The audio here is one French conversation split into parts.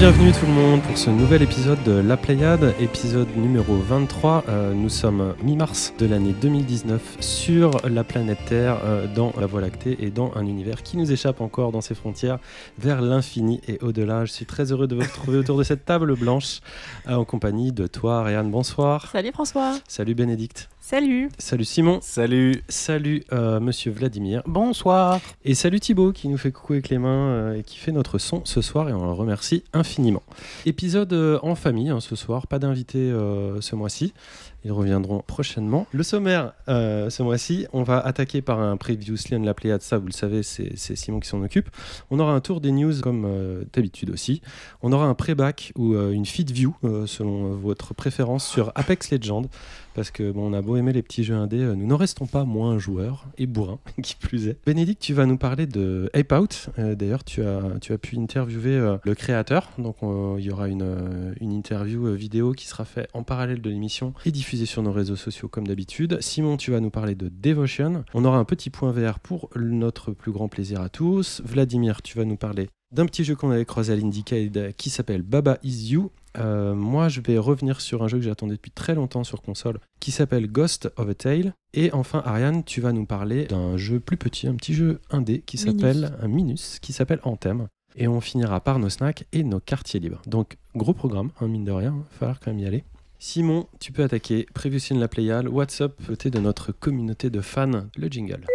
bienvenue tout le monde ce nouvel épisode de La Pléiade, épisode numéro 23. Euh, nous sommes mi-mars de l'année 2019 sur la planète Terre, euh, dans la Voie lactée et dans un univers qui nous échappe encore dans ses frontières vers l'infini et au-delà. Je suis très heureux de vous retrouver autour de cette table blanche euh, en compagnie de toi, Réanne. Bonsoir. Salut François. Salut Bénédicte. Salut. Salut Simon. Salut. Salut euh, Monsieur Vladimir. Bonsoir. Et salut Thibaut qui nous fait coucou avec les mains euh, et qui fait notre son ce soir et on le remercie infiniment. Épisode euh, en famille hein, ce soir, pas d'invité euh, ce mois-ci. Ils reviendront prochainement. Le sommaire euh, ce mois-ci, on va attaquer par un previously on la Pléiade, ça vous le savez, c'est Simon qui s'en occupe. On aura un tour des news comme euh, d'habitude aussi. On aura un pré-back ou une feed view selon votre préférence sur Apex Legends. Parce que bon, on a beau aimer les petits jeux indés, euh, nous n'en restons pas moins joueurs et bourrins, qui plus est. Bénédicte, tu vas nous parler de Ape Out. Euh, D'ailleurs, tu as, tu as pu interviewer euh, le créateur. Donc, il y aura une, une interview vidéo qui sera faite en parallèle de l'émission et diffusée sur nos réseaux sociaux comme d'habitude. Simon, tu vas nous parler de Devotion. On aura un petit point VR pour notre plus grand plaisir à tous. Vladimir, tu vas nous parler d'un petit jeu qu'on avait croisé à l'Indicade qui s'appelle Baba Is You. Euh, moi, je vais revenir sur un jeu que j'attendais depuis très longtemps sur console qui s'appelle Ghost of a Tale. Et enfin, Ariane, tu vas nous parler d'un jeu plus petit, un petit jeu indé qui s'appelle un Minus, qui s'appelle Anthem. Et on finira par nos snacks et nos quartiers libres. Donc, gros programme, hein, mine de rien, il va falloir quand même y aller. Simon, tu peux attaquer. Previously in la Pléiade, WhatsApp, côté de notre communauté de fans, le jingle.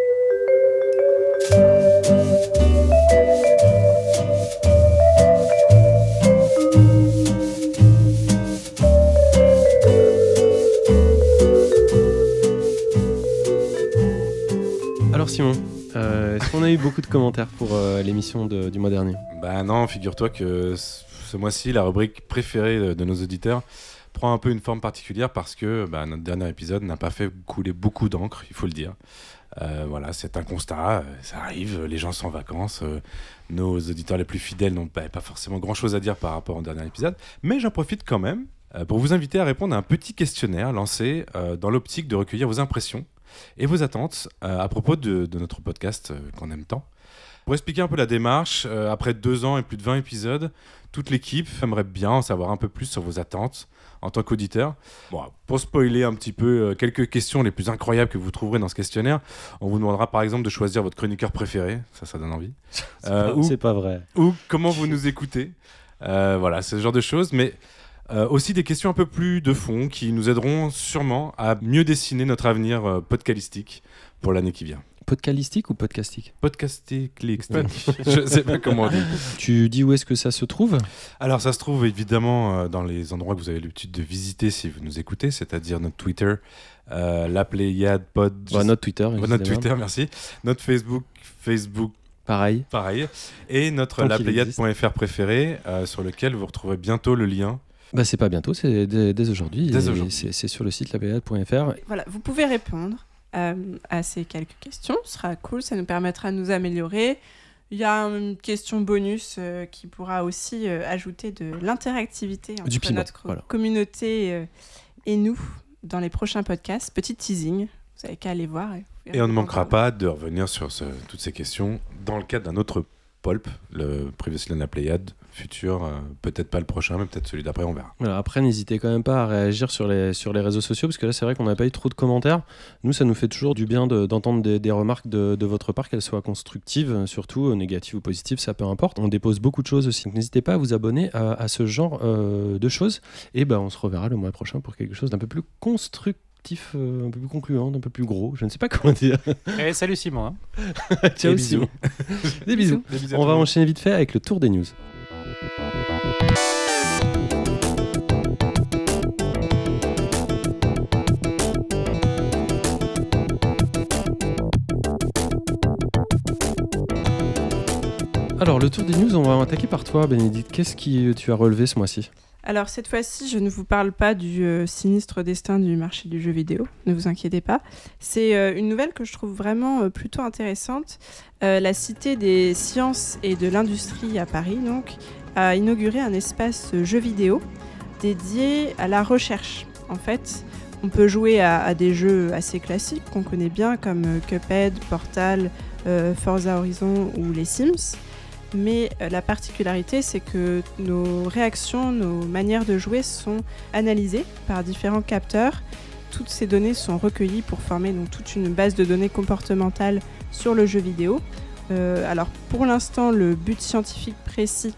Simon, euh, est-ce qu'on a eu beaucoup de commentaires pour euh, l'émission du mois dernier? Bah non, figure-toi que ce mois-ci, la rubrique préférée de, nos auditeurs prend un peu une forme particulière parce que bah, notre dernier épisode n'a pas fait couler beaucoup d'encre, il faut le dire. Euh, voilà, c'est un constat, ça arrive, les gens sont en vacances, nos auditeurs les plus fidèles n'ont pas, forcément grand-chose à dire par rapport au dernier épisode, mais j'en profite quand même pour vous inviter à répondre à un petit questionnaire lancé dans l'optique de recueillir vos impressions et vos attentes euh, à propos de, de notre podcast euh, qu'on aime tant. Pour expliquer un peu la démarche, euh, après deux ans et plus de 20 épisodes, toute l'équipe aimerait bien en savoir un peu plus sur vos attentes en tant qu'auditeur. Bon, pour spoiler un petit peu euh, quelques questions les plus incroyables que vous trouverez dans ce questionnaire, on vous demandera par exemple de choisir votre chroniqueur préféré, ça ça donne envie, Euh, ou, C'est pas vrai. ou comment vous nous écoutez. Euh, voilà, ce genre de choses, mais euh, aussi des questions un peu plus de fond qui nous aideront sûrement à mieux dessiner notre avenir euh, podcalistique pour l'année qui vient. Podcalistique ou podcastique? Podcastique, je sais pas comment on dit. Tu dis où est-ce que ça se trouve? Alors, ça se trouve évidemment euh, dans les endroits que vous avez l'habitude de visiter si vous nous écoutez, c'est-à-dire notre Twitter, euh, la Pléiade Pod, Bah, Notre Twitter. Ouais, notre. Twitter, merci, notre Facebook, Facebook Pareil. pareil, et notre lapléiade.fr préféré, euh, sur lequel vous retrouverez bientôt le lien. Bah, c'est pas bientôt, c'est dès, dès aujourd'hui. Dès Et aujourd'hui. C'est c'est sur le site lapléiade.fr. Voilà, vous pouvez répondre euh, à ces quelques questions. Ce sera cool, ça nous permettra de nous améliorer. Il y a une question bonus euh, qui pourra aussi euh, ajouter de l'interactivité entre Du piment, notre voilà. communauté euh, et nous dans les prochains podcasts. Petit teasing, vous avez qu'à aller voir. Et, Et on ne manquera pas de revenir sur ce- toutes ces questions dans le cadre d'un autre pulp, le Previously on la Pléiade, futur, euh, peut-être pas le prochain, mais peut-être celui d'après, on verra. Voilà, après, n'hésitez quand même pas à réagir sur les, sur les réseaux sociaux, parce que là, c'est vrai qu'on n'a pas eu trop de commentaires. Nous, ça nous fait toujours du bien de- d'entendre des, des remarques de, de votre part, qu'elles soient constructives, surtout euh, négatives ou positives, ça peu importe. On dépose beaucoup de choses aussi. Donc, n'hésitez pas à vous abonner à, à ce genre euh, de choses. Et ben, on se reverra le mois prochain pour quelque chose d'un peu plus constructif. un peu plus concluant, un peu plus gros, je ne sais pas comment dire. Et salut Simon. hein. Ciao, Et bisous. Simon. Des bisous. Des bisous à On va enchaîner vite fait avec le tour des news. Alors, le tour des news, on va attaquer par toi, Bénédicte. Qu'est-ce que tu as relevé ce mois-ci? Alors cette fois-ci, je ne vous parle pas du euh, sinistre destin du marché du jeu vidéo, ne vous inquiétez pas. C'est euh, une nouvelle que je trouve vraiment euh, plutôt intéressante. Euh, la Cité des sciences et de l'industrie à Paris donc, a inauguré un espace euh, jeu vidéo dédié à la recherche. En fait, on peut jouer à, à des jeux assez classiques qu'on connaît bien comme euh, Cuphead, Portal, euh, Forza Horizon ou les Sims. Mais euh, la particularité, c'est que nos réactions, nos manières de jouer sont analysées par différents capteurs. Toutes ces données sont recueillies pour former donc, toute une base de données comportementales sur le jeu vidéo. Euh, alors pour l'instant, le but scientifique précis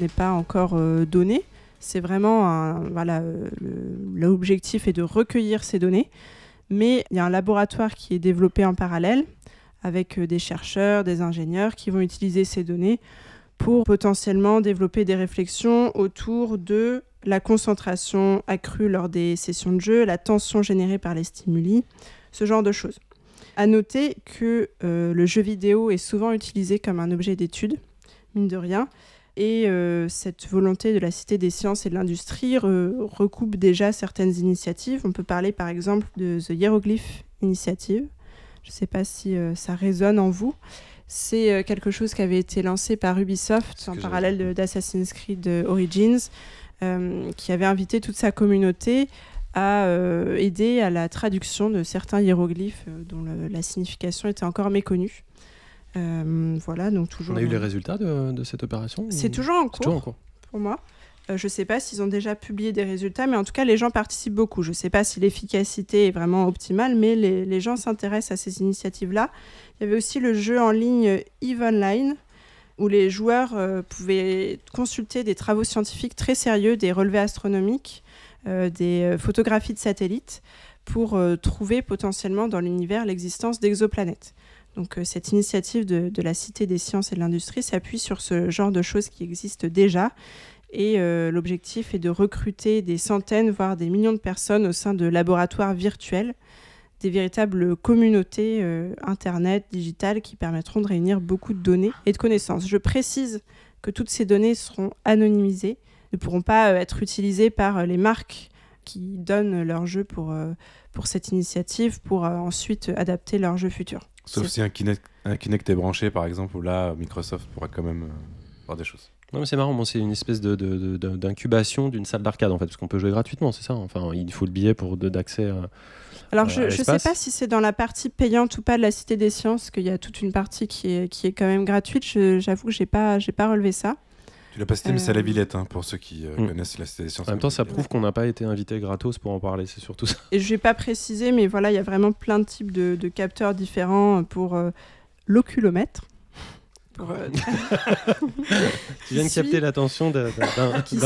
n'est pas encore euh, donné. C'est vraiment un, voilà, l'objectif est de recueillir ces données, mais il y a un laboratoire qui est développé en parallèle avec euh, des chercheurs, des ingénieurs qui vont utiliser ces données pour potentiellement développer des réflexions autour de la concentration accrue lors des sessions de jeu, la tension générée par les stimuli, ce genre de choses. À noter que euh, le jeu vidéo est souvent utilisé comme un objet d'étude, mine de rien, et euh, cette volonté de la Cité des sciences et de l'industrie re- recoupe déjà certaines initiatives. On peut parler par exemple de The Hieroglyph Initiative. Je ne sais pas si euh, ça résonne en vous. C'est euh, quelque chose qui avait été lancé par Ubisoft en parallèle d'Assassin's Creed euh, Origins, qui avait invité toute sa communauté à euh, aider à la traduction de certains hiéroglyphes euh, dont le- la signification était encore méconnue. Euh, voilà, donc toujours. On a eu les résultats de, de cette opération C'est ou- toujours toujours en cours. pour moi. Euh, je ne sais pas s'ils ont déjà publié des résultats, mais en tout cas, les gens participent beaucoup. Je ne sais pas si l'efficacité est vraiment optimale, mais les, gens s'intéressent à ces initiatives-là. Il y avait aussi le jeu en ligne EVE Online, où les joueurs euh, pouvaient consulter des travaux scientifiques très sérieux, des relevés astronomiques, euh, des photographies de satellites, pour trouver potentiellement dans l'univers l'existence d'exoplanètes. Donc cette initiative de la Cité des sciences et de l'industrie s'appuie sur ce genre de choses qui existent déjà. Et euh, l'objectif est de recruter des centaines, voire des millions de personnes au sein de laboratoires virtuels, des véritables communautés euh, Internet, digitales, qui permettront de réunir beaucoup de données et de connaissances. Je précise que toutes ces données seront anonymisées, ne pourront pas euh, être utilisées par les marques qui donnent leur jeu pour, pour cette initiative, pour ensuite adapter leur jeu futur. Sauf si un Kinect, un Kinect est branché, par exemple, où là, Microsoft pourra quand même euh, voir des choses. Non, mais c'est marrant, bon, c'est une espèce de, de- de- d'incubation d'une salle d'arcade en fait, parce qu'on peut jouer gratuitement, c'est ça Enfin, il faut le billet pour de- d'accès. à- Alors, euh, je ne sais pas si c'est dans la partie payante ou pas de la Cité des Sciences, qu'il y a toute une partie qui est, qui est quand même gratuite. Je- J'avoue que je n'ai pas, j'ai pas relevé ça. Tu l'as pas cité, mais c'est à la Euh, Villette, hein, pour ceux qui euh, Mm. connaissent la Cité des Sciences. En même temps, ça prouve qu'on n'a pas été invité gratos pour en parler, c'est surtout ça. Et je vais pas préciser, mais voilà, il y a vraiment plein de types de, de capteurs différents pour euh, l'oculomètre. Pour, Tu viens de capter l'attention d'un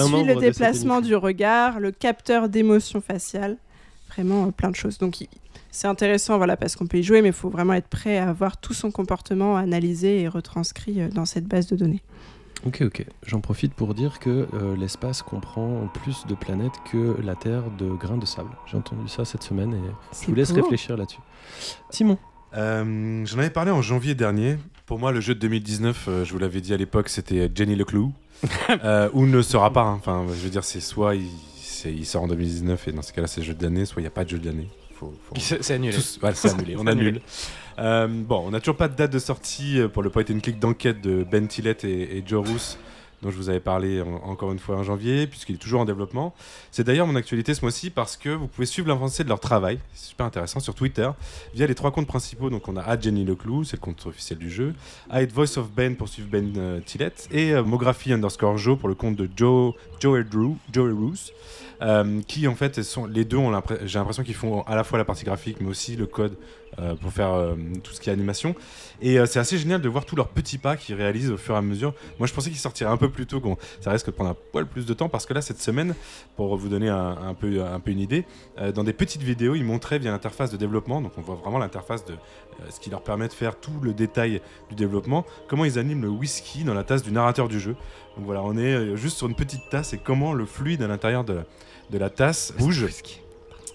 membre le de cette déplacement du regard, le capteur d'émotion faciale, vraiment euh, plein de choses. Donc c'est intéressant, voilà, parce qu'on peut y jouer, mais il faut vraiment être prêt à avoir tout son comportement analysé et retranscrit euh, dans cette base de données. Ok, ok. J'en profite pour dire que euh, l'espace comprend plus de planètes que la Terre de grains de sable. J'ai entendu ça cette semaine et je vous laisse beau. réfléchir là-dessus. Simon, Euh, J'en avais parlé en janvier dernier. Pour moi, le jeu de 2019, euh, je vous l'avais dit à l'époque, c'était Jenny Leclou. euh, ou ne sera pas. hein. Enfin, je veux dire, c'est soit il, c'est- il sort en 2019 et dans ce cas-là, c'est le jeu de l'année, soit il n'y a pas de jeu de l'année. Faut, faut- C'est c'est annulé. Tous- c'est annulé, on annule. Euh, bon, on n'a toujours pas de date de sortie euh, pour le point and click d'enquête de Ben Tillett et, et Joe Roos, dont je vous avais parlé en- encore une fois en janvier, puisqu'il est toujours en développement. C'est d'ailleurs mon actualité ce mois-ci parce que vous pouvez suivre l'avancée de leur travail, c'est super intéressant, sur Twitter, via les trois comptes principaux. Donc on a Jenny Leclou, c'est le compte officiel du jeu, Voice of Ben pour suivre Ben euh, et euh, Mography underscore Joe pour le compte de Joe, Joe Roos. euh, qui en fait sont les deux ont j'ai l'impression qu'ils font à la fois la partie graphique mais aussi le code euh, pour faire euh, tout ce qui est animation. Et euh, c'est assez génial de voir tous leurs petits pas qu'ils réalisent au fur et à mesure. Moi je pensais qu'ils sortiraient un peu plus tôt qu'on- ça risque de prendre un poil plus de temps parce que là cette semaine pour vous donner un, un peu, un peu une idée dans des petites vidéos ils montraient via l'interface de développement donc on voit vraiment l'interface de ce qui leur permet de faire tout le détail du développement comment ils animent le whisky dans la tasse du narrateur du jeu. Donc voilà on est juste sur une petite tasse et comment le fluide à l'intérieur de, de la tasse bouge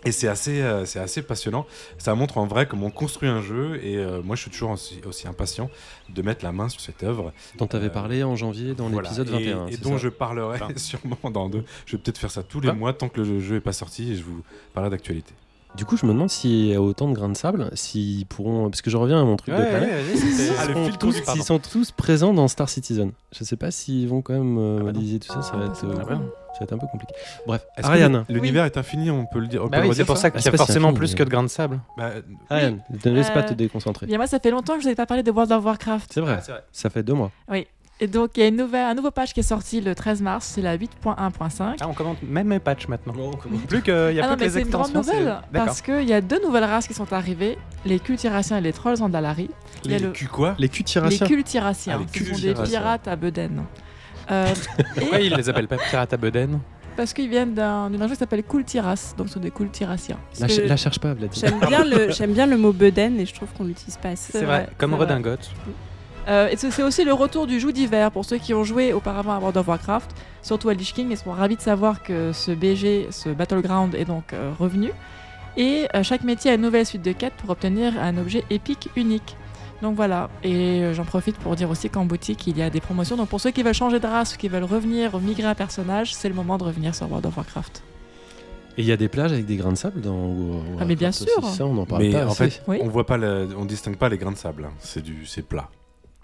et c'est assez, euh, c'est assez passionnant. Ça montre en vrai comment on construit un jeu. Et euh, moi, je suis toujours aussi, aussi impatient de mettre la main sur cette œuvre. dont tu avais Euh, parlé en janvier dans l'épisode Et- 21. Et, dont ça je parlerai sûrement dans deux. Je vais peut-être faire ça tous les Vingt. mois tant que le jeu n'est pas sorti. Et je vous parlerai d'actualité. Du coup, je me demande s'il y a autant de grains de sable, s'ils pourront. Parce que je reviens à mon truc de planète. S'ils Ah, le sont sont tous présents dans Star Citizen. Je sais pas s'ils vont quand même euh, Ah bah tout ça, ça va, Ah, être, euh, ça va être un peu compliqué. Bref, Est-ce que Ariane. L'univers est infini, on peut le dire. Bah oui, c'est pour ça qu'il y Ah, a forcément infini, plus mais- que de grains de sable. Bah, Ariane, ne laisse pas Euh, te déconcentrer. Bien moi, ça fait longtemps que je vous avais pas parlé de World of Warcraft. C'est vrai, ça fait deux mois. Et donc, il y a une nouvelle, un nouveau patch qui est sorti le 13 mars, c'est la 8.1.5. Ah, on commente même mes patchs maintenant. Plus que, il y a Ah non, plus que mais les c'est une grande nouvelle D'accord. parce qu'il y a deux nouvelles races qui sont arrivées les cultiraciens et les trolls y a Les le- quoi? Les Les cultiraciens. cultiraciens, Ah, les ce sont des cultiraciens. pirates à Beden. Euh, Pourquoi et ils les appellent pas pirates à Beden parce qu'ils viennent d'un- d'une région qui s'appelle Kultiras, donc ce sont des cultiraciens. La, que la cherche pas, Vladimir. J'aime bien, le, j'aime bien le mot Beden et je trouve qu'on l'utilise pas assez. C'est vrai, comme c'est vrai. redingote. Euh, et c'est aussi le retour du joug d'hiver pour ceux qui ont joué auparavant à World of Warcraft, surtout à Lich King, ils sont ravis de savoir que ce BG, ce Battleground est donc euh, revenu. Et euh, chaque métier a une nouvelle suite de quêtes pour obtenir un objet épique unique. Donc voilà, et euh, j'en profite pour dire aussi qu'en boutique il y a des promotions. Donc pour ceux qui veulent changer de race ou qui veulent revenir, migrer un personnage, c'est le moment de revenir sur World of Warcraft. Et il y a des plages avec des grains de sable dans. War- Ah, mais bien sûr. Ça, on en parle Mais pas en assez. fait, Oui. on voit pas, le- on distingue pas les grains de sable. hein. C'est du, c'est plat.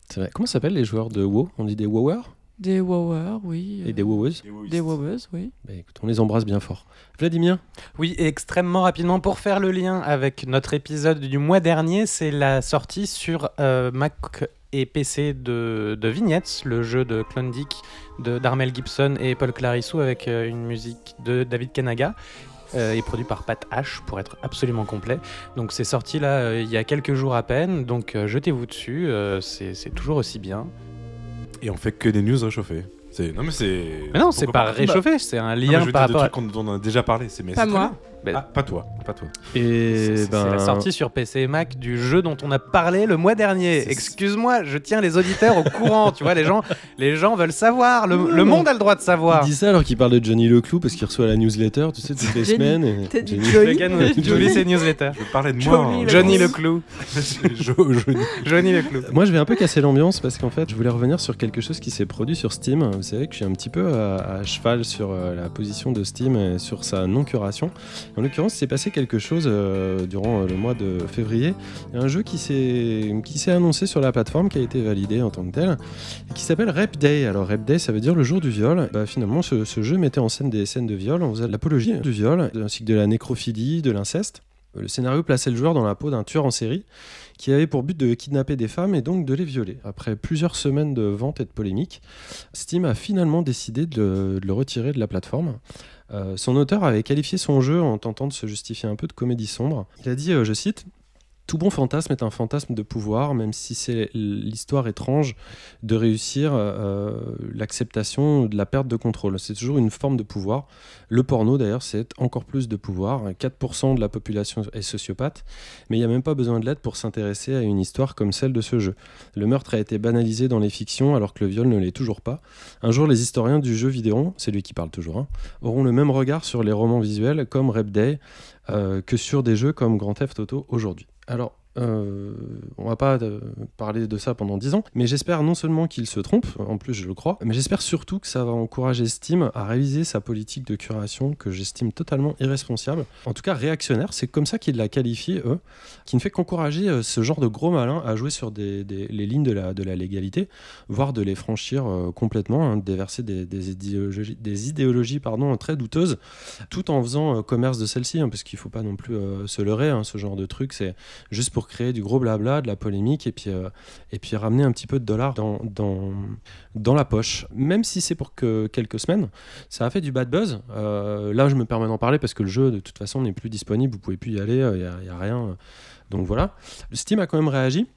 C'est vrai. Comment s'appellent les joueurs de WoW? On dit des WoWers? Des wowers, oui. et euh, des WoWeuses Des wowers, oui. Bah, écoute, on les embrasse bien fort. Vladimir Oui, et extrêmement rapidement, pour faire le lien avec notre épisode du mois dernier, c'est la sortie sur euh, Mac et PC de, de Vignettes, le jeu de Klondike de d'Armel Gibson et Paul Clarissou avec euh, une musique de David Kanaga. euh, et produit par Pat H pour être absolument complet. Donc c'est sorti là euh, il y a quelques jours à peine, donc euh, jetez-vous dessus, euh, c'est toujours aussi bien. Et on fait que des news réchauffées. C'est non mais c'est. Mais non, c'est pourquoi pas réchauffé, c'est un Non, mais lien je veux par dire de rapport à... trucs qu'on- dont on a déjà parlé. C'est mais Pas c'est très moi. bien. Ben- Ah, pas toi, pas toi. Et C'est c'est ben, la sortie sur PC et Mac du jeu dont on a parlé le mois dernier. Excuse-moi, je tiens les auditeurs au courant. Tu vois, les gens, les gens veulent savoir. Le, Non, le non. monde a le droit de savoir. Il dit ça alors qu'il parle de Johnny Leclou parce qu'il reçoit la newsletter, tu sais, toutes les semaines. et- Johnny c'est newsletter. Je parlais de moi. Johnny hein. Le Johnny Clou. le clou. Jo- Johnny. Johnny le clou. Moi, je vais un peu casser l'ambiance parce qu'en fait, je voulais revenir sur quelque chose qui s'est produit sur Steam. Vous savez que je suis un petit peu à, à cheval sur euh, la position de Steam et sur sa non-curation. En l'occurrence, il s'est passé quelque chose euh, durant euh, le mois de février. Il y a un jeu qui s'est annoncé sur la plateforme, qui a été validé en tant que tel, et qui s'appelle Rep Day. Alors, Rep Day, ça veut dire le jour du viol. Bah, finalement, ce, jeu mettait en scène des scènes de viol. On faisait de l'apologie du viol, ainsi que de la nécrophilie, de l'inceste. Le scénario plaçait le joueur dans la peau d'un tueur en série qui avait pour but de kidnapper des femmes et donc de les violer. Après plusieurs semaines de vente et de polémiques, Steam a finalement décidé de le retirer de la plateforme. Euh, son auteur avait qualifié son jeu en tentant de se justifier un peu de comédie sombre. Il a dit, euh, je cite, tout bon fantasme est un fantasme de pouvoir, même si c'est l'histoire étrange de réussir euh, l'acceptation de la perte de contrôle. C'est toujours une forme de pouvoir. Le porno, d'ailleurs, c'est encore plus de pouvoir. 4% de la population est sociopathe, mais il n'y a même pas besoin de l'aide pour s'intéresser à une histoire comme celle de ce jeu. Le meurtre a été banalisé dans les fictions alors que le viol ne l'est toujours pas. Un jour, les historiens du jeu vidéo, c'est lui qui parle toujours, hein, auront le même regard sur les romans visuels comme Rep Day euh, que sur des jeux comme Grand Theft Auto aujourd'hui. Alors, euh, on va pas euh, parler de ça pendant 10 ans, mais j'espère non seulement qu'il se trompe, en plus je le crois, mais j'espère surtout que ça va encourager Steam à réviser sa politique de curation que j'estime totalement irresponsable, en tout cas réactionnaire, c'est comme ça qu'il l'a qualifié, eux, qui ne fait qu'encourager euh, ce genre de gros malins à jouer sur des, les lignes de la, légalité, voire de les franchir complètement, hein, de déverser des, idéologies, pardon, très douteuses, tout en faisant commerce de celles-ci, hein, parce qu'il faut pas non plus se leurrer, hein, ce genre de truc, c'est juste pour créer du gros blabla, de la polémique, et puis, euh, et puis ramener un petit peu de dollars dans, dans, dans la poche. Même si c'est pour que quelques semaines, ça a fait du bad buzz. Euh, là, je me permets d'en parler parce que le jeu, de toute façon, n'est plus disponible, vous pouvez plus y aller, il n'y a, a rien. Donc voilà. Steam a quand même réagi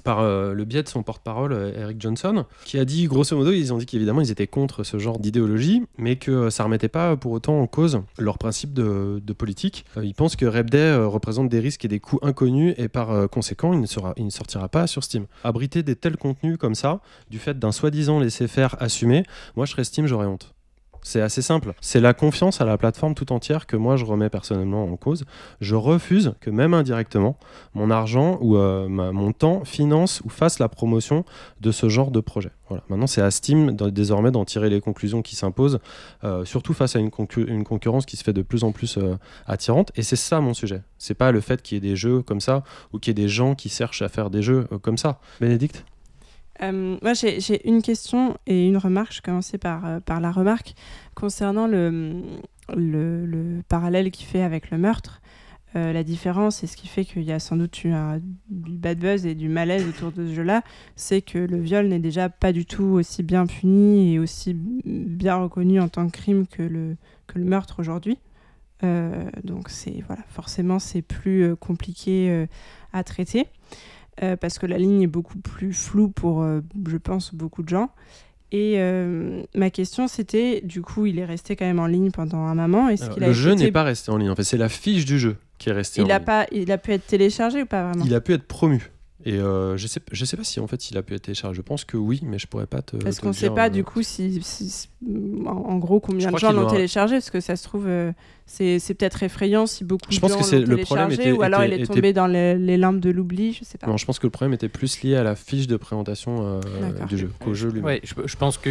par euh, le biais de son porte-parole euh, Eric Johnson, qui a dit, grosso modo, ils ont dit qu'évidemment ils étaient contre ce genre d'idéologie, mais que euh, ça remettait pas pour autant en cause leur principe de, politique. Ils pensent que Red Day euh, représente des risques et des coûts inconnus, et par conséquent, il ne, sera, il ne sortira pas sur Steam. Abriter des tels contenus comme ça, du fait d'un soi-disant laisser-faire assumé, moi je serais Steam, j'aurais honte. C'est assez simple. C'est la confiance à la plateforme tout entière que moi je remets personnellement en cause. Je refuse que même indirectement, mon argent ou euh, mon temps finance ou fasse la promotion de ce genre de projet. Voilà. Maintenant, c'est à Steam désormais d'en tirer les conclusions qui s'imposent, euh, surtout face à une, concu- une concurrence qui se fait de plus en plus euh, attirante. Et c'est ça mon sujet. C'est pas le fait qu'il y ait des jeux comme ça ou qu'il y ait des gens qui cherchent à faire des jeux comme ça. Bénédicte? Euh, moi, j'ai une question et une remarque. Je commencer par, euh, par la remarque concernant le, le, le parallèle qu'il fait avec le meurtre. Euh, la différence, et ce qui fait qu'il y a sans doute eu du bad buzz et du malaise autour de ce jeu-là, c'est que le viol n'est déjà pas du tout aussi bien puni et aussi bien reconnu en tant que crime que le, meurtre aujourd'hui. Donc forcément c'est plus compliqué à traiter euh, parce que la ligne est beaucoup plus floue pour, euh, je pense, beaucoup de gens. Et euh, ma question c'était, du coup, il est resté quand même en ligne pendant un moment. Est-ce Alors, qu'il a le jeu été- n'est pas resté en ligne. En fait, c'est la fiche du jeu qui est restée en il a ligne. pas, il a pu être téléchargé ou pas vraiment? Il a pu être promu. Et euh, je sais, je sais pas si en fait il a pu être téléchargé. Je pense que oui, mais je pourrais pas te. Parce qu'on ne sait pas euh, du coup si, si- si- en, en gros combien de gens l'ont téléchargé? Parce que ça se trouve euh, c'est peut-être effrayant si beaucoup Je de pense gens que l'ont téléchargé était- ou alors il est tombé dans les, les limbes de l'oubli je sais pas. Non, je pense que le problème était plus lié à la fiche de présentation euh, du jeu qu'au jeu lui-même. Ouais, je, je pense que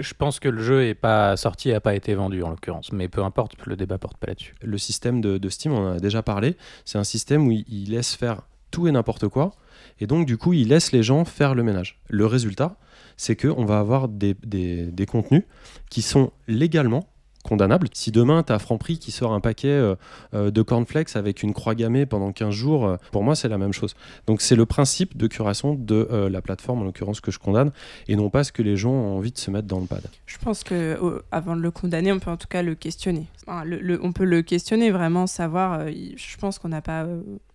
je pense que le jeu est pas sorti et a pas été vendu en l'occurrence, mais peu importe, le débat porte pas là-dessus. Le système de, de Steam, on en a déjà parlé. C'est un système où il, il laisse faire tout et n'importe quoi. Et donc, du coup, il laisse les gens faire le ménage. Le résultat, c'est qu'on va avoir des, des- contenus qui sont légalement condamnables. Si demain, tu as Franprix qui sort un paquet euh, euh, de cornflakes avec une croix gammée pendant 15 jours, euh, pour moi, c'est la même chose. Donc, c'est le principe de curation de la plateforme, en l'occurrence, que je condamne, et non pas ce que les gens ont envie de se mettre dans le pad. Je pense que avant de le condamner on peut en tout cas le questionner. On peut le questionner vraiment savoir. je pense qu'on n'a pas.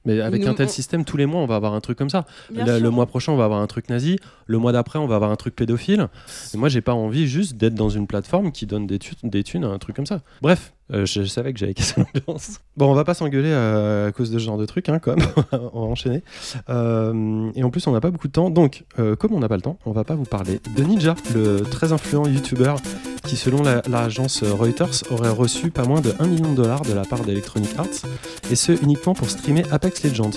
Mais avec nous- un tel on- système, tous les mois, on va avoir un truc comme ça. Le, mois prochain, on va avoir un truc nazi. Le mois d'après, on va avoir un truc pédophile. Et moi, j'ai pas envie juste d'être dans une plateforme qui donne des, des thunes à un truc comme ça. Bref, euh, je, savais que j'allais casser l'ambiance. Bon, on va pas s'engueuler à, à cause de ce genre de truc, hein, quand même. on va enchaîner. Euh, et en plus, on n'a pas beaucoup de temps. Donc, euh, comme on n'a pas le temps, on va pas vous parler de Ninja, le très influent youtubeur qui, selon la- l'agence Reuters, aurait reçu pas moins de 1 million de dollars de la part d'Electronic Arts. Et ce, uniquement pour streamer Apex Legends.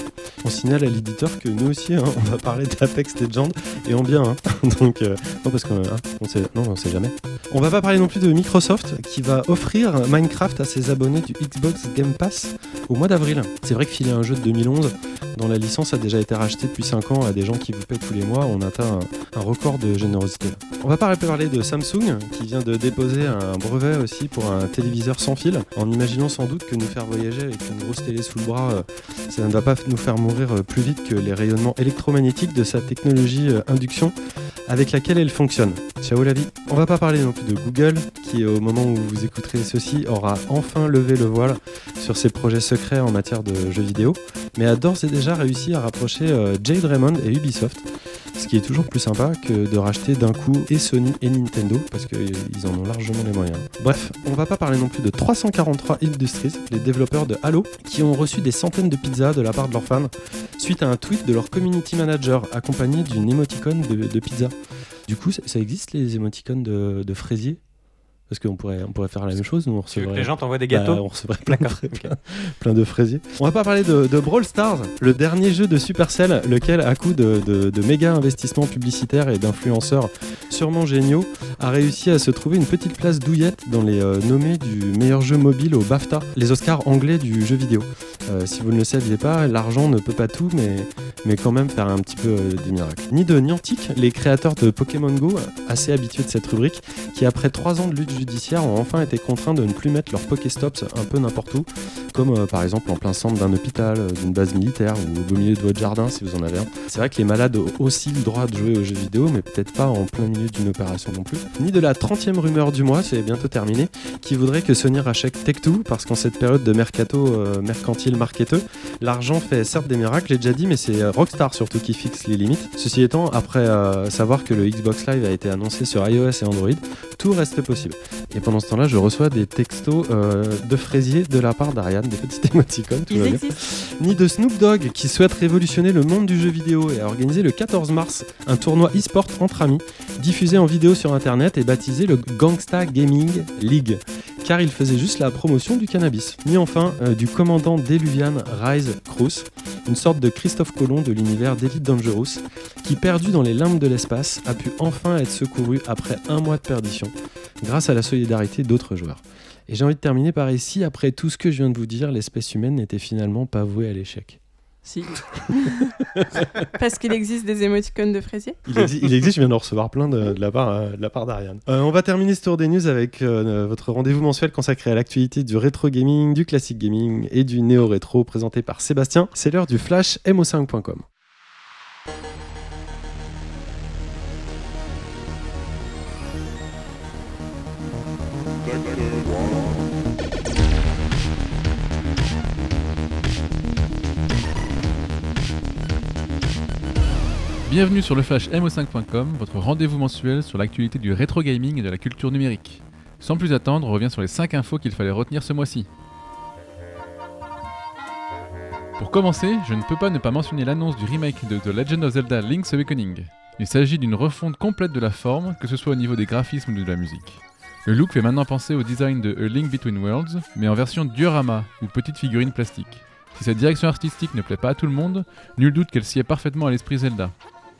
On signale à l'éditeur que nous aussi, hein, on va parler d'Apex Legends et en bien. hein. Donc, euh, non, parce qu'on on sait, non, on sait jamais. On va pas parler non plus de Microsoft qui va offrir Minecraft à ses abonnés du Xbox Game Pass au mois d'avril. C'est vrai que filer un jeu de 2011 dont la licence a déjà été rachetée depuis 5 ans à des gens qui vous payent tous les mois, on atteint un, un record de générosité. On va pas parler de Samsung qui vient de déposer un brevet aussi pour un téléviseur sans fil en imaginant sans doute que nous faire voyager avec une grosse télé sous le bras, euh, ça ne va pas nous faire mourir euh, plus vite que les rayonnements électromagnétiques de sa technologie euh, induction avec laquelle elle fonctionne. Ciao la vie. On va pas parler non plus de Google qui au moment où vous écouterez ceci aura enfin levé le voile sur ses projets secrets en matière de jeux vidéo, mais a d'ores et déjà réussi à rapprocher euh, Jade Raymond et Ubisoft, ce qui est toujours plus sympa que de racheter d'un coup et Sony et Nintendo, parce qu'ils en ont largement les moyens. Bref, on va pas parler non plus de 343 Industries, les développeurs de Halo, qui ont reçu des centaines de pizzas de la part de leurs fans, suite à un tweet de leur community manager accompagné d'une émoticône de, pizza. Du coup, ça, existe les émoticônes de fraisier Parce qu'on pourrait, on pourrait faire la même chose, nous on Tu veux que recevrait... les gens t'envoient des Bah, gâteaux on recevrait plein de, plein, plein de fraisiers. On va pas parler de, de Brawl Stars, le dernier jeu de Supercell, lequel, à coup de, de- de méga investissements publicitaires et d'influenceurs sûrement géniaux, a réussi à se trouver une petite place douillette dans les euh, nommés du meilleur jeu mobile au BAFTA, les Oscars anglais du jeu vidéo. Euh, si vous ne le saviez pas, l'argent ne peut pas tout, mais, mais quand même faire un petit peu euh, des miracles. Ni de Niantic, les créateurs de Pokémon Go, assez habitués de cette rubrique, qui après trois ans de lutte judiciaire ont enfin été contraints de ne plus mettre leurs Pokéstops un peu n'importe où, comme euh, par exemple en plein centre d'un hôpital, euh, d'une base militaire ou au milieu de votre jardin si vous en avez un. C'est vrai que les malades ont aussi le droit de jouer aux jeux vidéo, mais peut-être pas en plein milieu d'une opération non plus. Ni de la 30e rumeur du mois, c'est bientôt terminé, qui voudrait que Sony rachète Tech2, parce qu'en cette période de mercato euh, mercantile marketeux, l'argent fait certes des miracles, j'ai déjà dit, mais c'est Rockstar surtout qui fixe les limites. Ceci étant, après savoir que le Xbox Live a été annoncé sur iOS et Android, tout reste possible. Et pendant ce temps-là, je reçois des textos euh, de fraisier de la part d'Ariane, des petites émoticônes, tout va bien. Ni de Snoop Dogg qui souhaite révolutionner le monde du jeu vidéo et a organisé le 14 mars un tournoi e-sport entre amis, diffusé en vidéo sur internet et baptisé le Gangsta Gaming League, car il faisait juste la promotion du cannabis. Ni enfin euh, du commandant Deluvian Rise Cruz, une sorte de Christophe Colomb de l'univers d'Elite Dangerous, qui perdu dans les limbes de l'espace a pu enfin être secouru après un mois de perdition, grâce à la solidarité d'autres joueurs. Et j'ai envie de terminer par ici, après tout ce que je viens de vous dire, l'espèce humaine n'était finalement pas vouée à l'échec. Si. Parce qu'il existe des émoticônes de fraisier? Il, exi- il existe, je viens d'en recevoir plein de, de la part, euh, de la part d'Ariane. Euh, on va terminer ce tour des news avec euh, votre rendez-vous mensuel consacré à l'actualité du rétro gaming, du classique gaming et du néo-rétro présenté par Sébastien. C'est l'heure du flash mo5.com. Bienvenue sur le flash mo5.com, votre rendez-vous mensuel sur l'actualité du rétro gaming et de la culture numérique. Sans plus attendre, on revient sur les 5 infos qu'il fallait retenir ce mois-ci. Pour commencer, je ne peux pas ne pas mentionner l'annonce du remake de The Legend of Zelda Link's Awakening. Il s'agit d'une refonte complète de la forme, que ce soit au niveau des graphismes ou de la musique. Le look fait maintenant penser au design de A Link Between Worlds, mais en version diorama ou petite figurine plastique. Si cette direction artistique ne plaît pas à tout le monde, nul doute qu'elle sied parfaitement à l'esprit Zelda.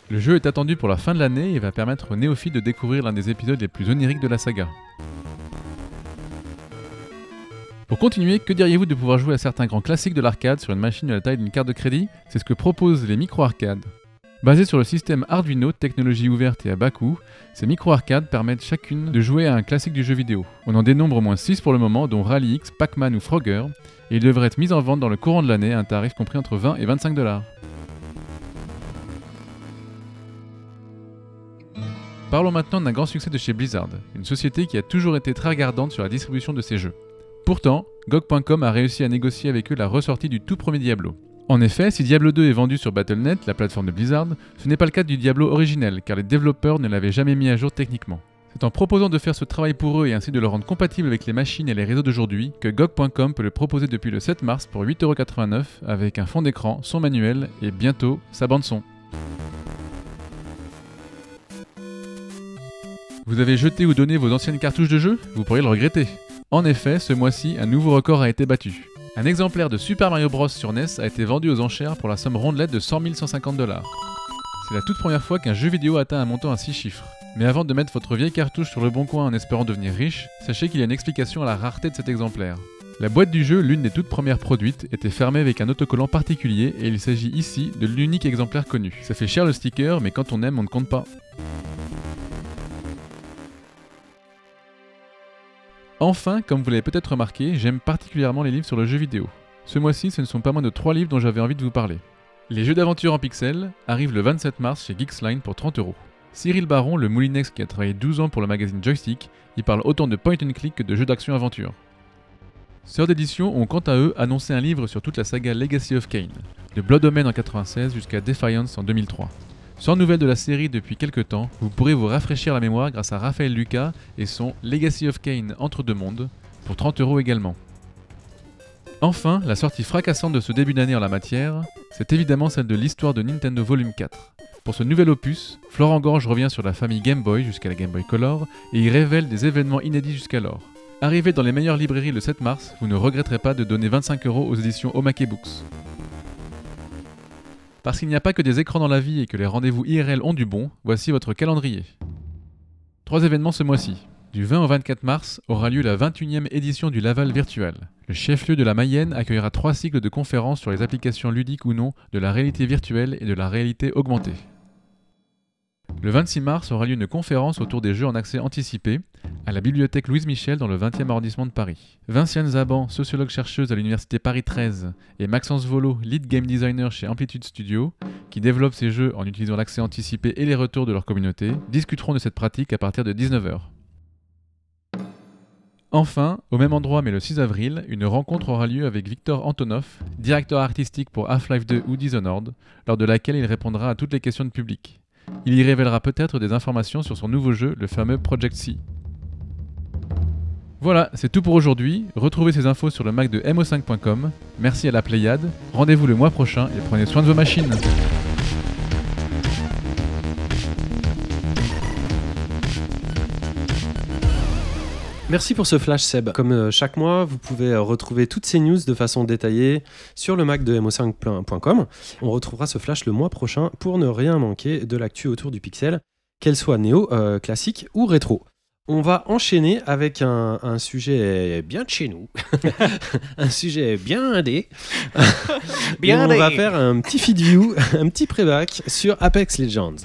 Le jeu est attendu pour la fin de l'année et va permettre aux néophytes de découvrir l'un des épisodes les plus oniriques de la saga. Pour continuer, que diriez-vous de pouvoir jouer à certains grands classiques de l'arcade sur une machine de la taille d'une carte de crédit? C'est ce que proposent les micro-arcades. Basés sur le système Arduino, technologie ouverte et à bas coût, ces micro-arcades permettent chacune de jouer à un classique du jeu vidéo. On en dénombre au moins 6 pour le moment, dont Rally X, Pac-Man ou Frogger, et ils devraient être mis en vente dans le courant de l'année à un tarif compris entre 20 et 25 dollars. Parlons maintenant d'un grand succès de chez Blizzard, une société qui a toujours été très regardante sur la distribution de ses jeux. Pourtant, GOG.com a réussi à négocier avec eux la ressortie du tout premier Diablo. En effet, si Diablo 2 est vendu sur Battle.net, la plateforme de Blizzard, ce n'est pas le cas du Diablo originel, car les développeurs ne l'avaient jamais mis à jour techniquement. C'est en proposant de faire ce travail pour eux et ainsi de le rendre compatible avec les machines et les réseaux d'aujourd'hui que GOG.com peut le proposer depuis le 7 mars pour 8,89€ avec un fond d'écran, son manuel et bientôt sa bande son. Vous avez jeté ou donné vos anciennes cartouches de jeu? Vous pourriez le regretter. En effet, ce mois-ci, un nouveau record a été battu. Un exemplaire de Super Mario Bros sur NES a été vendu aux enchères pour la somme rondelette de 100 150 dollars. C'est la toute première fois qu'un jeu vidéo atteint un montant à 6 chiffres. Mais avant de mettre votre vieille cartouche sur le bon coin en espérant devenir riche, sachez qu'il y a une explication à la rareté de cet exemplaire. La boîte du jeu, l'une des toutes premières produites, était fermée avec un autocollant particulier et il s'agit ici de l'unique exemplaire connu. Ça fait cher le sticker, mais quand on aime, on ne compte pas. Enfin, comme vous l'avez peut-être remarqué, j'aime particulièrement les livres sur le jeu vidéo. Ce mois-ci, ce ne sont pas moins de 3 livres dont j'avais envie de vous parler. Les jeux d'aventure en pixels arrivent le 27 mars chez Geeksline pour 30 euros. Cyril Baron, le moulinex qui a travaillé 12 ans pour le magazine Joystick, y parle autant de point and click que de jeux d'action-aventure. Sœurs d'édition ont quant à eux annoncé un livre sur toute la saga Legacy of Kain, de Blood Omen en 96 jusqu'à Defiance en 2003. Sans nouvelles de la série depuis quelques temps, vous pourrez vous rafraîchir la mémoire grâce à Raphaël Lucas et son Legacy of Kain Entre deux mondes, pour 30 euros également. Enfin, la sortie fracassante de ce début d'année en la matière, c'est évidemment celle de l'histoire de Nintendo Volume 4. Pour ce nouvel opus, Florent Gorge revient sur la famille Game Boy jusqu'à la Game Boy Color et y révèle des événements inédits jusqu'alors. Arrivé dans les meilleures librairies le 7 mars, vous ne regretterez pas de donner 25 euros aux éditions Omake Books. Parce qu'il n'y a pas que des écrans dans la vie et que les rendez-vous IRL ont du bon, voici votre calendrier. Trois événements ce mois-ci. Du 20 au 24 mars aura lieu la 21e édition du Laval Virtuel. Le chef-lieu de la Mayenne accueillera trois cycles de conférences sur les applications ludiques ou non de la réalité virtuelle et de la réalité augmentée. Le 26 mars aura lieu une conférence autour des jeux en accès anticipé à la bibliothèque Louise Michel dans le 20e arrondissement de Paris. Vinciane Zaban, sociologue-chercheuse à l'université Paris 13, et Maxence Volo, lead game designer chez Amplitude Studio, qui développent ces jeux en utilisant l'accès anticipé et les retours de leur communauté, discuteront de cette pratique à partir de 19h. Enfin, au même endroit mais le 6 avril, une rencontre aura lieu avec Victor Antonov, directeur artistique pour Half-Life 2 ou Dishonored, lors de laquelle il répondra à toutes les questions de public. Il y révélera peut-être des informations sur son nouveau jeu, le fameux Project C. Voilà, c'est tout pour aujourd'hui. Retrouvez ces infos sur le Mac de mo5.com. Merci à la Pléiade. Rendez-vous le mois prochain et prenez soin de vos machines. Merci pour ce flash Seb. Comme euh, chaque mois, vous pouvez euh, retrouver toutes ces news de façon détaillée sur le Mac de mo5.com. On retrouvera ce flash le mois prochain pour ne rien manquer de l'actu autour du pixel, qu'elle soit néo, euh, classique ou rétro. On va enchaîner avec un, un sujet bien de chez nous, un sujet bien indé. Bien Et on va faire un petit feed view, un petit pré-bac sur Apex Legends.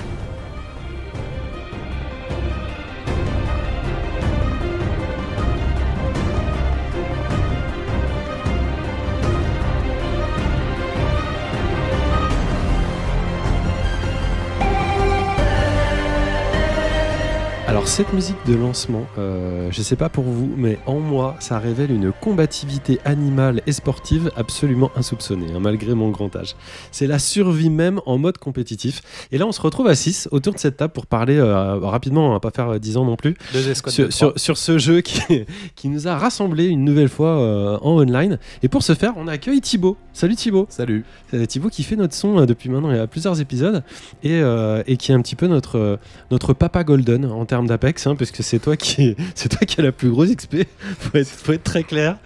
Alors cette musique de lancement, euh, je sais pas pour vous, mais en moi, ça révèle une combativité animale et sportive absolument insoupçonnée, hein, malgré mon grand âge. C'est la survie même en mode compétitif. Et là, on se retrouve à 6 autour de cette table pour parler euh, rapidement, on va pas faire euh, 10 ans non plus, sur, ce jeu qui, qui nous a rassemblés une nouvelle fois euh, en online. Et pour ce faire, on accueille Thibaut. Salut Thibaut. Salut. C'est Thibaut qui fait notre son euh, depuis maintenant il y a plusieurs épisodes et, euh, et qui est un petit peu notre, euh, notre papa golden en termes d'Apex, hein, parce que c'est toi qui c'est toi qui as la plus grosse XP, faut être, faut être très clair.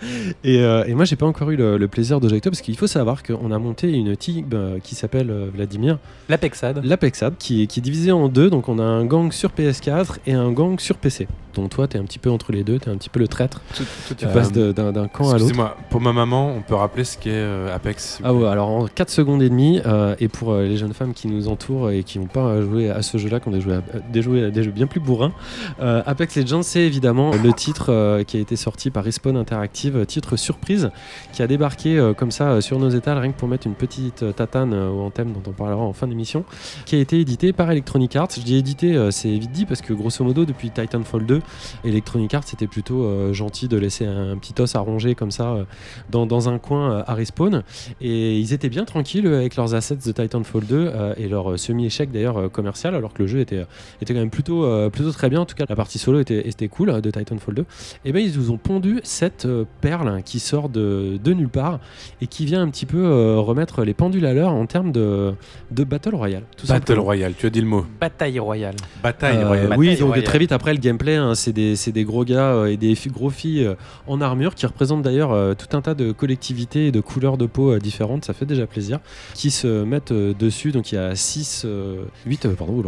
Et, euh, et moi j'ai pas encore eu le, le plaisir de jouer avec toi parce qu'il faut savoir qu'on a monté une team euh, qui s'appelle euh, Vladimir, L'Apexade. l'Apexad, qui, est- qui est divisée en deux. Donc on a un gang sur PS4 et un gang sur PC. Donc toi t'es un petit peu entre les deux, t'es un petit peu le traître. Tout, tout Tu euh, passes d'un camp à l'autre. Excusez-moi, pour ma maman, on peut rappeler ce qu'est euh, Apex Ah ouais, alors en 4 secondes et demie, euh, et pour euh, les jeunes femmes qui nous entourent et qui n'ont pas joué à ce jeu-là, qui ont des, joué à- des, joué à des jeux bien plus bourrins, euh, Apex Legends, c'est évidemment le titre euh, qui a été sorti par Respawn Interactive, euh, titre surprise, qui a débarqué comme ça sur nos étals, rien que pour mettre une petite tatane au thème dont on parlera en fin d'émission, qui a été édité par Electronic Arts. Je dis édité, c'est vite dit, parce que grosso modo, depuis Titanfall 2, Electronic Arts c'était plutôt gentil de laisser un, petit os à ronger comme ça dans, un coin à Respawn. Et ils étaient bien tranquilles avec leurs assets de Titanfall 2 euh, et leur semi-échec d'ailleurs commercial, alors que le jeu était, quand même plutôt, plutôt très bien. En tout cas, la partie solo était, était cool euh, de Titanfall 2. Et bien, ils nous ont pondu cette euh, perle qui sort de, de nulle part et qui vient un petit peu euh, remettre les pendules à l'heure en termes de, de Battle Royale. Tout Battle simplement. Royale, tu as dit le mot. Bataille royale. Bataille Euh, Royale. oui, Bataille donc royale. très vite après le gameplay, hein, c'est des, des gros gars euh, et des gros filles euh, en armure qui représentent d'ailleurs euh, tout un tas de collectivités et de couleurs de peau euh, différentes, ça fait déjà plaisir, qui se mettent euh, dessus. Donc il y a 6, 8, pardon,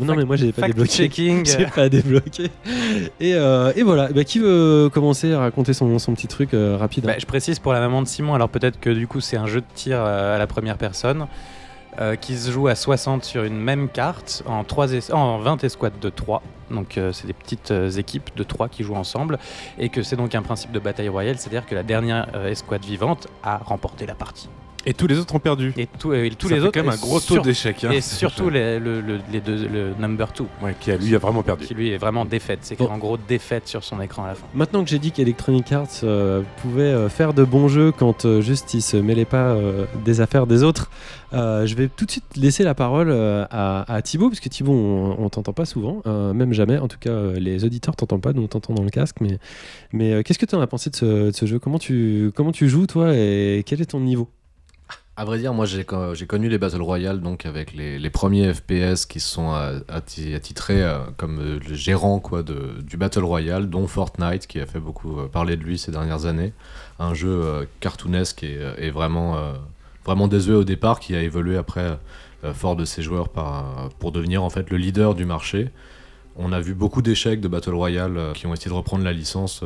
non mais moi j'ai pas débloqué. Fact-checking. Débloqué. Et, euh, voilà, Bah, qui veut commencer à raconter son, son petit truc euh, rapide hein Bah, je précise pour la maman de Simon, alors peut-être que du coup c'est un jeu de tir euh, à la première personne qui se joue à 60 sur une même carte en, 3 es- en 20 escouades de 3. Donc c'est des petites équipes de 3 qui jouent ensemble et que c'est donc un principe de bataille royale, c'est-à-dire que la dernière escouade vivante a remporté la partie. Et tous les autres ont perdu. Et, tout- et tous Ça les fait autres quand même un gros taux d'échec. hein. Et surtout les, le, le- les deux, le number 2 Ouais, qui a, lui a vraiment perdu. qui lui est vraiment défaite. C'est Bon. en gros défaite sur son écran à la fin. Maintenant que j'ai dit qu'Electronic Arts euh, pouvait euh, faire de bons jeux quand euh, juste ils se mêlaient pas euh, des affaires des autres, euh, je vais tout de suite laisser la parole euh, à, à Thibaut, parce que Thibaut, on, on t'entend pas souvent, euh, même jamais. En tout cas, euh, les auditeurs t'entendent pas, nous on t'entend dans le casque. Mais, mais euh, qu'est-ce que tu en as pensé de ce, de ce jeu? Comment tu, comment tu joues, toi, et quel est ton niveau? À vrai dire, moi j'ai co- j'ai connu les Battle Royale donc avec les, premiers FPS qui sont euh, atti- attitrés euh, comme euh, le gérant quoi, de, du Battle Royale, dont Fortnite qui a fait beaucoup parler de lui ces dernières années. Un jeu cartoonesque et, vraiment, vraiment désuet au départ qui a évolué après fort de ses joueurs pour devenir en fait le leader du marché. On a vu beaucoup d'échecs de Battle Royale qui ont essayé de reprendre la licence.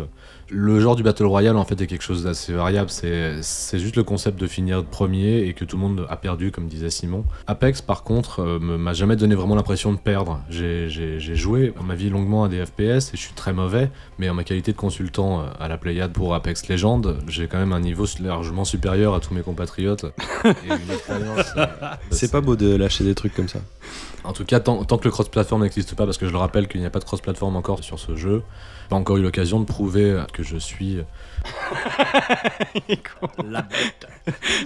Le genre du Battle Royale, en fait, est quelque chose d'assez variable. C'est c'est juste le concept de finir premier et que tout le monde a perdu, comme disait Simon. Apex, par contre, euh, m'a jamais donné vraiment l'impression de perdre. J'ai joué ma vie longuement à des FPS et je suis très mauvais, mais en ma qualité de consultant euh, à la Pléiade pour Apex Legends, j'ai quand même un niveau largement supérieur à tous mes compatriotes. et une expérience, euh, C'est pas beau de lâcher des trucs comme ça. en tout cas, tant, tant que le cross-platform n'existe pas, parce que je le rappelle qu'il n'y a pas de cross-platform encore sur ce jeu, pas encore eu l'occasion de prouver que je suis. La bête.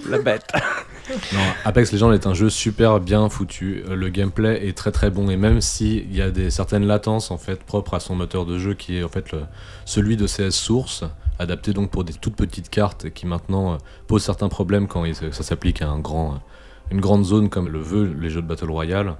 La bête. Non, Apex Legends est un jeu super bien foutu. Euh, Le gameplay est très très bon et même s'il y a des certaines latences en fait propres à son moteur de jeu qui est en fait le- celui de CS Source, adapté donc pour des toutes petites cartes et qui maintenant euh, pose certains problèmes quand il- ça s'applique à un grand, une grande zone comme le veut les jeux de Battle Royale.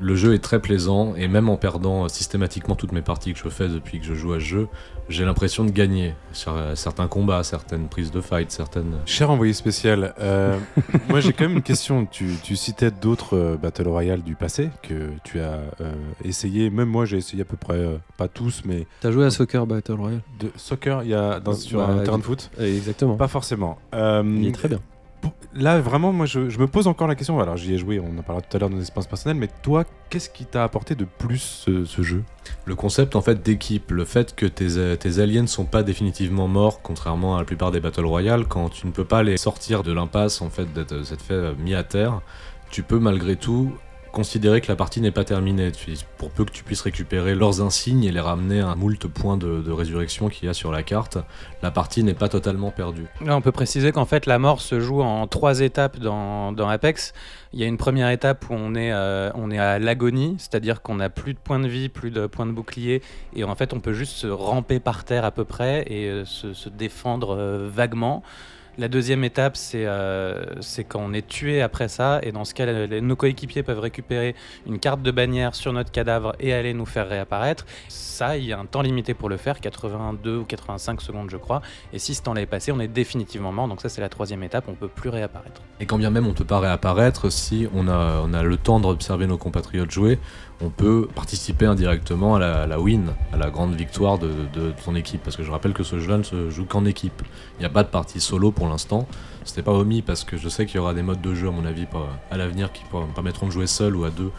Le jeu est très plaisant et même en perdant systématiquement toutes mes parties que je fais depuis que je joue à ce jeu, j'ai l'impression de gagner sur euh, certains combats, certaines prises de fight, certaines. Cher envoyé spécial, euh, moi j'ai quand même une question. Tu, tu citais d'autres euh, Battle Royale du passé que tu as euh, essayé. Même moi j'ai essayé à peu près, euh, pas tous, mais T'as joué à Soccer Battle Royale? De soccer il y a dans, sur Bah, un terrain de foot? Exactement. Pas forcément. Euh, Il est très bien. Là, vraiment, moi, je, me pose encore la question. Alors, j'y ai joué, on en parlera tout à l'heure de nos expériences personnelles, mais toi, qu'est-ce qui t'a apporté de plus ce, jeu? Le concept en fait d'équipe, le fait que tes, alliés ne sont pas définitivement morts, contrairement à la plupart des Battle Royale, quand tu ne peux pas les sortir de l'impasse, en fait, d'être fait euh, mis à terre, tu peux malgré tout considérer que la partie n'est pas terminée, pour peu que tu puisses récupérer leurs insignes et les ramener à un moult point de, résurrection qu'il y a sur la carte, la partie n'est pas totalement perdue. On peut préciser qu'en fait, la mort se joue en trois étapes dans, Apex. Il y a une première étape où on est, euh, on est à l'agonie, c'est-à-dire qu'on n'a plus de points de vie, plus de points de bouclier, et en fait, on peut juste se ramper par terre à peu près et euh, se, se défendre euh, vaguement. La deuxième étape, c'est euh, c'est quand on est tué après ça, et dans ce cas, nos coéquipiers peuvent récupérer une carte de bannière sur notre cadavre et aller nous faire réapparaître. Ça, il y a un temps limité pour le faire, 82 ou 85 secondes, je crois. Et si ce temps est passé, on est définitivement mort. Donc ça, c'est la troisième étape, on peut plus réapparaître. Et quand bien même on ne peut pas réapparaître, si on a, le temps d'observer nos compatriotes jouer, on peut participer indirectement à la, win, à la grande victoire de, de ton équipe. Parce que je rappelle que ce jeu-là ne se joue qu'en équipe. Il n'y a pas de partie solo pour l'instant. C'était pas omis parce que je sais qu'il y aura des modes de jeu, à mon avis, à l'avenir qui pourront- permettront de jouer seul ou à deux.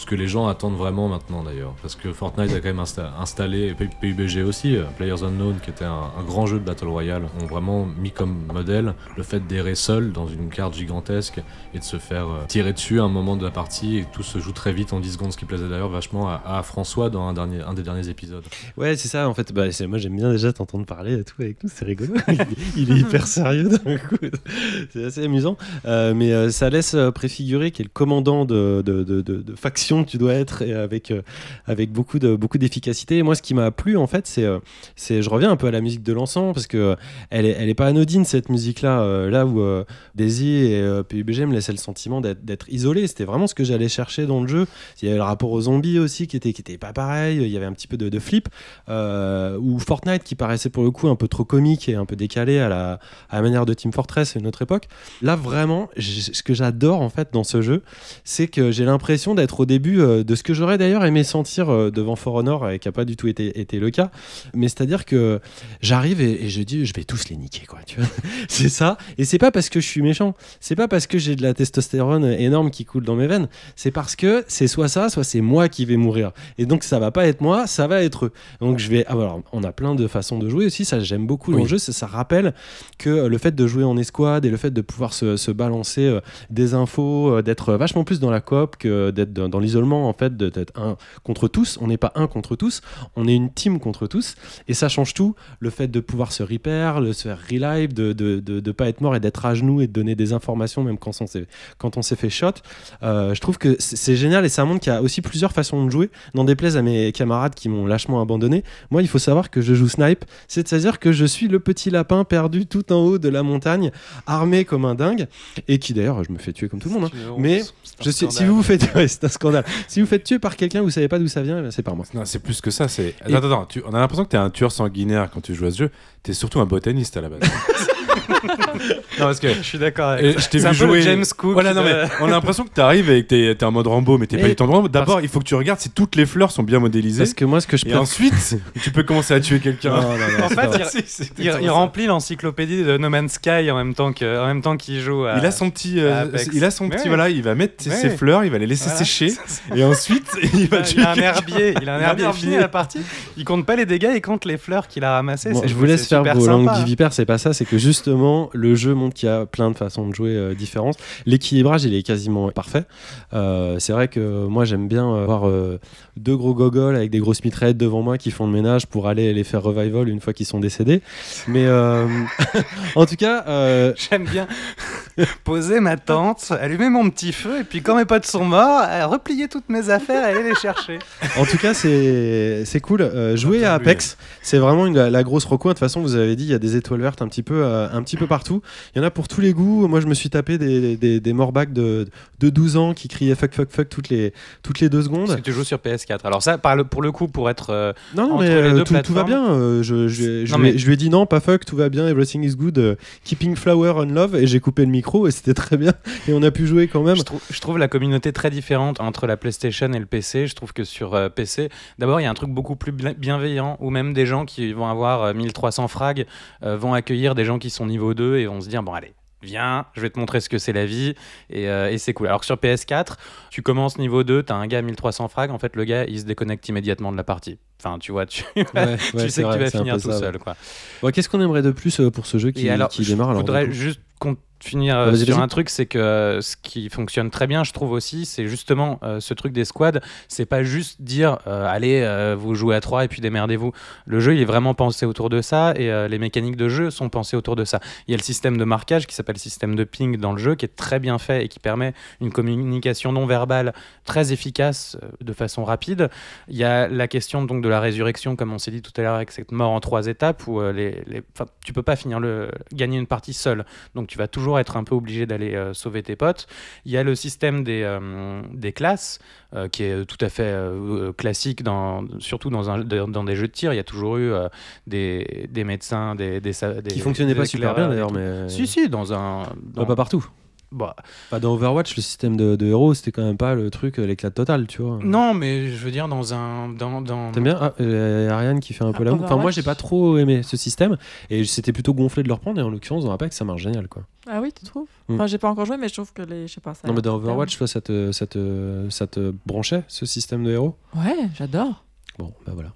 Ce que les gens attendent vraiment maintenant d'ailleurs. Parce que Fortnite a quand même insta- installé, et PUBG aussi, euh, Players Unknown, qui était un, grand jeu de Battle Royale, ont vraiment mis comme modèle le fait d'errer seul dans une carte gigantesque et de se faire euh, tirer dessus à un moment de la partie et tout se joue très vite en 10 secondes, ce qui plaisait d'ailleurs vachement à, François dans un, dernier, un des derniers épisodes. Ouais, c'est ça, en fait. Bah, moi, j'aime bien déjà t'entendre parler et tout avec nous, c'est rigolo. il, est, est hyper sérieux d'un coup. C'est assez amusant. Euh, mais ça laisse préfigurer quel commandant de, de, de, de- faction tu dois être et avec, euh, avec beaucoup de beaucoup d'efficacité. Moi, ce qui m'a plu, en fait, c'est, euh, c'est. Je reviens un peu à la musique de l'encens parce que euh, elle est, elle est pas anodine, cette musique-là. là où Daisy et PUBG me laissaient le sentiment d'être, isolés. C'était vraiment ce que j'allais chercher dans le jeu. Il y avait le rapport aux zombies aussi qui était, qui était pas pareil. Il y avait un petit peu de, flip. Ou Fortnite qui paraissait pour le coup un peu trop comique et un peu décalé à la, à la manière de Team Fortress à une autre époque. Là vraiment, ce que j'adore en fait dans ce jeu, c'est que j'ai l'impression d'être au début euh, de ce que j'aurais d'ailleurs aimé sentir euh, devant For Honor et qui n'a pas du tout été, été le cas. Mais c'est-à-dire que j'arrive et, et je dis je vais tous les niquer quoi. Tu vois c'est ça. Et c'est pas parce que je suis méchant, c'est pas parce que j'ai de la testostérone énorme qui coule dans mes veines, c'est parce que c'est soit ça, soit c'est moi qui vais mourir. Et donc ça va pas être moi, ça va être eux. Donc je vais. Ah, alors, on a plein de façons de jouer aussi. Ça j'aime beaucoup Oui. le jeu. Ça, ça rappelle que euh, le fait de jouer en escouade et le fait de pouvoir se, se balancer des infos, d'être vachement plus dans la coop que d'être dans, dans l'isolement en fait, de- d'être un contre tous. On n'est pas un contre tous, on est une team contre tous. Et ça change tout. Le fait de pouvoir se repair, de se faire relive, de de, de, de pas être mort et d'être à genoux et de donner des informations même quand on s'est quand on s'est fait shot. Euh, je trouve que c'est génial et c'est un monde qui a aussi plusieurs façons de jouer. N'en déplaise à mes camarades qui m'ont lâchement abandonné. Moi, il faut savoir que je joue snipe, c'est-à-dire que je suis le petit lapin perdu tout en haut de la montagne, armé comme un dingue, et qui d'ailleurs, je me fais tuer comme tout le monde. hein. Mais Je si vous vous faites, ouais, c'est un scandale. Si vous faites tuer par quelqu'un, vous savez pas d'où ça vient, eh c'est par moi. Non, c'est plus que ça. C'est. Attends, attends, tu- on a l'impression que t'es un tueur sanguinaire quand tu joues à ce jeu. T'es surtout un botaniste à la base. non, parce que. Je suis d'accord avec ça. je t'ai C'est un vu peu le jouer. James Cook. Voilà, non, mais de- on a l'impression que t'arrives et que t'es t'es en mode Rambo, mais t'es pas du tout en Rambo. D'abord, il faut que tu regardes si toutes les fleurs sont bien modélisées. Parce que moi, ce que je Et ensuite, tu peux commencer à tuer quelqu'un. En fait, il- Il, il remplit l'encyclopédie de No Man's Sky en même temps que, en même temps qu'il joue. À... Il a son petit, euh, il a son petit, ouais. voilà, il va mettre ses- Ouais. ses fleurs, il va les laisser Voilà. sécher, et ensuite il va Il tuer a un herbier, il a un Il herbier fini la partie. Il compte pas les dégâts, il compte les fleurs qu'il a ramassées. Bon, je vous laisse faire vos langues vipère, c'est pas ça, c'est que justement le jeu montre qu'il y a plein de façons de jouer euh, différentes. L'équilibrage il est quasiment parfait. Euh, c'est vrai que moi j'aime bien euh, voir euh, deux gros gogoles avec des grosses mitraillettes devant moi qui font le ménage pour aller les faire revival une fois qu'ils sont décédés. Mais euh, en tout cas, euh, J'aime bien. poser ma tente, allumer mon petit feu, et puis quand mes potes sont morts, euh, replier toutes mes affaires et aller les chercher. En tout cas, c'est c'est cool. Euh, jouer à Apex, c'est vraiment une- la, la grosse reco. De toute façon, vous avez dit, il y a des étoiles vertes un petit peu, euh, un petit peu partout. Il y en a pour tous les goûts. Moi, je me suis tapé des, des, des morbacs de, de 12 ans qui criaient fuck, fuck, fuck toutes les, toutes les deux Parce secondes. que tu joues sur PS4. Alors ça, par le- pour le coup, pour être... euh, Non, non, entre mais les deux tout, tout va bien. Euh, je, je, je Non, mais- je lui ai dit non, pas fuck, tout va bien, everything is good. keeping flower on love. Et j'ai coupé le micro et c'était très bien. Et on a pu jouer quand même. Je, trou- je trouve la communauté très différente entre la PlayStation et le PC. Je trouve que sur euh, PC, d'abord, il y a un truc beaucoup plus bienveillant où même des gens qui vont avoir euh, 1300 frags euh, vont accueillir des gens qui sont niveau 2 et vont se dire bon, allez. Viens, je vais te montrer ce que c'est la vie et, euh, et c'est cool. Alors que sur PS4, tu commences niveau 2, t'as un gars à 1300 frags, en fait le gars il se déconnecte immédiatement de la partie. Enfin, tu vois, tu, Ouais, ouais, sais que tu vas finir tout ça, ouais. seul. Quoi. Bon, Qu'est-ce qu'on aimerait de plus euh, pour ce jeu qui, Et alors, qui je démarre alors, voudrais coup juste qu'on finir euh, sur un truc, c'est que euh, ce qui fonctionne très bien, je trouve aussi, c'est justement euh, ce truc des squads. C'est pas juste dire, allez, vous jouez à trois et puis démerdez-vous. Le jeu, il est vraiment pensé autour de ça et les mécaniques de jeu sont pensées autour de ça. Il y a le système de marquage qui s'appelle système de ping dans le jeu, qui est très bien fait et qui permet une communication non verbale très efficace de façon rapide. Il y a la question donc de la résurrection, comme on s'est dit tout à l'heure avec cette mort en trois étapes, où les, les- tu peux pas finir le gagner une partie seul. Donc tu vas toujours être un peu obligé d'aller euh, sauver tes potes. Il y a le système des, euh, des classes, euh, qui est tout à fait classique, dans, surtout dans, un, dans dans des jeux de tir. Il y a toujours eu des, des médecins, des, des, Qui fonctionnait des pas super bien d'ailleurs, mais. Si, si, dans un... Bah, pas partout. Bah, Bah, dans Overwatch, le système de, de héros, c'était quand même pas le truc, euh, l'éclat total, tu vois. non, mais je veux dire dans un... Dans, dans... T'aimes bien ah, euh, Ariane qui fait un peu Ah, la moue. Enfin, moi, j'ai pas trop aimé ce système et c'était plutôt gonflé de le reprendre. Et en l'occurrence, dans Apex, ça marche génial, quoi. Ah oui, tu trouves? Mm. Enfin, j'ai pas encore joué, mais je trouve que les. Je sais pas. ça non, mais dans Overwatch, toi, ça te, ça te, ça te branchait ce système de héros? Ouais, j'adore. Bon, bah voilà.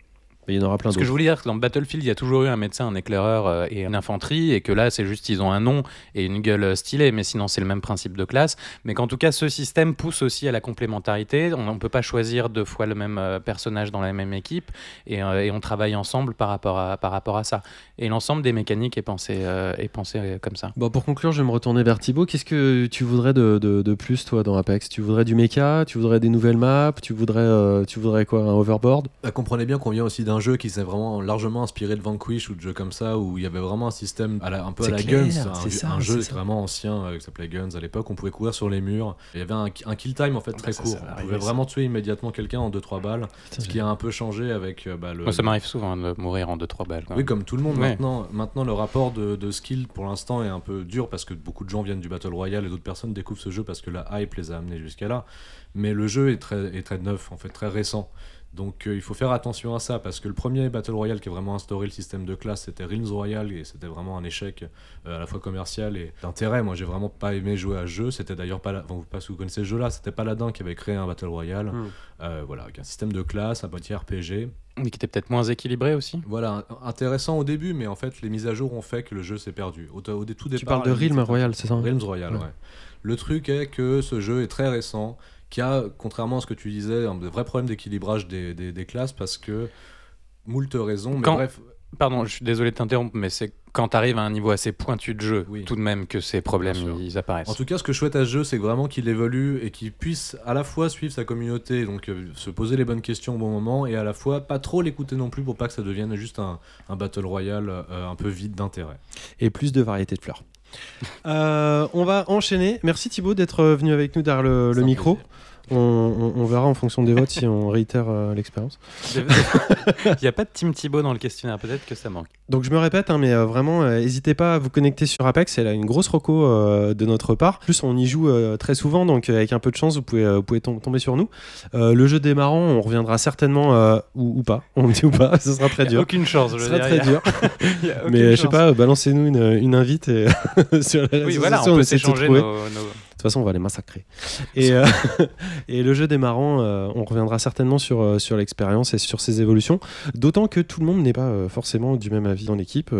Mais il y en aura plein Ce que je voulais dire, c'est que dans Battlefield, il y a toujours eu un médecin, un éclaireur euh, et une infanterie, et que là, c'est juste, ils ont un nom et une gueule euh, stylée, mais sinon, c'est le même principe de classe. Mais qu'en tout cas, ce système pousse aussi à la complémentarité. On ne peut pas choisir deux fois le même euh, personnage dans la même équipe, et, euh, et on travaille ensemble par rapport à, par rapport à ça. Et l'ensemble des mécaniques est pensé, euh, est pensé euh, comme ça. Bon, pour conclure, je vais me retourner vers Thibaut. Qu'est-ce que tu voudrais de, de, de plus, toi, dans Apex? Tu voudrais du mecha? Tu voudrais des nouvelles maps? Tu voudrais, euh, tu voudrais quoi? Un overboard? Bah, comprenez bien qu'on vient aussi d'un jeu qui s'est vraiment largement inspiré de Vanquish ou de jeux comme ça où il y avait vraiment un système à la- un peu à C'est la clair, Guns, c'est un, ça, un jeu ça. vraiment ancien euh, qui s'appelait Guns à l'époque. On pouvait courir sur les murs. Il y avait un, un kill time en fait bah, très ça, court. on pouvait ça. vraiment tuer immédiatement quelqu'un en 2-3 balles. Putain, Ce qui a un peu changé avec euh, bah, le. Moi, ça m'arrive souvent hein, de mourir en 2-3 balles. quoi. Oui, comme tout le monde Ouais. maintenant. Maintenant, le rapport de, de skill pour l'instant est un peu dur parce que beaucoup de gens viennent du Battle Royale et d'autres personnes découvrent ce jeu parce que la hype les a amenés jusqu'à là. Mais le jeu est très, est très neuf, en fait, très récent. Donc euh, il faut faire attention à ça parce que le premier Battle Royale qui a vraiment instauré le système de classe c'était Realms Royale et c'était vraiment un échec euh, à la fois commercial et d'intérêt. Moi j'ai vraiment pas aimé jouer à ce jeu. C'était d'ailleurs pas, la... enfin, vous, pas vous connaissez ce jeu là, c'était Paladin qui avait créé un Battle Royale. Hmm. Euh, voilà, avec un système de classe, un petit RPG. Mais qui était peut-être moins équilibré aussi. Voilà, intéressant au début, mais en fait, les mises à jour ont fait que le jeu s'est perdu. Au, au tout départ, Tu parles de la limite, Realm c'était- Royal, c'est ça hein? Realms Royal, Ouais. ouais. Le truc est que ce jeu est très récent, qui a, contrairement à ce que tu disais, un vrai problème d'équilibrage des, des- des classes parce que moult raisons, mais Quand- bref, Pardon, je suis désolé de t'interrompre, mais c'est quand tu arrives à un niveau assez pointu de jeu, Oui. tout de même que ces problèmes ils apparaissent. En tout cas, ce que je souhaite à ce jeu, c'est vraiment qu'il évolue et qu'il puisse à la fois suivre sa communauté, donc euh, se poser les bonnes questions au bon moment, et à la fois pas trop l'écouter non plus pour pas que ça devienne juste un, un battle royale euh, un peu vide d'intérêt. et plus de variété de fleurs. Euh, on va enchaîner. Merci Thibaut d'être venu avec nous derrière le, micro. plaisir. On, on- on verra en fonction des votes si on réitère euh, l'expérience. Il n'y a pas de Team Thibaut dans le questionnaire, peut-être que ça manque. Donc je me répète, hein, mais euh, vraiment, euh, n'hésitez pas à vous connecter sur Apex. Elle a une grosse reco de notre part. En plus, on y joue très souvent, donc avec un peu de chance, vous pouvez, vous pouvez tom- tomber sur nous. Le jeu démarrant, on reviendra certainement ou, ou pas. On me dit ou pas, ce sera très dur. aucune chance, Ce je veux sera dire. très a- dur. Mais je sais pas, balancez-nous une, une invite et sur les réseaux Oui, voilà, sociaux, on peut s'échanger nos, façon, on va les massacrer. Et, euh, et le jeu démarrant, euh, on reviendra certainement sur, euh, sur l'expérience et sur ses évolutions. D'autant que tout le monde n'est pas forcément du même avis dans l'équipe.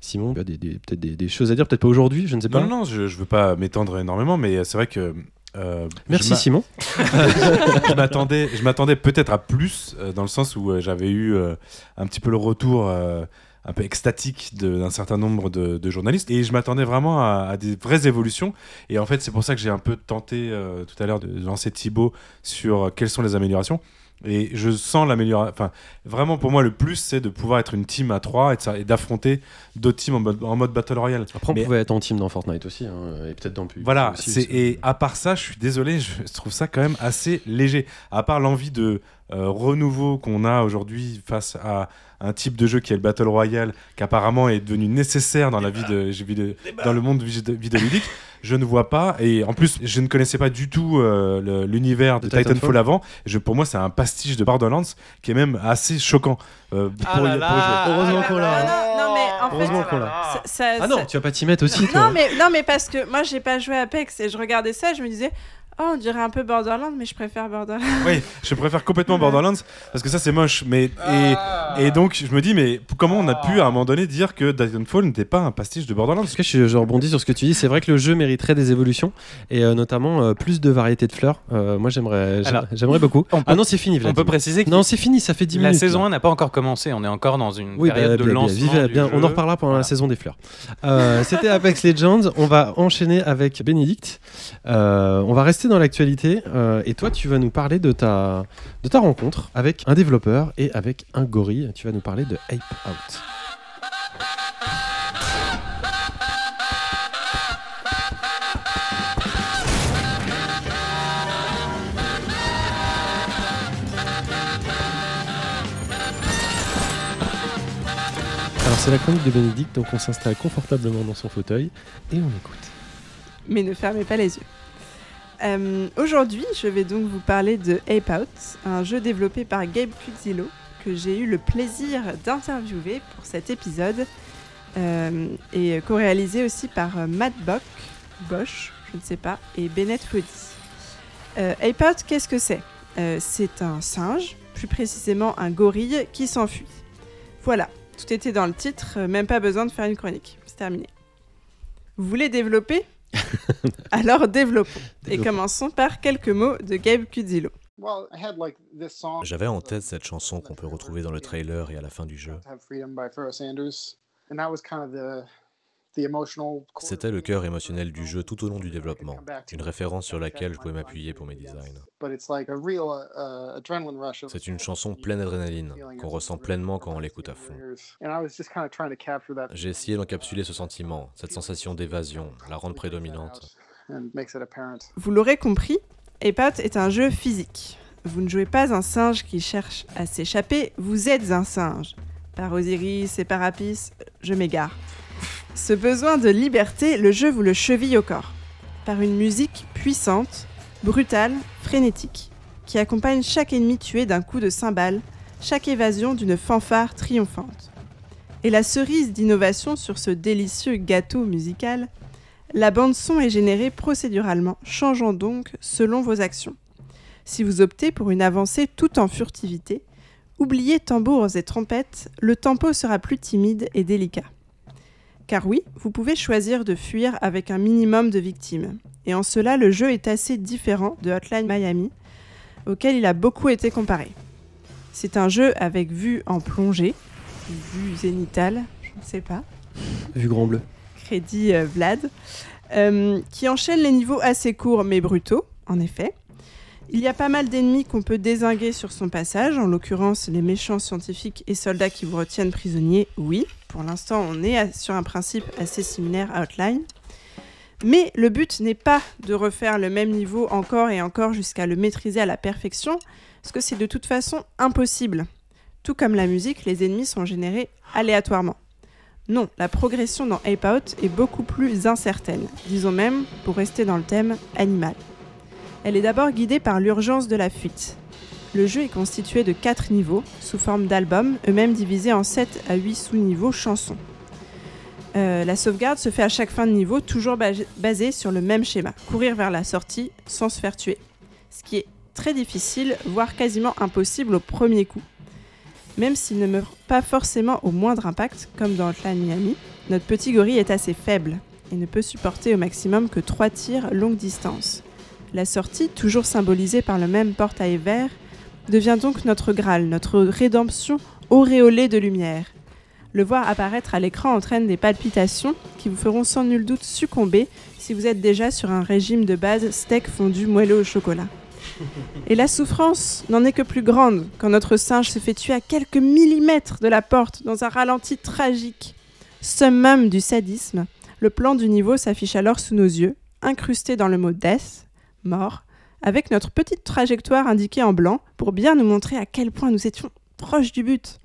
Simon, tu as des, des- peut-être des, des choses à dire, peut-être pas aujourd'hui, je ne sais pas. Non, non, je, je veux pas m'étendre énormément, mais c'est vrai que. euh, Merci je Simon. je m'attendais, je m'attendais peut-être à plus, euh, dans le sens où euh, j'avais eu un petit peu le retour un peu extatique d'un certain nombre de, de journalistes. Et je m'attendais vraiment à, à des vraies évolutions. Et en fait, c'est pour ça que j'ai un peu tenté euh, tout à l'heure de lancer Thibaut sur euh, quelles sont les améliorations. Et je sens l'amélioration. Enfin, vraiment, pour moi, le plus, c'est de pouvoir être une team à 3 et d'affronter d'autres teams en mode, en mode Battle Royale. Après, on Mais- pouvait être en team dans Fortnite aussi, hein, et peut-être dans plus. Voilà, aussi, et à part ça, je suis désolé, je trouve ça quand même assez léger. À part l'envie de euh, renouveau qu'on a aujourd'hui face à un type de jeu qui est le Battle Royale, qui apparemment est devenu nécessaire dans la vie de, dans le monde vid- vidéoludique, je ne vois pas. Et en plus, je ne connaissais pas du tout euh, l'univers de, De Titanfall, Titanfall. avant. Je, pour moi, c'est un pastiche de Borderlands qui est même assez choquant euh, Ah pour, là y- là. pour jouer. Heureusement qu'on l'a. non, non, mais en fait, Heureusement qu'on l'a. ça- ça- Ah non, ça- tu vas pas t'y mettre aussi, toi. Non mais, non, mais parce que moi, j'ai pas joué à Apex et je regardais ça, je me disais, oh, on dirait un peu Borderlands, mais je préfère Borderlands. Oui, je préfère complètement Borderlands parce que ça c'est moche. Mais et, et donc je me dis mais comment on a pu à un moment donné dire que Titanfall n'était pas un pastiche de Borderlands? En tout cas, je, je rebondis sur ce que tu dis. C'est vrai que le jeu mériterait des évolutions et euh, notamment euh, plus de variété de fleurs. Euh, moi, j'aimerais, beaucoup. on peut- ah non, c'est fini. On Vlad. peut préciser que Non, c'est fini. Ça fait 10 la minutes. saison là. 1 n'a pas encore commencé. On est encore dans une Oui, période bah, de bien, bien, lancement. vivez du bien. On en reparlera pendant Voilà. la saison des fleurs. Euh, C'était Apex Legends. On va enchaîner avec Bénédicte. Euh, on va rester dans l'actualité. euh, et toi, tu vas nous parler de ta, de ta rencontre avec un développeur et avec un gorille. Tu vas nous parler de Ape Out. Alors, c'est la chronique de Bénédicte, donc on s'installe confortablement dans son fauteuil et on écoute. mais ne fermez pas les yeux. Euh, Aujourd'hui, je vais donc vous parler de Ape Out, un jeu développé par Gabe Cuxilo que j'ai eu le plaisir d'interviewer pour cet épisode euh, et co-réalisé aussi par euh, Matt Bock, Bosch, je ne sais pas, et Bennett Foddy. Ape Out, qu'est-ce que c'est? C'est un singe, plus précisément un gorille, qui s'enfuit. Voilà, tout était dans le titre, même pas besoin de faire une chronique, c'est terminé. Vous voulez développer? alors développons. Et commençons par quelques mots de Gabe Cudzilo. J'avais en tête cette chanson qu'on peut retrouver dans le trailer et à la fin du jeu. C'était le cœur émotionnel du jeu tout au long du développement, une référence sur laquelle je pouvais m'appuyer pour mes designs. C'est une chanson pleine d'adrénaline, qu'on ressent pleinement quand on l'écoute à fond. J'ai essayé d'encapsuler ce sentiment, cette sensation d'évasion, la rendre prédominante. Vous l'aurez compris, Out est un jeu physique. Vous ne jouez pas un singe qui cherche à s'échapper, vous êtes un singe. Par Osiris et par Apis, je m'égare. Ce besoin de liberté, le jeu vous le cheville au corps. Par une musique puissante, brutale, frénétique, qui accompagne chaque ennemi tué d'un coup de cymbale, chaque évasion d'une fanfare triomphante. Et la cerise d'innovation sur ce délicieux gâteau musical, la bande son est générée procéduralement, changeant donc selon vos actions. Si vous optez pour une avancée tout en furtivité, oubliez tambours et trompettes, le tempo sera plus timide et délicat. Car oui, vous pouvez choisir de fuir avec un minimum de victimes. Et en cela, le jeu est assez différent de Hotline Miami, auquel il a beaucoup été comparé. C'est un jeu avec vue en plongée, vue zénitale, je ne sais pas, Vu grand bleu. crédit euh, Vlad, euh, qui enchaîne les niveaux assez courts mais brutaux, en effet. Il y a pas mal d'ennemis qu'on peut désinguer sur son passage, en l'occurrence les méchants scientifiques et soldats qui vous retiennent prisonniers, oui. Pour l'instant, on est sur un principe assez similaire à Outline. Mais le but n'est pas de refaire le même niveau encore et encore jusqu'à le maîtriser à la perfection, parce que c'est de toute façon impossible. Tout comme la musique, les ennemis sont générés aléatoirement. Non, la progression dans Ape Out est beaucoup plus incertaine, disons même, pour rester dans le thème, animal. Elle est d'abord guidée par l'urgence de la fuite. Le jeu est constitué de 4 niveaux, sous forme d'albums, eux-mêmes divisés en 7 à 8 sous-niveaux chansons. Euh, la sauvegarde se fait à chaque fin de niveau, toujours ba- basée sur le même schéma, courir vers la sortie sans se faire tuer. Ce qui est très difficile, voire quasiment impossible au premier coup. Même s'il ne meurt pas forcément au moindre impact, comme dans Hotline Miami, notre petit gorille est assez faible et ne peut supporter au maximum que 3 tirs longue distance. La sortie, toujours symbolisée par le même portail vert, devient donc notre Graal, notre rédemption auréolée de lumière. Le voir apparaître à l'écran entraîne des palpitations qui vous feront sans nul doute succomber si vous êtes déjà sur un régime de base steak fondu moelleux au chocolat. Et la souffrance n'en est que plus grande quand notre singe se fait tuer à quelques millimètres de la porte dans un ralenti tragique. Summum du sadisme, le plan du niveau s'affiche alors sous nos yeux, incrusté dans le mot death, mort, avec notre petite trajectoire indiquée en blanc pour bien nous montrer à quel point nous étions proches du but.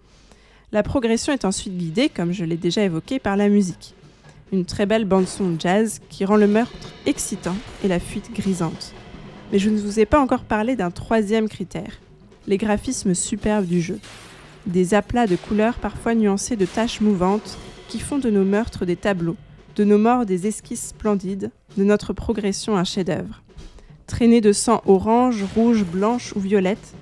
La progression est ensuite guidée, comme je l'ai déjà évoqué, par la musique. Une très belle bande-son jazz qui rend le meurtre excitant et la fuite grisante. Mais je ne vous ai pas encore parlé d'un troisième critère, les graphismes superbes du jeu. Des aplats de couleurs parfois nuancés de taches mouvantes qui font de nos meurtres des tableaux, de nos morts des esquisses splendides, de notre progression un chef-d'œuvre. Traînées de sang orange, rouge, blanche ou violette,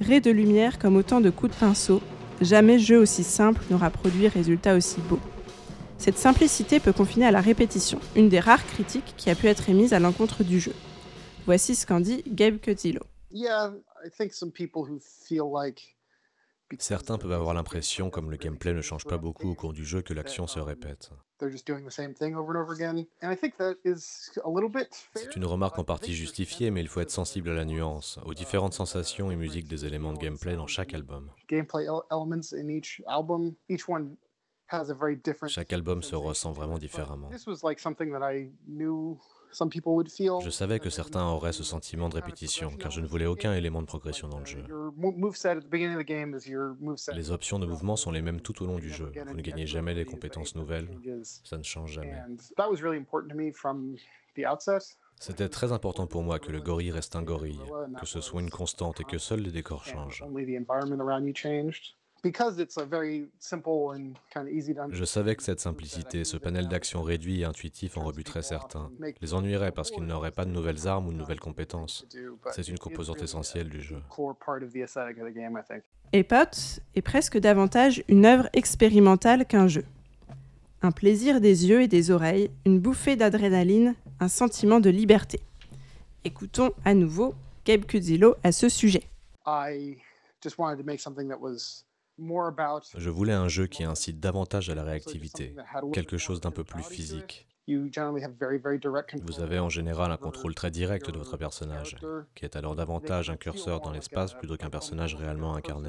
raies de lumière comme autant de coups de pinceau, jamais jeu aussi simple n'aura produit résultat aussi beau. Cette simplicité peut confiner à la répétition, une des rares critiques qui a pu être émise à l'encontre du jeu. Voici ce qu'en dit Gabe Cutillo. Certains peuvent avoir l'impression, comme le gameplay ne change pas beaucoup au cours du jeu, que l'action se répète. C'est une remarque en partie justifiée, mais il faut être sensible à la nuance, aux différentes sensations et musiques des éléments de gameplay dans chaque album. Chaque album se ressent vraiment différemment. Je savais que certains auraient ce sentiment de répétition, car je ne voulais aucun élément de progression dans le jeu. Les options de mouvement sont les mêmes tout au long du jeu. Vous ne gagnez jamais des compétences nouvelles, ça ne change jamais. C'était très important pour moi que le gorille reste un gorille, que ce soit une constante et que seuls les décors changent. Je savais que cette simplicité, ce panel d'actions réduit et intuitif en rebuterait certains, les ennuierait parce qu'ils n'auraient pas de nouvelles armes ou de nouvelles compétences. C'est une composante essentielle du jeu. Epot est presque davantage une œuvre expérimentale qu'un jeu. Un plaisir des yeux et des oreilles, une bouffée d'adrénaline, un sentiment de liberté. Écoutons à nouveau Gabe Cudzillo à ce sujet. Je voulais un jeu qui incite davantage à la réactivité, quelque chose d'un peu plus physique. Vous avez en général un contrôle très direct de votre personnage, qui est alors davantage un curseur dans l'espace plutôt qu'un personnage réellement incarné.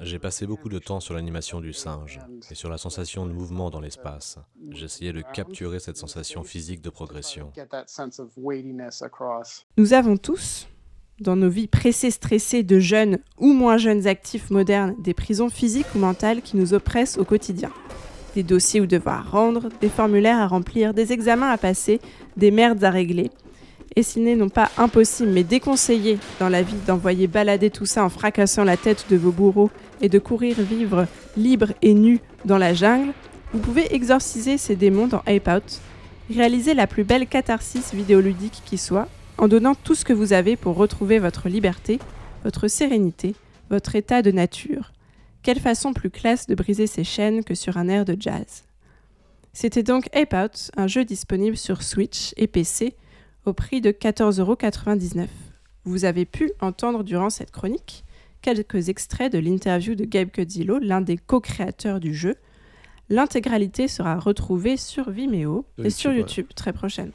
J'ai passé beaucoup de temps sur l'animation du singe et sur la sensation de mouvement dans l'espace. J'essayais de capturer cette sensation physique de progression. Nous avons tous, dans nos vies pressées, stressées de jeunes ou moins jeunes actifs modernes, des prisons physiques ou mentales qui nous oppressent au quotidien. Des dossiers ou devoirs à rendre, des formulaires à remplir, des examens à passer, des merdes à régler. Et s'il n'est non pas impossible mais déconseillé dans la vie d'envoyer balader tout ça en fracassant la tête de vos bourreaux et de courir vivre libre et nu dans la jungle, vous pouvez exorciser ces démons dans Ape Out, réaliser la plus belle catharsis vidéoludique qui soit en donnant tout ce que vous avez pour retrouver votre liberté, votre sérénité, votre état de nature. Quelle façon plus classe de briser ces chaînes que sur un air de jazz. C'était donc Ape Out, un jeu disponible sur Switch et PC au prix de 14,99€. Vous avez pu entendre durant cette chronique quelques extraits de l'interview de Gabe Cudzillo, l'un des co-créateurs du jeu. L'intégralité sera retrouvée sur Vimeo et sur YouTube très prochainement.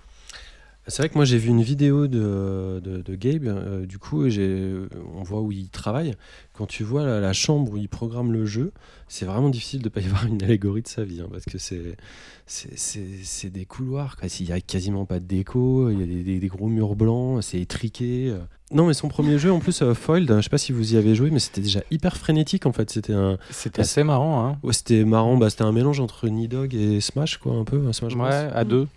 C'est vrai que moi j'ai vu une vidéo de, de, Gabe, euh, du coup on voit où il travaille. Quand tu vois la, chambre où il programme le jeu, c'est vraiment difficile de ne pas y voir une allégorie de sa vie, hein, parce que c'est, c'est, des couloirs, il n'y a quasiment pas de déco, il y a des, gros murs blancs, c'est étriqué. Non mais son premier jeu en plus, euh, Foiled, je sais pas si vous y avez joué, mais c'était déjà hyper frénétique en fait. C'était un. C'était assez marrant. Hein. Ouais, c'était marrant, bah, c'était un mélange entre Nidog et Smash quoi, un peu. Smash ouais, à deux.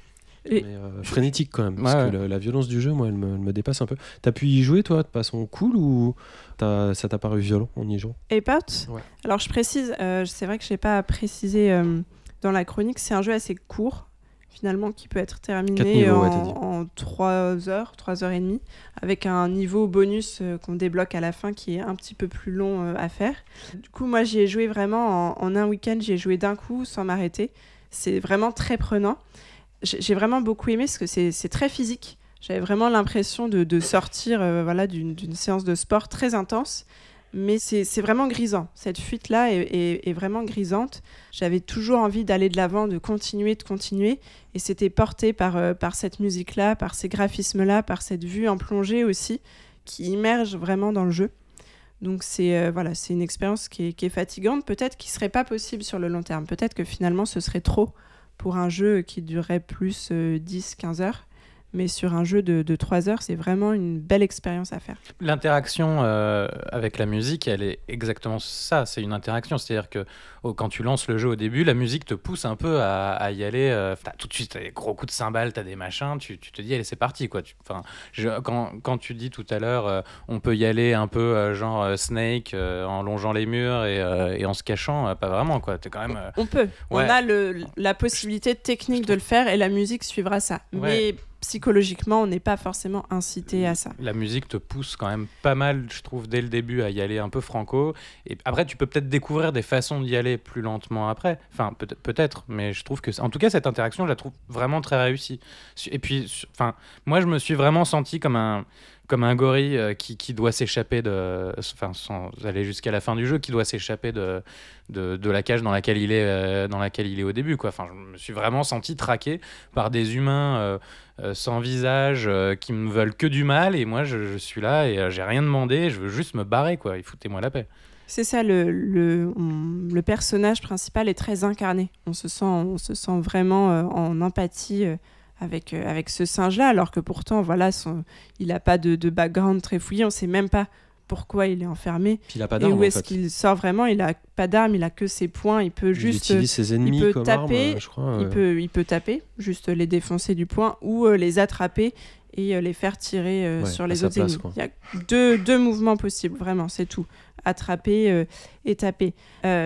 Mais euh, frénétique quand même, parce que la, violence du jeu, moi, elle me, dépasse un peu. T'as pu y jouer, toi, de façon cool, ou ça t'a paru violent en y jouant? Et ouais. Alors, je précise, euh, c'est vrai que je n'ai pas précisé euh, dans la chronique, c'est un jeu assez court, finalement, qui peut être terminé en, 3 heures, 3 heures et demie, avec un niveau bonus qu'on débloque à la fin qui est un petit peu plus long à faire. Du coup, moi, j'y ai joué vraiment en, en un week-end, j'y ai joué d'un coup, sans m'arrêter. C'est vraiment très prenant j'ai vraiment beaucoup aimé parce que c'est très physique. J'avais vraiment l'impression de, sortir euh, voilà, d'une séance de sport très intense. Mais c'est vraiment grisant. Cette fuite-là est, vraiment grisante. J'avais toujours envie d'aller de l'avant, de continuer, de continuer. Et c'était porté par, euh, par cette musique-là, par ces graphismes-là, par cette vue en plongée aussi, qui immerge vraiment dans le jeu. Donc c'est euh, voilà, une expérience qui est, qui est fatigante, peut-être qui serait pas possible sur le long terme. Peut-être que finalement ce serait trop pour un jeu qui durerait plus 10-15 heures. Mais sur un jeu de, de 3 heures, c'est vraiment une belle expérience à faire. L'interaction euh, avec la musique, elle est exactement ça, c'est une interaction. C'est-à-dire que oh, quand tu lances le jeu au début, la musique te pousse un peu à, à y aller. euh, tout de suite, t'as des gros coups de cymbales, t'as des machins, tu, tu te dis, allez, c'est parti. Quoi. Tu, je- quand, quand tu dis tout à l'heure, euh, on peut y aller un peu genre Snake, en longeant les murs et, et en se cachant, pas vraiment. quoi. T'es quand même. On peut. Ouais. On a le, la possibilité technique de le faire et la musique suivra ça. Mais psychologiquement, on n'est pas forcément incité à ça. La musique te pousse quand même pas mal, je trouve, dès le début à y aller un peu franco. Et après, tu peux peut-être découvrir des façons d'y aller plus lentement après. Enfin, peut- peut-être, mais je trouve que, en tout cas, cette interaction, je la trouve vraiment très réussie. Et puis, enfin, moi, je me suis vraiment senti comme un comme un gorille euh, qui, qui doit s'échapper de, enfin, sans aller jusqu'à la fin du jeu, qui doit s'échapper de, de, la cage dans laquelle il est, euh, dans laquelle il est au début. Enfin, je me suis vraiment senti traqué par des humains euh, sans visage qui me veulent que du mal et moi je, suis là et j'ai rien demandé je veux juste me barrer quoi il foutez-moi la paix C'est ça, le, le, le personnage principal est très incarné. On se sent, on se sent vraiment en empathie avec, euh, avec ce singe-là, alors que pourtant, voilà, son, il n'a pas de, de background très fouillé, on ne sait même pas pourquoi il est enfermé. Puis il a pas Et où en est-ce fait. qu'il sort vraiment Il a pas d'arme, il a que ses poings, il peut Il juste... utilise ses ennemis peut comme taper, arme, je crois. Il peut, il peut taper, juste les défoncer du poing, ou euh, les attraper et euh, les faire tirer Ouais, sur les autres place, ennemis. quoi. Il y a deux, deux mouvements possibles, vraiment, c'est tout. Attraper et taper.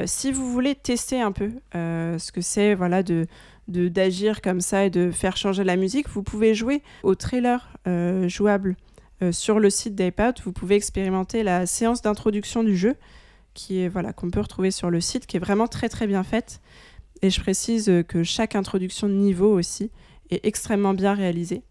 Si vous voulez tester un peu ce que c'est voilà, de de- d'agir comme ça et de faire changer la musique, vous pouvez jouer au trailer euh, jouable euh, sur le site d'Apeout. Vous pouvez expérimenter la séance d'introduction du jeu qui voilà qu'on peut retrouver sur le site, qui est vraiment très très bien faite. Et je précise euh, que chaque introduction de niveau aussi est extrêmement bien réalisée.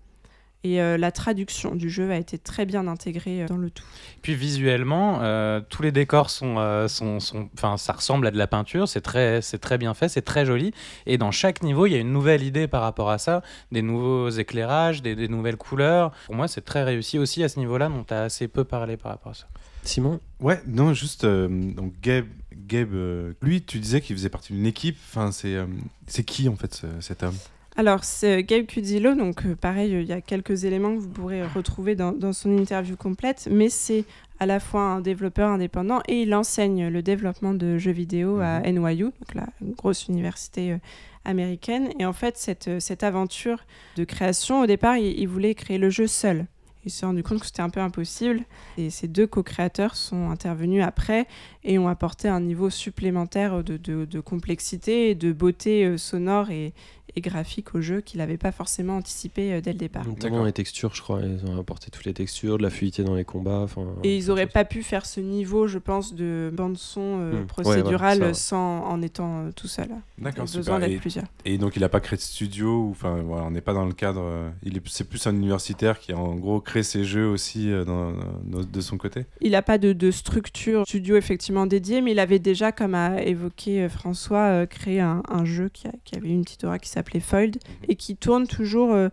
Et euh, la traduction du jeu a été très bien intégrée euh, dans le tout. puis visuellement euh, tous les décors sont euh, sont ça ressemble à de la peinture c'est très c'est très bien fait c'est très joli. Et dans chaque niveau il y a une nouvelle idée par rapport à ça des nouveaux éclairages des, des nouvelles couleurs. Pour moi c'est très réussi aussi à ce niveau là dont tu as assez peu parlé par rapport à ça. Simon? Ouais, non, juste euh, donc Gabe, Gabe euh, lui, tu disais qu'il faisait partie d'une équipe. Enfin, c'est euh, c'est qui en fait ce- cet homme? Alors, c'est Gabe Cudillo, donc euh, pareil, euh, il y a quelques éléments que vous pourrez retrouver dans, dans son interview complète, mais c'est à la fois un développeur indépendant et il enseigne le développement de jeux vidéo à NYU, donc la grosse université euh, américaine. Et en fait, cette, cette aventure de création, au départ, il, il voulait créer le jeu seul. Il s'est rendu compte que c'était un peu impossible. Et ces deux co-créateurs sont intervenus après et ont apporté un niveau supplémentaire de, de- de complexité et de beauté sonore et, et graphique au jeu qu'il n'avait pas forcément anticipé euh, dès le départ. Notamment les textures, je crois. Ils ont apporté toutes les textures, de la fluidité dans les combats. Et ils n'auraient pas pu faire ce niveau, je pense, de bande-son euh, Hmm. Ouais, procédurale ça, sans, en étant euh, tout seul. D'accord, besoin super. d'être Et, plusieurs. et donc il a pas créé de studio enfin voilà, on n'est pas dans le cadre. euh, il est c'est plus un universitaire qui en gros crée ses jeux aussi euh, dans- dans- de son côté? Il n'a pas de, de structure studio effectivement dédiée, mais il avait déjà, comme a évoqué François, euh, créé un, un jeu qui, a- qui avait une petite aura qui s'appelait Fold et qui tourne toujours euh,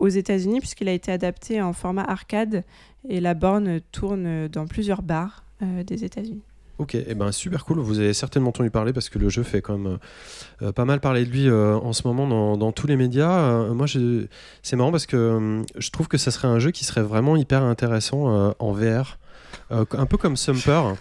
aux États-Unis puisqu'il a été adapté en format arcade et la borne tourne dans plusieurs bars euh, des États-Unis. Ok, et ben super cool. Vous avez certainement entendu parler parce que le jeu fait quand même euh, pas mal parler de lui euh, en ce moment dans, dans tous les médias. Euh, moi, c'est marrant parce que je trouve que ça serait un jeu qui serait vraiment hyper intéressant en VR. Un peu comme Sumper,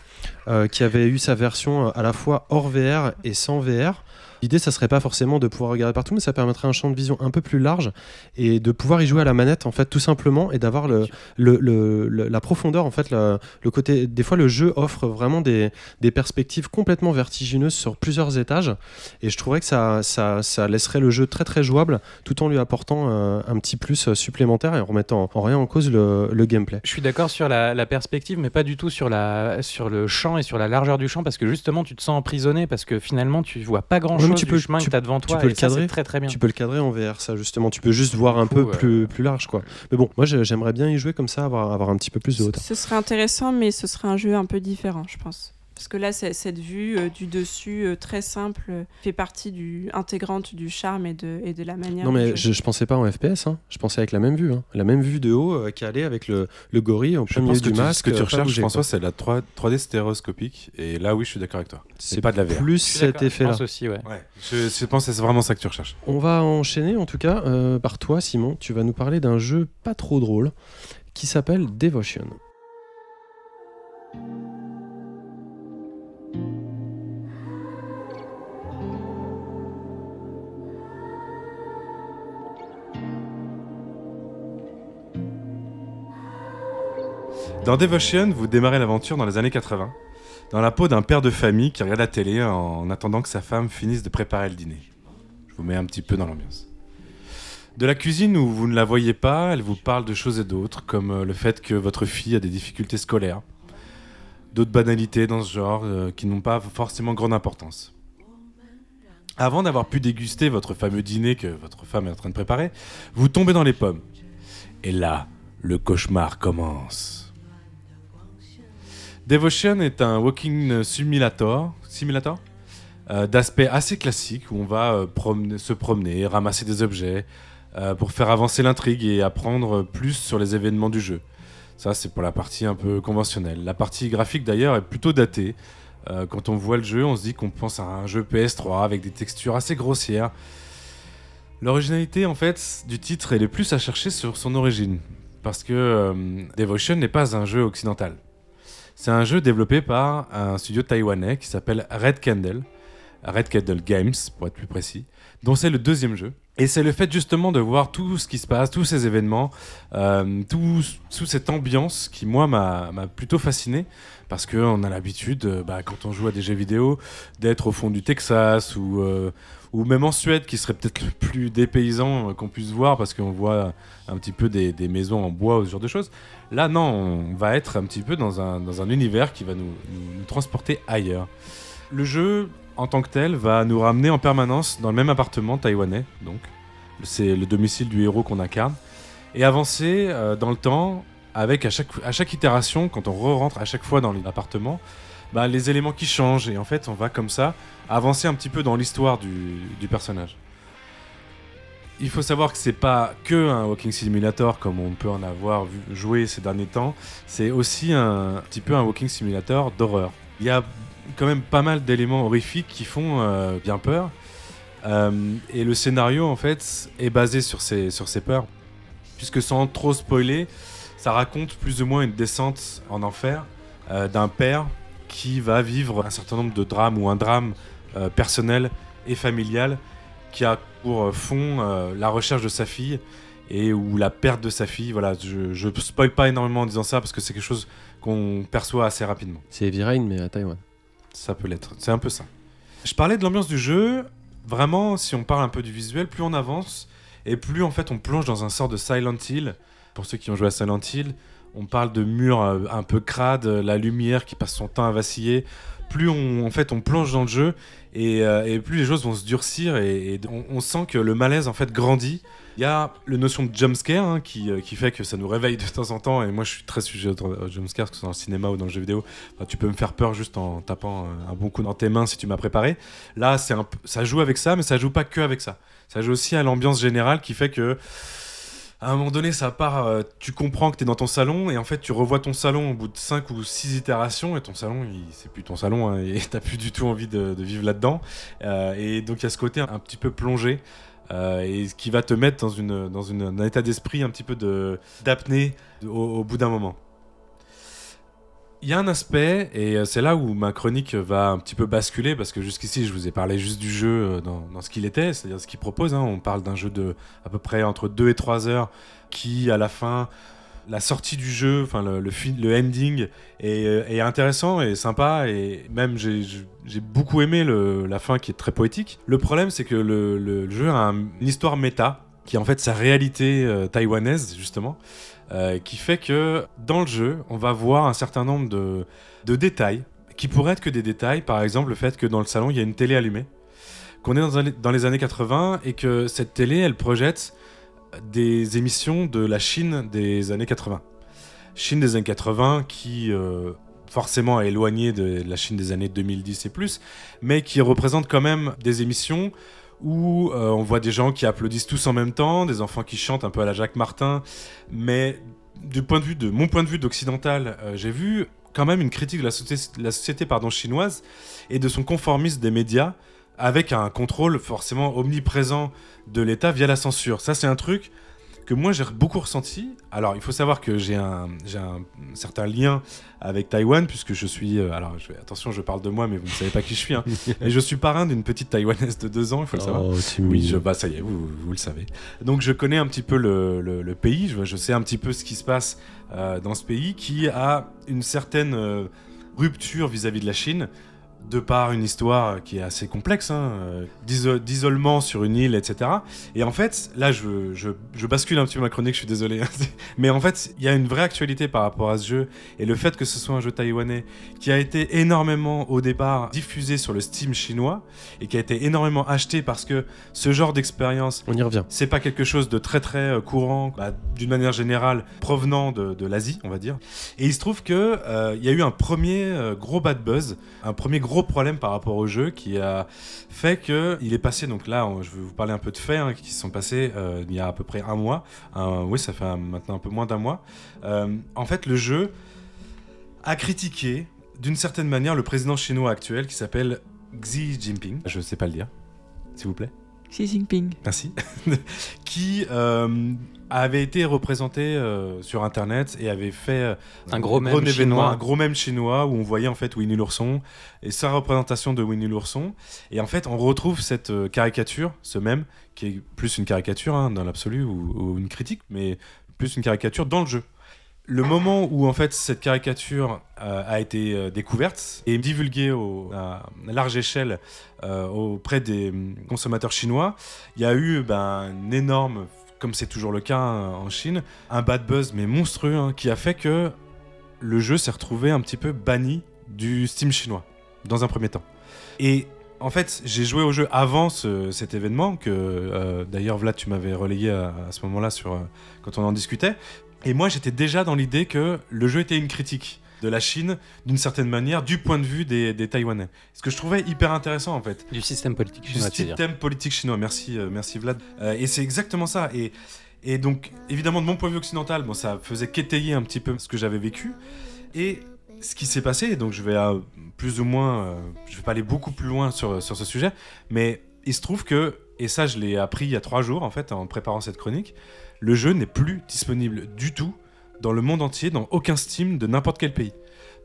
qui avait eu sa version à la fois hors VR et sans VR. L'idée, ça serait pas forcément de pouvoir regarder partout, mais ça permettrait un champ de vision un peu plus large et de pouvoir y jouer à la manette, en fait, tout simplement, et d'avoir le, le, le- la profondeur, en fait, le côté. Des fois, le jeu offre vraiment des, des perspectives complètement vertigineuses sur plusieurs étages, et je trouverais que ça, ça, ça laisserait le jeu très très jouable, tout en lui apportant euh, un petit plus euh, supplémentaire et en remettant en rien en cause le, gameplay. Je suis d'accord sur la, perspective, mais pas du tout sur, la, sur le champ et sur la largeur du champ, parce que justement, tu te sens emprisonné, parce que finalement, tu vois pas Oui, grand-chose. Chose tu du peux- chemin tu- que tu as devant tu toi. peux et le cadrer. très très bien. Tu peux le cadrer en VR, ça justement. Tu peux juste voir un coup, peu euh, plus, plus large, quoi. Mais bon, moi, je- j'aimerais bien y jouer comme ça, avoir, avoir un petit peu plus de hauteur. Ce serait intéressant, mais ce serait un jeu un peu différent, je pense. Parce que là, cette vue euh, du dessus, euh, très simple, euh, fait partie du, intégrante du charme et de, et de la manière. Non, mais je, je pensais pas en FPS, hein. je pensais avec la même vue. hein. La même vue de haut euh, qui allait avec le, le gorille au Je plein milieu pense que du tu- masque. ce que tu recherches, bouger, François, c'est la 3, 3D stéréoscopique. Et là, oui, je suis d'accord avec toi. C'est pas de la VR. plus cet je effet-là. pense aussi, ouais. Ouais, je, je pense que c'est vraiment ça que tu recherches. On va enchaîner en tout cas euh, par toi, Simon. Tu vas nous parler d'un jeu pas trop drôle qui s'appelle Devotion. Dans Devotion, vous démarrez l'aventure dans les années 80, dans la peau d'un père de famille qui regarde la télé en attendant que sa femme finisse de préparer le dîner. Je vous mets un petit peu dans l'ambiance. De la cuisine où vous ne la voyez pas, elle vous parle de choses et d'autres, comme euh, le fait que votre fille a des difficultés scolaires, d'autres banalités dans ce genre euh, qui n'ont pas forcément grande importance. Avant d'avoir pu déguster votre fameux dîner que votre femme est en train de préparer, vous tombez dans les pommes. Et là, le cauchemar commence. Devotion est un walking simulator, simulator euh, d'aspect assez classique où on va euh, se promener, ramasser des objets euh, pour faire avancer l'intrigue et apprendre plus sur les événements du jeu. Ça, c'est pour la partie un peu conventionnelle. La partie graphique d'ailleurs est plutôt datée. Quand on voit le jeu, on se dit qu'on pense à un jeu PS3 avec des textures assez grossières. L'originalité en fait du titre, elle est plus à chercher sur son origine. Parce que Devotion n'est pas un jeu occidental. C'est un jeu développé par un studio taïwanais qui s'appelle Red Candle, Red Candle Games pour être plus précis, dont c'est le deuxième jeu. Et c'est le fait justement de voir tout ce qui se passe, tous ces événements, euh, tout, toute cette ambiance qui moi m'a plutôt fasciné parce qu'on a l'habitude, euh, bah, quand on joue à des jeux vidéo, d'être au fond du Texas ou, euh, ou même en Suède qui serait peut-être le plus dépaysant euh, qu'on puisse voir parce qu'on voit un petit peu des, maisons en bois ou ce genre de choses. Là, non, on va être un petit peu dans un, univers qui va nous, transporter ailleurs. Le jeu, en tant que tel, va nous ramener en permanence dans le même appartement taïwanais, donc. C'est le domicile du héros qu'on incarne. Et avancer dans le temps avec à chaque, à chaque itération, quand on re-rentre à chaque fois dans l'appartement, bah, les éléments qui changent. Et en fait, on va comme ça avancer un petit peu dans l'histoire du, personnage. Il faut savoir que c'est pas que un walking simulator comme on peut en avoir vu jouer ces derniers temps, c'est aussi un petit peu un walking simulator d'horreur. Il y a quand même pas mal d'éléments horrifiques qui font euh, bien peur. Euh, et le scénario en fait est basé sur ces, sur ces peurs. Puisque sans trop spoiler, ça raconte plus ou moins une descente en enfer euh, d'un père qui va vivre un certain nombre de drames ou un drame euh, personnel et familial qui a pour euh, fond euh, la recherche de sa fille et ou la perte de sa fille. Voilà, je, je spoil pas énormément en disant ça parce que c'est quelque chose qu'on perçoit assez rapidement. C'est Heavy Rain, mais à Taïwan. Ça peut l'être, c'est un peu ça. Je parlais de l'ambiance du jeu. Vraiment, si on parle un peu du visuel, plus on avance et plus en fait on plonge dans un sort de Silent Hill. Pour ceux qui ont joué à Silent Hill, on parle de murs euh, un peu crades, euh, la lumière qui passe son temps à vaciller. Plus on, en fait, on plonge dans le jeu et, euh, plus les choses vont se durcir et, on, sent que le malaise en fait grandit. Il y a le notion de jumpscare hein, qui, qui fait que ça nous réveille de temps en temps et moi je suis très sujet au jumpscare, que ce soit dans le cinéma ou dans le jeu vidéo. Tu peux me faire peur juste en tapant un bon coup dans tes mains si tu m'as préparé. Là, un ça joue avec ça, mais ça joue pas que avec ça. Ça joue aussi à l'ambiance générale qui fait que à un moment donné, ça part, euh, tu comprends que tu es dans ton salon et en fait, tu revois ton salon au bout de 5 ou 6 itérations et ton salon, c'est plus ton salon hein, et t'as plus du tout envie de, vivre là-dedans. Euh, et donc, il y a ce côté un petit peu plongé euh, et qui va te mettre dans, un état d'esprit un petit peu d'apnée au bout d'un moment. Il y a un aspect, et euh, c'est là où ma chronique va un petit peu basculer, parce que jusqu'ici, je vous ai parlé juste du jeu euh, dans, ce qu'il était, c'est-à-dire ce qu'il propose. hein. On parle d'un jeu de à peu près entre 2 et 3 heures, qui, à la fin, la sortie du jeu, enfin le, le, le ending, est, euh, est intéressant et sympa, et même j'ai- beaucoup aimé la fin qui est très poétique. Le problème, c'est que le, jeu a un- une histoire méta, qui est en fait sa réalité taïwanaise, justement. Euh, qui fait que dans le jeu, on va voir un certain nombre de, détails qui pourraient être que des détails. Par exemple, le fait que dans le salon, il y a une télé allumée. qu'on est dans, les années 80 et que cette télé, elle projette des émissions de la Chine des années 80. Chine des années 80 qui euh, forcément a éloigné de la Chine des années 2010 et plus, mais qui représente quand même des émissions où euh, on voit des gens qui applaudissent tous en même temps, des enfants qui chantent un peu à la Jacques Martin, mais du point de vue de mon point de vue d'occidental, euh, j'ai vu quand même une critique de la société, pardon, chinoise et de son conformisme des médias avec un contrôle forcément omniprésent de l'État via la censure. Ça, c'est un truc que moi j'ai beaucoup ressenti. Alors il faut savoir que j'ai un, un, certain lien avec Taïwan puisque je suis... Euh, alors je, attention je parle de moi mais vous ne savez pas qui je suis. Hein. Et je suis parrain d'une petite Taïwanaise de deux ans, il faut le savoir. Oh, oui, je, bah, ça y est, vous, vous, le savez. Donc je connais un petit peu le, le, pays, je, je, sais un petit peu ce qui se passe euh, dans ce pays qui a une certaine euh, rupture vis-à-vis -vis de la Chine de par une histoire qui est assez complexe, hein, euh, d'isolement sur une île, etc. Et en fait, là, je, je, bascule un petit peu ma chronique, je suis désolé. Hein, mais en fait, il y a une vraie actualité par rapport à ce jeu. Et le fait que ce soit un jeu taïwanais qui a été énormément, au départ, diffusé sur le Steam chinois et qui a été énormément acheté parce que ce genre d'expérience, on y revient. C'est pas quelque chose de très très euh, courant, bah, d'une manière générale, provenant de, l'Asie, on va dire. Et il se trouve que euh, il y a eu un premier gros bad buzz, un premier gros problème par rapport au jeu qui a fait que il est passé. Donc là, je vais vous parler un peu de faits hein, qui se sont passés euh, il y a à peu près un mois. oui, ça fait maintenant un peu moins d'un mois. Euh, en fait, le jeu a critiqué d'une certaine manière le président chinois actuel qui s'appelle Xi Jinping. Je ne sais pas le dire, s'il vous plaît. Xi Jinping. Merci. qui euh, avait été représenté euh, sur internet et avait fait euh, un gros, événement, chinois. un gros même chinois où on voyait en fait Winnie l'ourson et sa représentation de Winnie l'ourson. Et en fait, on retrouve cette caricature, ce même, qui est plus une caricature hein, dans l'absolu ou, une critique, mais plus une caricature dans le jeu le moment où en fait cette caricature euh, a été euh, découverte et divulguée à, large échelle euh, auprès des hum, consommateurs chinois, il y a eu ben, un énorme, comme c'est toujours le cas hein, en Chine, un bad buzz mais monstrueux hein, qui a fait que le jeu s'est retrouvé un petit peu banni du Steam chinois dans un premier temps. Et en fait, j'ai joué au jeu avant cet événement que d'ailleurs Vlad tu m'avais relayé à, ce moment-là sur quand on en discutait. Et moi, j'étais déjà dans l'idée que le jeu était une critique de la Chine, d'une certaine manière, du point de vue des, Taïwanais. Ce que je trouvais hyper intéressant, en fait. Du système politique chinois. Du système politique chinois. Merci, euh, merci Vlad. Euh, et c'est exactement ça. Et, et donc, évidemment, de mon point de vue occidental, bon, ça faisait qu'étayer un petit peu ce que j'avais vécu. Et ce qui s'est passé, donc je vais plus ou moins, euh, je vais pas aller beaucoup plus loin sur, sur ce sujet, mais il se trouve que, et ça je l'ai appris il y a trois jours en fait, en préparant cette chronique, le jeu n'est plus disponible du tout dans le monde entier, dans aucun Steam de n'importe quel pays.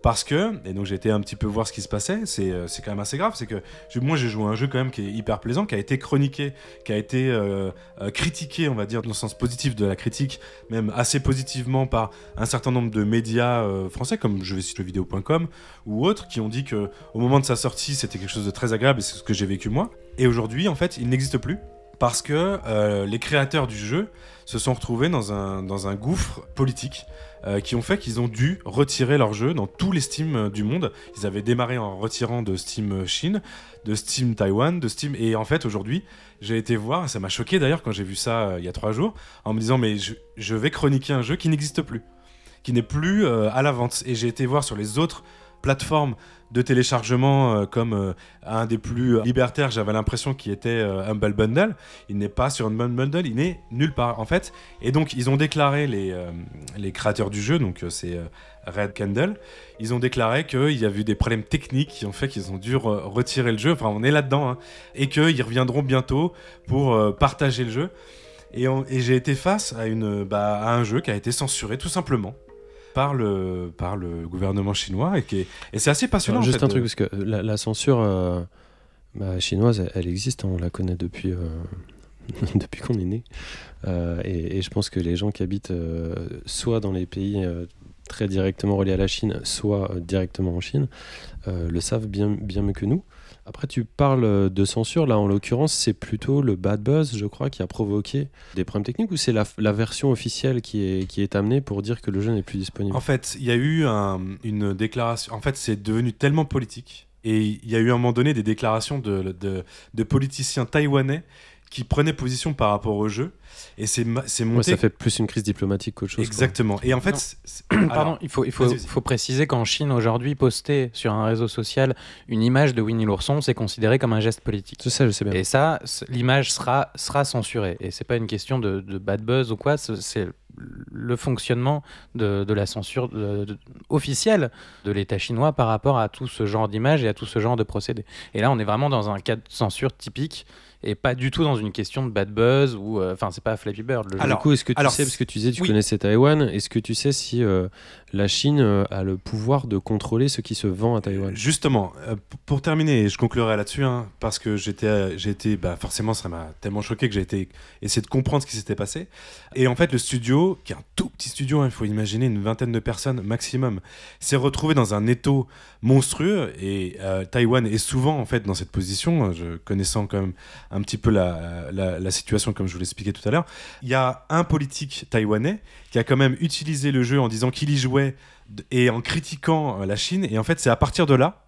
Parce que, et donc j'ai été un petit peu voir ce qui se passait, c'est euh, quand même assez grave, c'est que moi j'ai joué un jeu quand même qui est hyper plaisant, qui a été chroniqué, qui a été euh, euh, critiqué, on va dire, dans le sens positif de la critique, même assez positivement par un certain nombre de médias français, comme je vais citer vidéo.com ou autres, qui ont dit que au moment de sa sortie c'était quelque chose de très agréable et c'est ce que j'ai vécu moi. Et aujourd'hui, en fait, il n'existe plus parce que les créateurs du jeu se sont retrouvés dans un, gouffre politique euh, qui ont fait qu'ils ont dû retirer leur jeu dans tous les Steam euh, du monde. Ils avaient démarré en retirant de Steam euh, Chine, de Steam Taïwan, de Steam. Et en fait, aujourd'hui, j'ai été voir, ça m'a choqué d'ailleurs quand j'ai vu ça il y a trois jours, en me disant, mais je vais chroniquer un jeu qui n'existe plus, qui n'est plus à la vente. Et j'ai été voir sur les autres plateformes de téléchargement euh, comme euh, un des plus libertaires, j'avais l'impression qu'il était euh, Humble Bundle. Il n'est pas sur Humble Bundle, il n'est nulle part en fait. Et donc ils ont déclaré, les, les créateurs du jeu, donc c'est Red Candle, ils ont déclaré qu'il y avait eu des problèmes techniques qui ont fait qu'ils ont dû retirer le jeu, enfin on est là-dedans, hein, et qu'ils reviendront bientôt pour partager le jeu. Et, et j'ai été face à, une, bah, à un jeu qui a été censuré tout simplement par le, par le gouvernement chinois et, qui et c'est assez passionnant. juste un truc, parce que la, censure euh, bah, chinoise, elle, existe, hein, on la connaît depuis, euh, depuis qu'on est né. Euh, et, je pense que les gens qui habitent soit dans les pays très directement reliés à la Chine, soit directement en Chine, le savent bien, bien mieux que nous. Après, tu parles euh, de censure. Là, en l'occurrence, c'est plutôt le bad buzz, je crois, qui a provoqué des problèmes techniques ou c'est la, version officielle qui est, amenée pour dire que le jeu n'est plus disponible? En fait, il y a eu une déclaration. En fait, c'est devenu tellement politique Et il y a eu à un moment donné des déclarations de politiciens taïwanais qui prenaient position par rapport au jeu. Et c'est Ouais, monté. ça fait plus une crise diplomatique qu'autre chose. quoi. Exactement. Et en fait, Pardon, il faut, il faut, faut préciser qu'en Chine, aujourd'hui, poster sur un réseau social une image de Winnie l'ourson, c'est considéré comme un geste politique. Sais, je sais bien. Et ça, l'image sera, sera censurée. Et c'est pas une question de, de bad buzz ou quoi, c'est- le fonctionnement de, de la censure de- de- officielle de l'État chinois par rapport à tout ce genre d'image et à tout ce genre de procédés. Et là, on est vraiment dans un cas de censure typique et pas du tout dans une question de bad buzz ou. euh, Enfin, c'est pas Flappy Bird. Le jeu. Alors, du coup, est-ce que tu alors, sais, parce que tu disais tu oui. connaissais Taïwan, est-ce que tu sais si euh, la Chine euh, a le pouvoir de contrôler ce qui se vend à Taïwan Justement, euh, pour terminer, et je conclurai là-dessus, hein, parce que j'étais, euh, été, bah, forcément, ça m'a tellement choqué que j'ai été essayer de comprendre ce qui s'était passé. Et en fait, le studio, qui est un tout petit studio, hein, il faut imaginer une vingtaine de personnes maximum, s'est retrouvé dans un étau monstrueux. Et euh, Taïwan est souvent en fait dans cette position. hein, Je connaissant quand même un petit peu la, la, la situation, comme je vous l'expliquais tout à l'heure. Il y a un politique taïwanais qui a quand même utilisé le jeu en disant qu'il y jouait et en critiquant euh, la Chine. Et en fait, c'est à partir de là,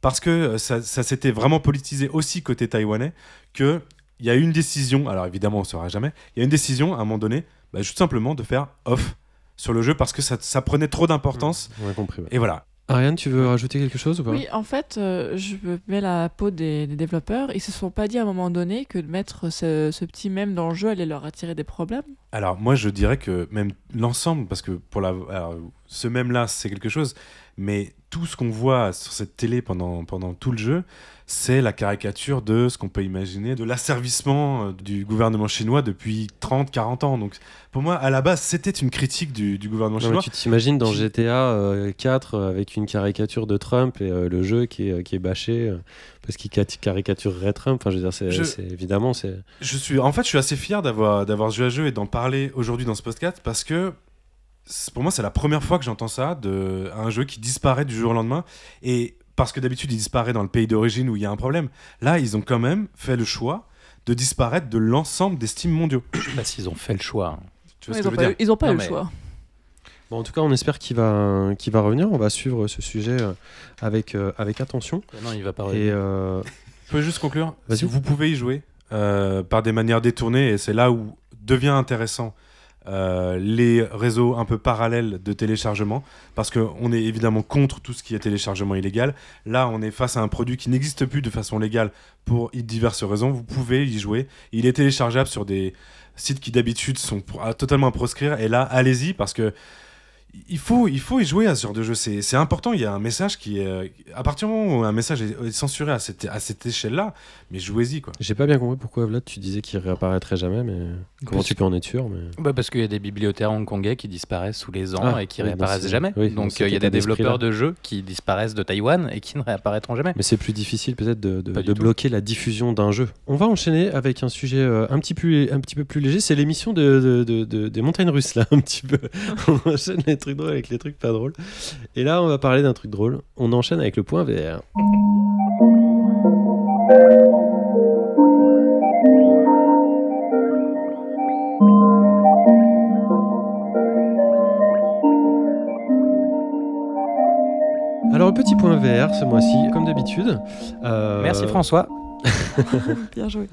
parce que euh, ça, ça s'était vraiment politisé aussi côté taïwanais, que il y a eu une décision. Alors évidemment, on ne saura jamais. Il y a une décision à un moment donné, bah, juste simplement de faire off sur le jeu parce que ça, ça prenait trop d'importance. On a compris. ouais. Et voilà. Ariane, tu veux rajouter quelque chose ou pas? Oui, en fait, euh, je me mets la peau des, des développeurs. Ils se sont pas dit à un moment donné que de mettre ce, ce petit mème dans le jeu allait leur attirer des problèmes. Alors moi je dirais que même l'ensemble, parce que pour la, alors, ce même là c'est quelque chose, mais tout ce qu'on voit sur cette télé pendant, pendant tout le jeu, c'est la caricature de ce qu'on peut imaginer de l'asservissement euh, du gouvernement chinois depuis 30-40 ans. Donc pour moi à la base c'était une critique du, du gouvernement Non, chinois. tu t'imagines dans GTA euh, 4 euh, avec une caricature de Trump et euh, le jeu qui est, qui est bâché euh, parce qu'il cat- caricaturerait Trump? Enfin, je veux dire, c'est, Je- c'est- évidemment, c'est. Je suis, en fait, je suis assez fier d'avoir d'avoir joué à ce jeu et d'en parler aujourd'hui dans ce podcast parce que pour moi, c'est la première fois que j'entends ça de un jeu qui disparaît du jour au lendemain et parce que d'habitude, il disparaît dans le pays d'origine où il y a un problème. Là, ils ont quand même fait le choix de disparaître de l'ensemble des Steam mondiaux. Je sais pas s'ils ont fait le choix. hein. Tu vois ils ce ont que je pas, eu, ils ont pas Non, eu mais- le choix. Bon, en tout cas, on espère qu'il va, qu'il va revenir. On va suivre ce sujet euh, avec, euh, avec attention. Non, il va pas Et revenir. euh, Je peux juste conclure. Si vous pouvez y jouer euh, par des manières détournées, et c'est là où devient intéressant euh, les réseaux un peu parallèles de téléchargement, parce qu'on est évidemment contre tout ce qui est téléchargement illégal. Là, on est face à un produit qui n'existe plus de façon légale pour diverses raisons. Vous pouvez y jouer. Il est téléchargeable sur des sites qui d'habitude sont pour- à totalement à proscrire. Et là, allez-y, parce que il faut, il faut y jouer à ce genre de jeu. C'est c'est important. Il y a un message qui est. À partir du moment où un message est censuré à cette, à cette échelle-là, mais jouez-y, quoi. j'ai pas bien compris pourquoi Vlad, tu disais qu'il réapparaîtrait jamais, mais comment Parce tu peux en être sûr mais... Bah, parce qu'il y a des bibliothécaires hongkongais qui disparaissent tous les ans Ah, et qui oui, réapparaissent jamais. oui, Donc euh, il y a des développeurs de jeux qui disparaissent de Taïwan et qui ne réapparaîtront jamais. Mais c'est plus difficile peut-être de, de- bloquer la diffusion d'un jeu. On va enchaîner avec un sujet euh, un, petit plus, un petit peu plus léger. C'est l'émission de, de- de- de- des montagnes russes, là, un petit peu. on enchaîne les trucs drôles avec les trucs pas drôles. Et là, on va parler d'un truc drôle. On enchaîne avec le point VR. Alors, petit point VR ce mois-ci, comme d'habitude. euh, Merci François. Bien joué.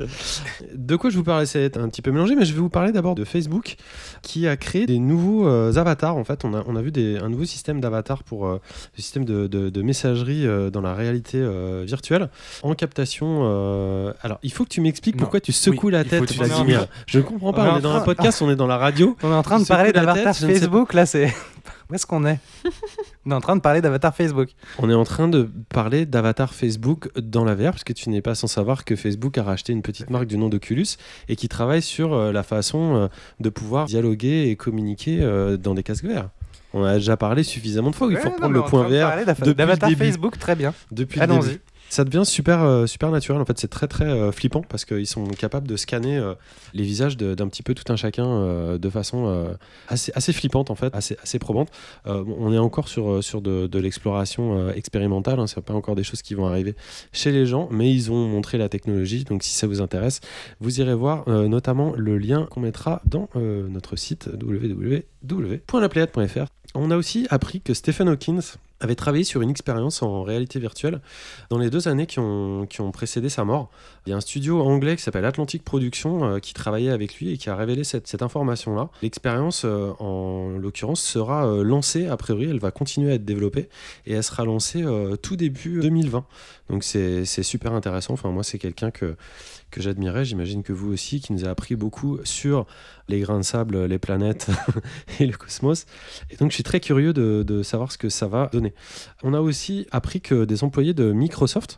De quoi je vous parlais C'est un petit peu mélangé, mais je vais vous parler d'abord de Facebook qui a créé des nouveaux euh, avatars. En fait, on a, on a vu des- un nouveau système d'avatar pour euh, le système de, de- de messagerie euh, dans la réalité euh, virtuelle en captation. euh, Alors, il faut que tu m'expliques pourquoi tu secoues Oui, la tête, Vladimir. Je ne comprends pas. On est dans un podcast, on est dans la radio. On est en train de parler la d'avatar tête, je ne sais Facebook, là c'est... Où est-ce qu'on est? On est en train de parler d'avatar Facebook. On est en train de parler d'avatar Facebook dans la VR, parce que tu n'es pas sans savoir que Facebook a racheté une petite marque du nom d'Oculus et qui travaille sur euh, la façon euh, de pouvoir dialoguer et communiquer euh, dans des casques VR. On a déjà parlé suffisamment de fois. Il faut reprendre le point VR D'avatar. Facebook, très bien. depuis le début. Ça devient super, euh, super naturel. En fait, c'est très très euh, flippant parce qu'ils sont capables de scanner euh, les visages d'un petit peu tout un chacun de façon assez, assez flippante en fait, assez, assez probante. On est encore sur, sur de, l'exploration expérimentale. Hein, c'est pas encore des choses qui vont arriver chez les gens, mais ils ont montré la technologie. Donc, si ça vous intéresse, vous irez voir notamment le lien qu'on mettra dans notre site www.lapléiade.fr. On a aussi appris que Stephen Hawking avait travaillé sur une expérience en réalité virtuelle dans les deux années qui ont, qui ont précédé sa mort. Il y a un studio anglais qui s'appelle Atlantic Productions euh, qui travaillait avec lui et qui a révélé cette, cette information-là. L'expérience, euh, en l'occurrence, sera euh, lancée, a priori, elle va continuer à être développée et elle sera lancée tout début 2020. Donc c'est super intéressant. Enfin, moi, c'est quelqu'un que, que j'admirais, j'imagine que vous aussi, qui nous a appris beaucoup sur les grains de sable, les planètes et le cosmos. Et donc je suis très curieux de, de, savoir ce que ça va donner. On a aussi appris que des employés de Microsoft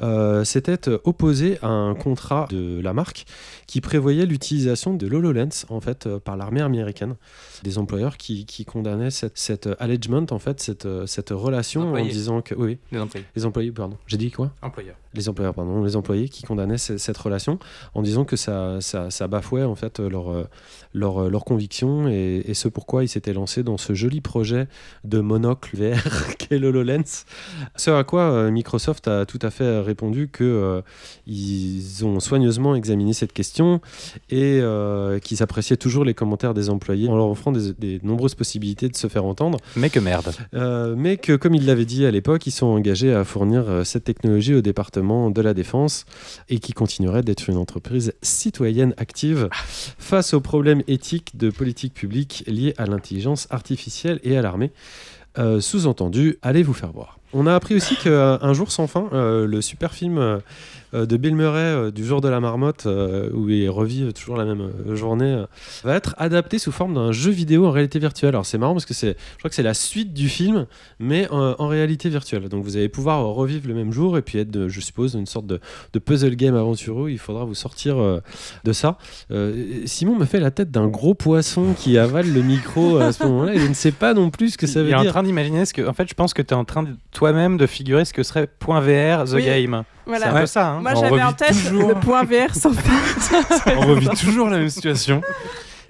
euh, s'étaient opposés à un contrat de la marque qui prévoyait l'utilisation de l'HoloLens en fait euh, par l'armée américaine. Des employeurs qui, qui condamnaient cette, cette allegement, en fait, cette, cette relation en disant que... Oui, les employés. Les employés, pardon. J'ai dit quoi? Employeurs. Les employeurs, pardon. Les employés qui condamnaient cette relation en disant que ça, ça, ça bafouait en fait leur, leur, leur conviction et, et, ce pourquoi ils s'étaient lancés dans ce joli projet de monocle VR qu'est l'HoloLens. Ce à quoi euh, Microsoft a tout à fait répondu que euh, ils ont soigneusement examiné cette question et euh, qu'ils appréciaient toujours les commentaires des employés en leur offrant des, des nombreuses possibilités de se faire entendre. Mais que merde. mais que, comme ils l'avaient dit à l'époque, ils sont engagés à fournir cette technologie au département de la défense et qui continuerait d'être une entreprise citoyenne active face aux problèmes éthiques de politique publique liés à l'intelligence artificielle et à l'armée. Euh, sous-entendu, allez vous faire voir. On a appris aussi qu'un jour sans fin, euh, le super film euh, de Bill Murray euh, du jour de la marmotte, euh, où il revive toujours la même journée, va être adapté sous forme d'un jeu vidéo en réalité virtuelle. Alors c'est marrant parce que c'est, je crois que c'est la suite du film, mais en, réalité virtuelle. Donc vous allez pouvoir revivre le même jour et puis être, je suppose, une sorte de, puzzle game aventureux. Il faudra vous sortir de ça. Simon me fait la tête d'un gros poisson qui avale le micro à ce moment-là et je ne sais pas non plus ce que ça veut dire. Il est en train d'imaginer ce que, en fait, je pense que tu es en train de toi-même de figurer ce que serait point .vr The Game. Voilà. C'est un peu ça. Hein. Moi, j'avais en tête le point VR sans fin. On revit toujours la même situation.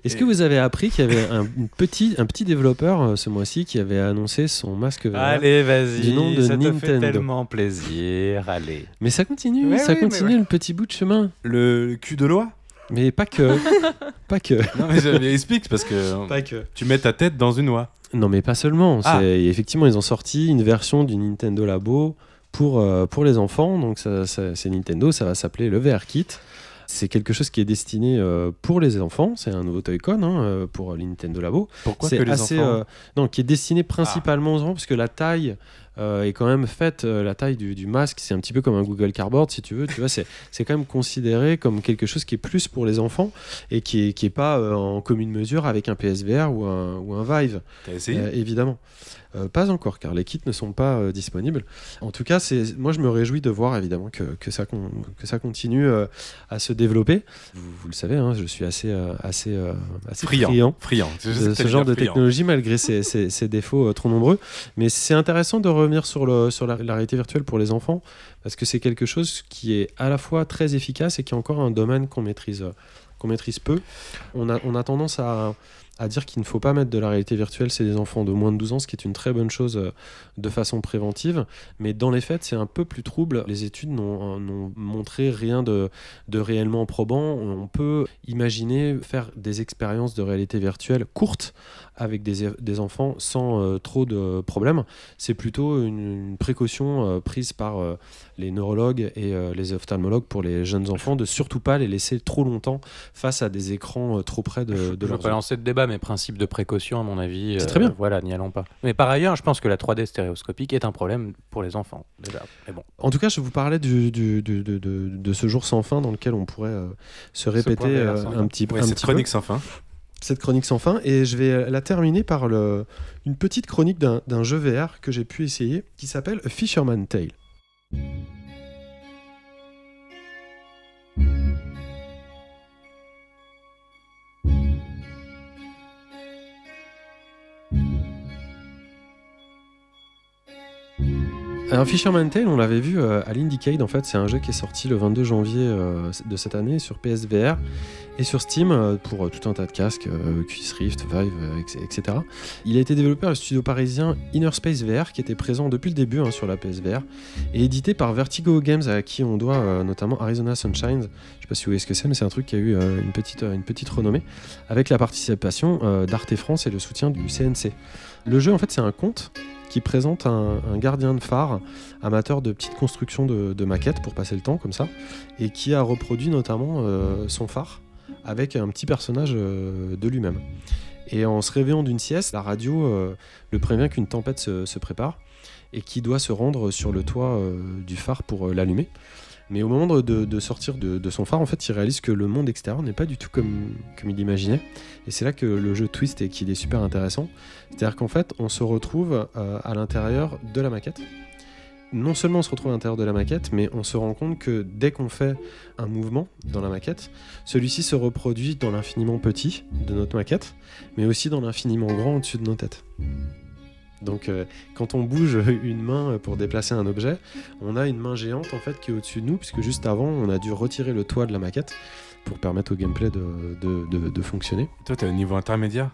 Est-ce que vous avez appris qu'il y avait un petit, un petit développeur euh, ce mois-ci qui avait annoncé son masque VR Allez, vas-y, du nom de ça Nintendo. te fait tellement plaisir, allez. Mais ça continue, ça continue le petit bout de chemin. Le, cul de loi? Mais pas que, pas que. Non mais explique parce que, pas que tu mets ta tête dans une oie. Non mais pas seulement. Ah. Effectivement, ils ont sorti une version du Nintendo Labo pour, euh, pour les enfants. Donc ça, c'est Nintendo, ça va s'appeler le VR Kit. C'est quelque chose qui est destiné euh, pour les enfants. C'est un nouveau Toy-Con hein, euh, pour Nintendo Labo. Pourquoi que les assez, enfants Non, qui est destiné principalement aux enfants, parce que la taille est quand même faite, la taille du, du masque, c'est un petit peu comme un Google Cardboard, si tu veux. Tu vois, c'est, c'est quand même considéré comme quelque chose qui est plus pour les enfants et qui est, qui est pas en commune mesure avec un PSVR ou un, ou un Vive. T'as essayé? Évidemment. Euh, pas encore, car les kits ne sont pas euh, disponibles. En tout cas, moi je me réjouis de voir évidemment que, que, ça, que ça continue euh, à se développer. Vous, le savez, hein, je suis assez, assez, assez friand, friand, de ce genre de technologie malgré ses, ses, défauts trop nombreux. Mais c'est intéressant de revenir sur, le, sur la, réalité virtuelle pour les enfants parce que c'est quelque chose qui est à la fois très efficace et qui est encore un domaine qu'on maîtrise, qu'on maîtrise peu. On a, on a tendance à à dire qu'il ne faut pas mettre de la réalité virtuelle c'est des enfants de moins de 12 ans, ce qui est une très bonne chose euh, de façon préventive. Mais dans les faits, c'est un peu plus trouble. Les études n'ont montré rien de, réellement probant. On peut imaginer faire des expériences de réalité virtuelle courtes avec des, des enfants sans euh, trop de problèmes. C'est plutôt une, précaution euh, prise par les neurologues et les ophtalmologues pour les jeunes enfants de surtout pas les laisser trop longtemps face à des écrans trop près de, de Je leur. pas lancer de débat, mais principe de précaution, à mon avis. C'est très bien. Voilà, n'y allons pas. Mais par ailleurs, je pense que la 3D stéréoscopique est un problème pour les enfants. Déjà. Mais bon. En tout cas, je vous parlais du, du, de, de, de, ce jour sans fin dans lequel on pourrait se répéter un petit, peu. cette chronique sans fin cette chronique sans fin et je vais la terminer par une petite chronique d'un jeu VR que j'ai pu essayer qui s'appelle Fisherman Tale. Un Fisherman Tale, on l'avait vu euh, à l'Indiecade, en fait, c'est un jeu qui est sorti le 22 janvier euh, de cette année sur PSVR et sur Steam euh, pour tout un tas de casques, Quiz Rift, Vive, etc. Il a été développé par le studio parisien Inner Space VR qui était présent depuis le début hein, sur la PSVR et édité par Vertigo Games à qui on doit notamment Arizona Sunshine. Je sais pas si vous voyez ce que c'est, mais c'est un truc qui a eu une, petite, une petite renommée avec la participation d'Arte France et le soutien du CNC. Le jeu, en fait, c'est un conte qui présente un, gardien de phare amateur de petites constructions de, maquettes pour passer le temps comme ça, et qui a reproduit notamment son phare avec un petit personnage de lui-même. Et en se réveillant d'une sieste, la radio le prévient qu'une tempête se, prépare et qui doit se rendre sur le toit du phare pour l'allumer. Mais au moment de, sortir de, son phare, en fait, il réalise que le monde extérieur n'est pas du tout comme, il l'imaginait. Et c'est là que le jeu twist et qu'il est super intéressant. C'est-à-dire qu'en fait, on se retrouve euh, à l'intérieur de la maquette. Non seulement on se retrouve à l'intérieur de la maquette, mais on se rend compte que dès qu'on fait un mouvement dans la maquette, celui-ci se reproduit dans l'infiniment petit de notre maquette, mais aussi dans l'infiniment grand au-dessus de nos têtes. Donc euh, quand on bouge une main pour déplacer un objet, on a une main géante en fait qui est au-dessus de nous, puisque juste avant on a dû retirer le toit de la maquette pour permettre au gameplay de, fonctionner. Toi, tu es au niveau intermédiaire?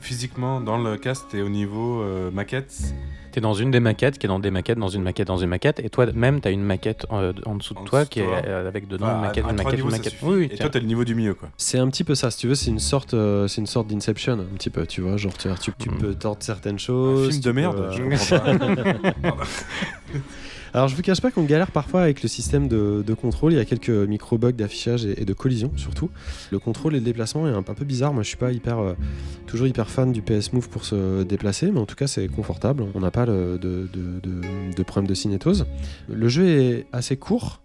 Physiquement, dans le cast, tu es au niveau euh, maquette Tu es dans une des maquettes, qui est dans des maquettes, dans une maquette, dans une maquette, et toi-même, tu as une maquette euh, en, dessous de toi qui est euh, avec dedans une maquette, une maquette, une maquette. Oui, et toi, tu as le niveau du milieu, quoi. C'est un petit peu ça, si tu veux, c'est une sorte, c'est une sorte d'Inception, un petit peu, tu vois, genre tu, tu, mm. peux tordre certaines choses. Un film de merde, je comprends pas. Alors je vous cache pas qu'on galère parfois avec le système de, contrôle. Il y a quelques micro-bugs d'affichage et, de collision surtout. Le contrôle et le déplacement est un, peu bizarre. Moi je suis pas hyper, euh, toujours hyper fan du PS Move pour se déplacer, mais en tout cas c'est confortable. On n'a pas de, problème de cinétose. Le jeu est assez court.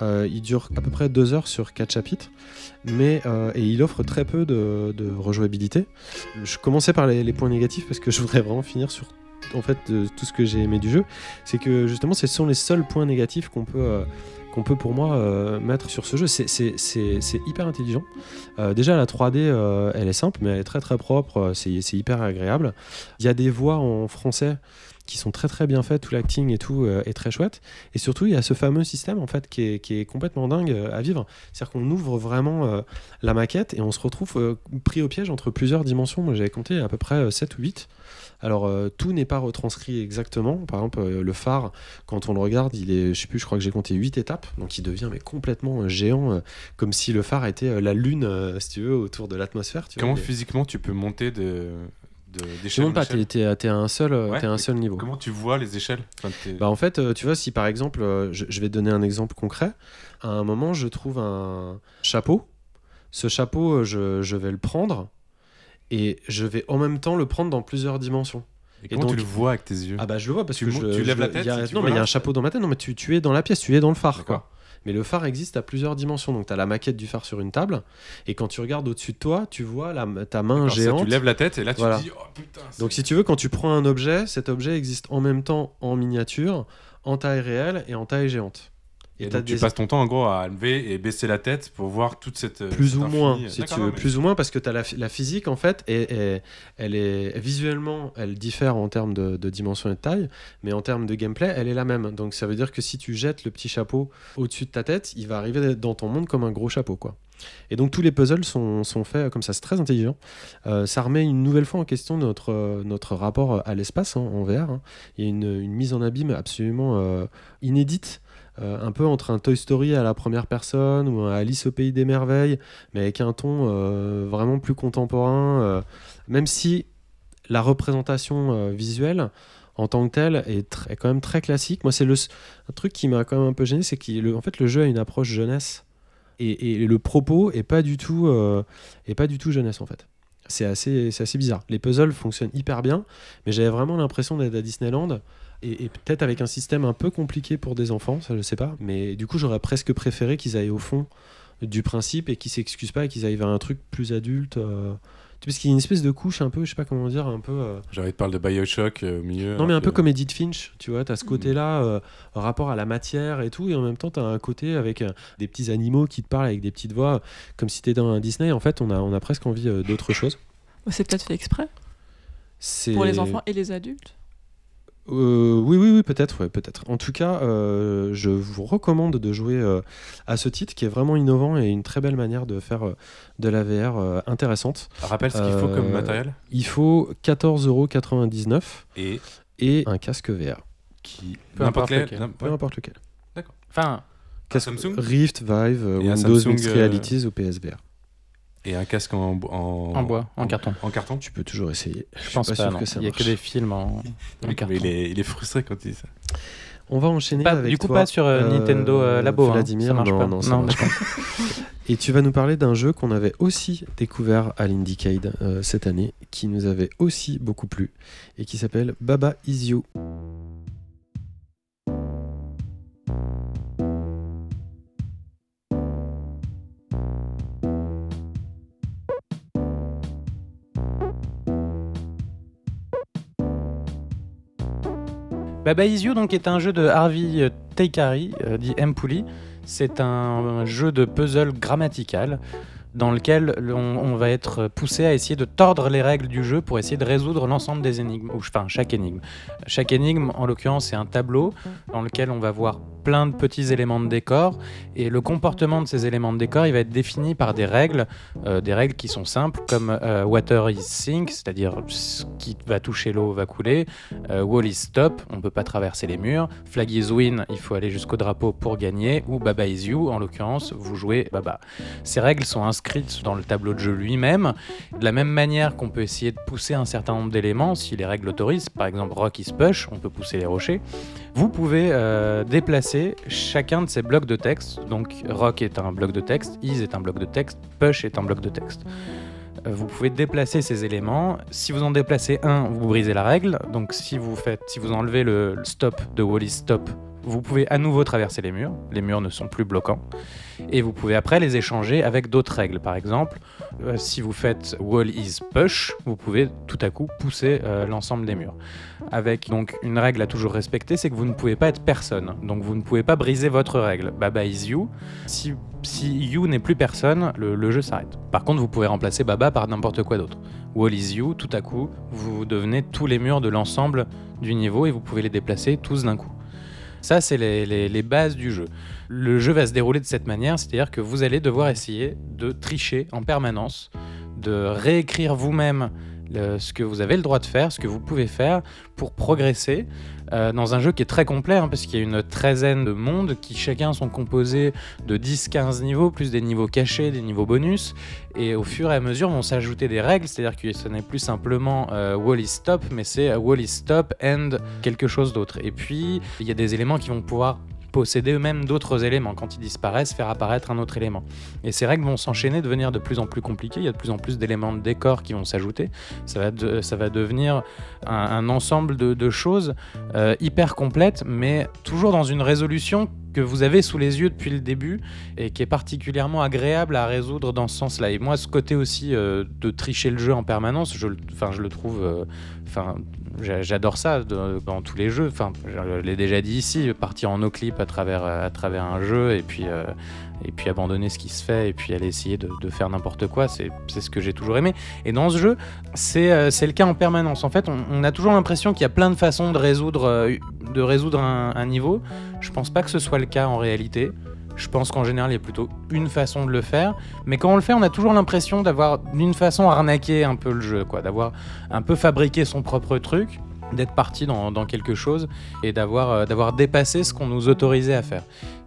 Euh, il dure à peu près deux heures sur quatre chapitres, mais euh, et il offre très peu de, rejouabilité. Je commençais par les, les, points négatifs parce que je voudrais vraiment finir sur en fait tout ce que j'ai aimé du jeu, c'est que justement ce sont les seuls points négatifs qu'on peut euh, peut pour moi euh, mettre sur ce jeu. C'est hyper intelligent. Euh, déjà la 3D, elle est simple, mais elle est très très propre. C'est hyper agréable. Il y a des voix en français qui sont très très bien faites, tout l'acting et tout est très chouette. Et surtout, il y a ce fameux système en fait qui est, qui est complètement dingue à vivre. C'est-à-dire qu'on ouvre vraiment la maquette et on se retrouve pris au piège entre plusieurs dimensions. Moi j'avais compté à peu près 7 ou 8. Alors euh, tout n'est pas retranscrit exactement. Par exemple, euh, le phare, quand on le regarde, il est, je sais plus, je crois que j'ai compté 8 étapes, donc il devient mais complètement euh, géant, comme si le phare était la lune, si tu veux, autour de l'atmosphère. Comment physiquement tu peux monter de d'échelle pas, t'es, à un seul, un seul niveau. Comment tu vois les échelles? Bah, En fait, tu vois, si par exemple, je, vais te donner un exemple concret, à un moment, je trouve un chapeau. Ce chapeau, je vais le prendre et je vais en même temps le prendre dans plusieurs dimensions. Et, comment tu le vois avec tes yeux Ah bah je le vois parce tu que je, tu lèves la tête. non mais il y a un chapeau dans ma tête. Non mais tu, tu, es dans la pièce, tu es dans le phare quoi. Mais le phare existe à plusieurs dimensions. Donc tu as la maquette du phare sur une table et quand tu regardes au-dessus de toi, tu vois la, ta main géante. Ça, tu lèves la tête et là tu te dis oh putain. Donc si tu veux quand tu prends un objet, cet objet existe en même temps en miniature, en taille réelle et en taille géante. Et, donc tu passes ton temps en gros à lever et baisser la tête pour voir toute cette. Plus ou moins, si tu veux. Plus ou moins parce que as la, la, physique en fait, et, elle est visuellement, elle diffère en termes de, dimension et de taille, mais en termes de gameplay, elle est la même. Donc ça veut dire que si tu jettes le petit chapeau au-dessus de ta tête, il va arriver dans ton monde comme un gros chapeau quoi. Et donc tous les puzzles sont, sont faits comme ça, c'est très intelligent. Euh, ça remet une nouvelle fois en question notre, notre rapport à l'espace hein, en VR. Hein. Il y a une, une, mise en abîme absolument euh, inédite euh, un peu entre un Toy Story à la première personne ou un Alice au pays des merveilles, mais avec un ton euh, vraiment plus contemporain, euh, même si la représentation visuelle en tant que telle est, quand même très classique. Moi, c'est le un truc qui m'a quand même un peu gêné, c'est qu'en fait le jeu a une approche jeunesse et, le propos est pas du tout est pas du tout jeunesse en fait. C'est assez, assez bizarre. Les puzzles fonctionnent hyper bien, mais j'avais vraiment l'impression d'être à Disneyland et, peut-être avec un système un peu compliqué pour des enfants, ça je sais pas. Mais du coup, j'aurais presque préféré qu'ils aillent au fond du principe et qu'ils s'excusent pas et qu'ils aillent vers un truc plus adulte. Euh, parce qu'il y a une espèce de couche un peu, je sais pas comment dire, un peu. Euh... J'ai envie de parler de Bioshock euh, au milieu. Non, mais un peu comme Edith Finch, tu vois, tu as ce hmm. côté-là, euh, rapport à la matière et tout, et en même temps, tu as un côté avec des petits animaux qui te parlent avec des petites voix, comme si tu étais dans un Disney. En fait, on a, on a presque envie d'autre chose. C'est peut-être fait exprès Pour les enfants et les adultes euh, oui, oui, oui, peut-être, peut-être. En tout cas, euh, je vous recommande de jouer euh, à ce titre qui est vraiment innovant et une très belle manière de faire de la VR intéressante. Rappelle ce qu'il faut comme matériel? Il faut 14,99€ et, et un casque VR. Qui... Peu importe lequel. Peu importe lequel. D'accord. Enfin, casque Rift, Vive, Windows Mixed Realities ou PSVR. Et un casque en, en, En bois, en carton. En carton Tu peux toujours essayer. Je, pense pas pas, sûr non. que ça Il y a marche. que des films en, en Mais carton. il, est, il est frustré quand il dit ça. On va enchaîner Pas- avec du coup, toi, pas sur, euh, Nintendo, euh, Labo, hein. Vladimir, Ça marche non, pas. non, ça Non, marche pas. Et tu vas nous parler d'un jeu qu'on avait aussi découvert à l'Indiecade euh, cette année, qui nous avait aussi beaucoup plu, et qui s'appelle Baba Is You. Baba Is You donc est un jeu de Harvey euh, Teikari, euh, dit M. C'est un jeu de puzzle grammatical dans lequel on, va être poussé à essayer de tordre les règles du jeu pour essayer de résoudre l'ensemble des énigmes, ou enfin chaque énigme. Chaque énigme, en l'occurrence, c'est un tableau dans lequel on va voir plein de petits éléments de décor et le comportement de ces éléments de décor, il va être défini par des règles, euh, des règles qui sont simples comme euh, water is sink, c'est-à-dire ce qui va toucher l'eau va couler, euh, wall is stop, on peut pas traverser les murs, flag is win, il faut aller jusqu'au drapeau pour gagner, ou baba is you, en l'occurrence, vous jouez baba. Ces règles sont inscrites dans le tableau de jeu lui-même, de la même manière qu'on peut essayer de pousser un certain nombre d'éléments, si les règles l'autorisent, par exemple rock is push, on peut pousser les rochers, vous pouvez euh, déplacer chacun de ces blocs de texte, donc rock est un bloc de texte, is est un bloc de texte, push est un bloc de texte. Euh, Vous pouvez déplacer ces éléments. Si vous en déplacez un, vous brisez la règle. Donc si vous faites, si vous enlevez le le stop de Wall is stop, vous pouvez à nouveau traverser les murs. Les murs ne sont plus bloquants. Et vous pouvez après les échanger avec d'autres règles. Par exemple, euh, si vous faites wall is push, vous pouvez tout à coup pousser euh, l'ensemble des murs. Avec donc une règle à toujours respecter, c'est que vous ne pouvez pas être personne. Donc vous ne pouvez pas briser votre règle. Baba is you. Si, you n'est plus personne, le jeu s'arrête. Par contre, vous pouvez remplacer Baba par n'importe quoi d'autre. Wall is you, tout à coup, vous devenez tous les murs de l'ensemble du niveau et vous pouvez les déplacer tous d'un coup. Ça, c'est les, les- bases du jeu. Le jeu va se dérouler de cette manière, c'est-à-dire que vous allez devoir essayer de tricher en permanence, de réécrire vous-même ce que vous avez le droit de faire, ce que vous pouvez faire pour progresser euh, dans un jeu qui est très complet, hein, parce qu'il y a une treizaine de mondes qui chacun sont composés de 10-15 niveaux, plus des niveaux cachés, des niveaux bonus, et au fur et à mesure vont s'ajouter des règles, c'est-à-dire que ce n'est plus simplement euh, wall stop, mais c'est euh, wall stop and quelque chose d'autre. Et puis, il y a des éléments qui vont pouvoir posséder eux-mêmes d'autres éléments. Quand ils disparaissent, faire apparaître un autre élément. Et ces règles vont s'enchaîner, devenir de plus en plus compliquées. Il y a de plus en plus d'éléments de décor qui vont s'ajouter. Ça va, devenir un, ensemble de, choses euh, hyper complètes, mais toujours dans une résolution que vous avez sous les yeux depuis le début et qui est particulièrement agréable à résoudre dans ce sens-là. Et moi, ce côté aussi euh, de tricher le jeu en permanence, je, le- trouve, euh, j'adore ça dans tous les jeux. Enfin, je l'ai déjà dit ici, partir en no clip à travers, un jeu et puis, euh, et puis abandonner ce qui se fait et puis aller essayer de, faire n'importe quoi, c'est ce que j'ai toujours aimé. Et dans ce jeu, c'est euh, le cas en permanence. En fait, on, a toujours l'impression qu'il y a plein de façons de résoudre, euh, de résoudre un, un niveau. Je pense pas que ce soit le cas en réalité. Je pense qu'en général, il y a plutôt une façon de le faire. Mais quand on le fait, on a toujours l'impression d'avoir, d'une façon, arnaqué un peu le jeu, quoi. D'avoir un peu fabriqué son propre truc, d'être parti dans, quelque chose et d'avoir euh, d'avoir dépassé ce qu'on nous autorisait à faire.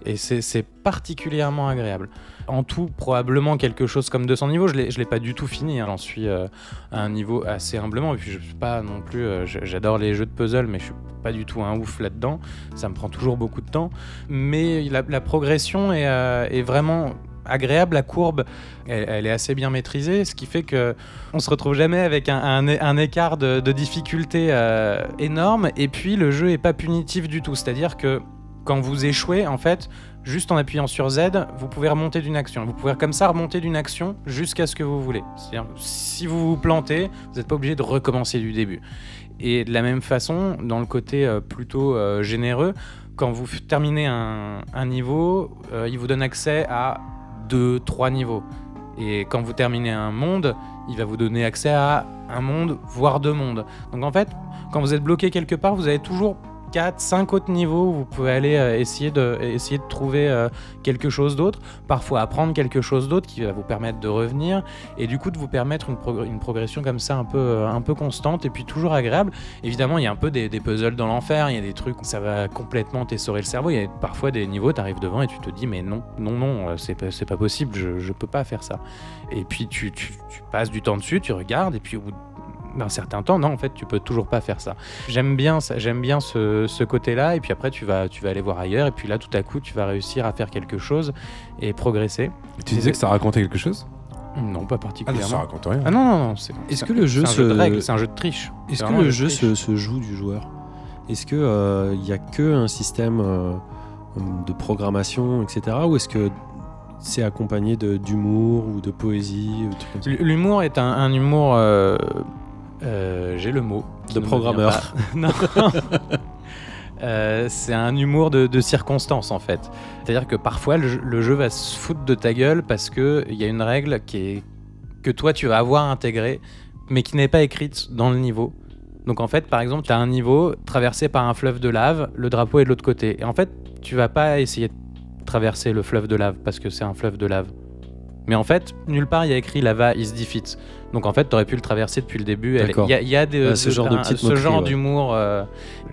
Et c'est particulièrement agréable. En tout, probablement quelque chose comme 200 niveaux. Je ne l'ai pas du tout fini. hein. J'en suis euh, à un niveau assez humblement. Et puis, je suis pas non plus. euh, J'adore les jeux de puzzle, mais je suis pas du tout un ouf là-dedans. Ça me prend toujours beaucoup de temps. Mais la, progression est, euh, est vraiment agréable. La courbe, elle, est assez bien maîtrisée, ce qui fait que on se retrouve jamais avec un, écart de, de difficulté énorme. Et puis, le jeu est pas punitif du tout. C'est-à-dire que quand vous échouez, en fait, juste en appuyant sur Z, vous pouvez remonter d'une action. Vous pouvez comme ça remonter d'une action jusqu'à ce que vous voulez. C'est-à-dire, si vous vous plantez, vous n'êtes pas obligé de recommencer du début. Et de la même façon, dans le côté euh, plutôt euh, généreux, quand vous terminez un, niveau, euh, il vous donne accès à deux, trois niveaux. Et quand vous terminez un monde, il va vous donner accès à un monde, voire deux mondes. Donc en fait, quand vous êtes bloqué quelque part, vous avez toujours 4, 5 autres niveaux vous pouvez aller euh, essayer, de, essayer de trouver euh, quelque chose d'autre, parfois apprendre quelque chose d'autre qui va vous permettre de revenir et du coup de vous permettre une, une progression comme ça un peu, euh, un peu constante et puis toujours agréable. Évidemment, il y a un peu des, des puzzles dans l'enfer, il y a des trucs où ça va complètement t'essorer le cerveau, il y a parfois des niveaux, tu arrives devant et tu te dis mais non, non, non, c'est pas, pas possible, je, je peux pas faire ça. Et puis tu, tu, tu passes du temps dessus, tu regardes et puis au bout d'un certain temps, non, en fait, tu peux toujours pas faire ça. J'aime bien ça, j'aime bien ce, ce côté-là, et puis après, tu vas, tu vas aller voir ailleurs, et puis là, tout à coup, tu vas réussir à faire quelque chose et progresser. Tu disais que ça racontait quelque chose? Non, pas Ah, ça particulièrement. raconte rien. Ah non, non, non. c'est- Est-ce c'est- que le jeu c'est un jeu de se- règles, c'est un jeu de triche. Est-ce que le jeu se, se joue du joueur? Est-ce que euh, il y a que un système euh, de programmation, etc. Ou est-ce que c'est accompagné de- d'humour ou de poésie ça? L'humour est un, un humour. euh, euh, J'ai le mot. De programmeur. non. Euh, c'est un humour de, de circonstance en fait. C'est-à-dire que parfois le, jeu- le jeu va se foutre de ta gueule parce qu'il y a une règle qui est, que toi tu vas avoir intégrée mais qui n'est pas écrite dans le niveau. Donc en fait, par exemple, tu as un niveau traversé par un fleuve de lave, le drapeau est de l'autre côté. Et en fait, tu vas pas essayer de traverser le fleuve de lave parce que c'est un fleuve de lave. Mais en fait, nulle part il y a écrit lava is defeat. Donc en fait, tu aurais pu le traverser depuis le début. Il y a, il y a des- Ouais, ce genre de un- petites ce moqueries, genre ouais. d'humour. euh,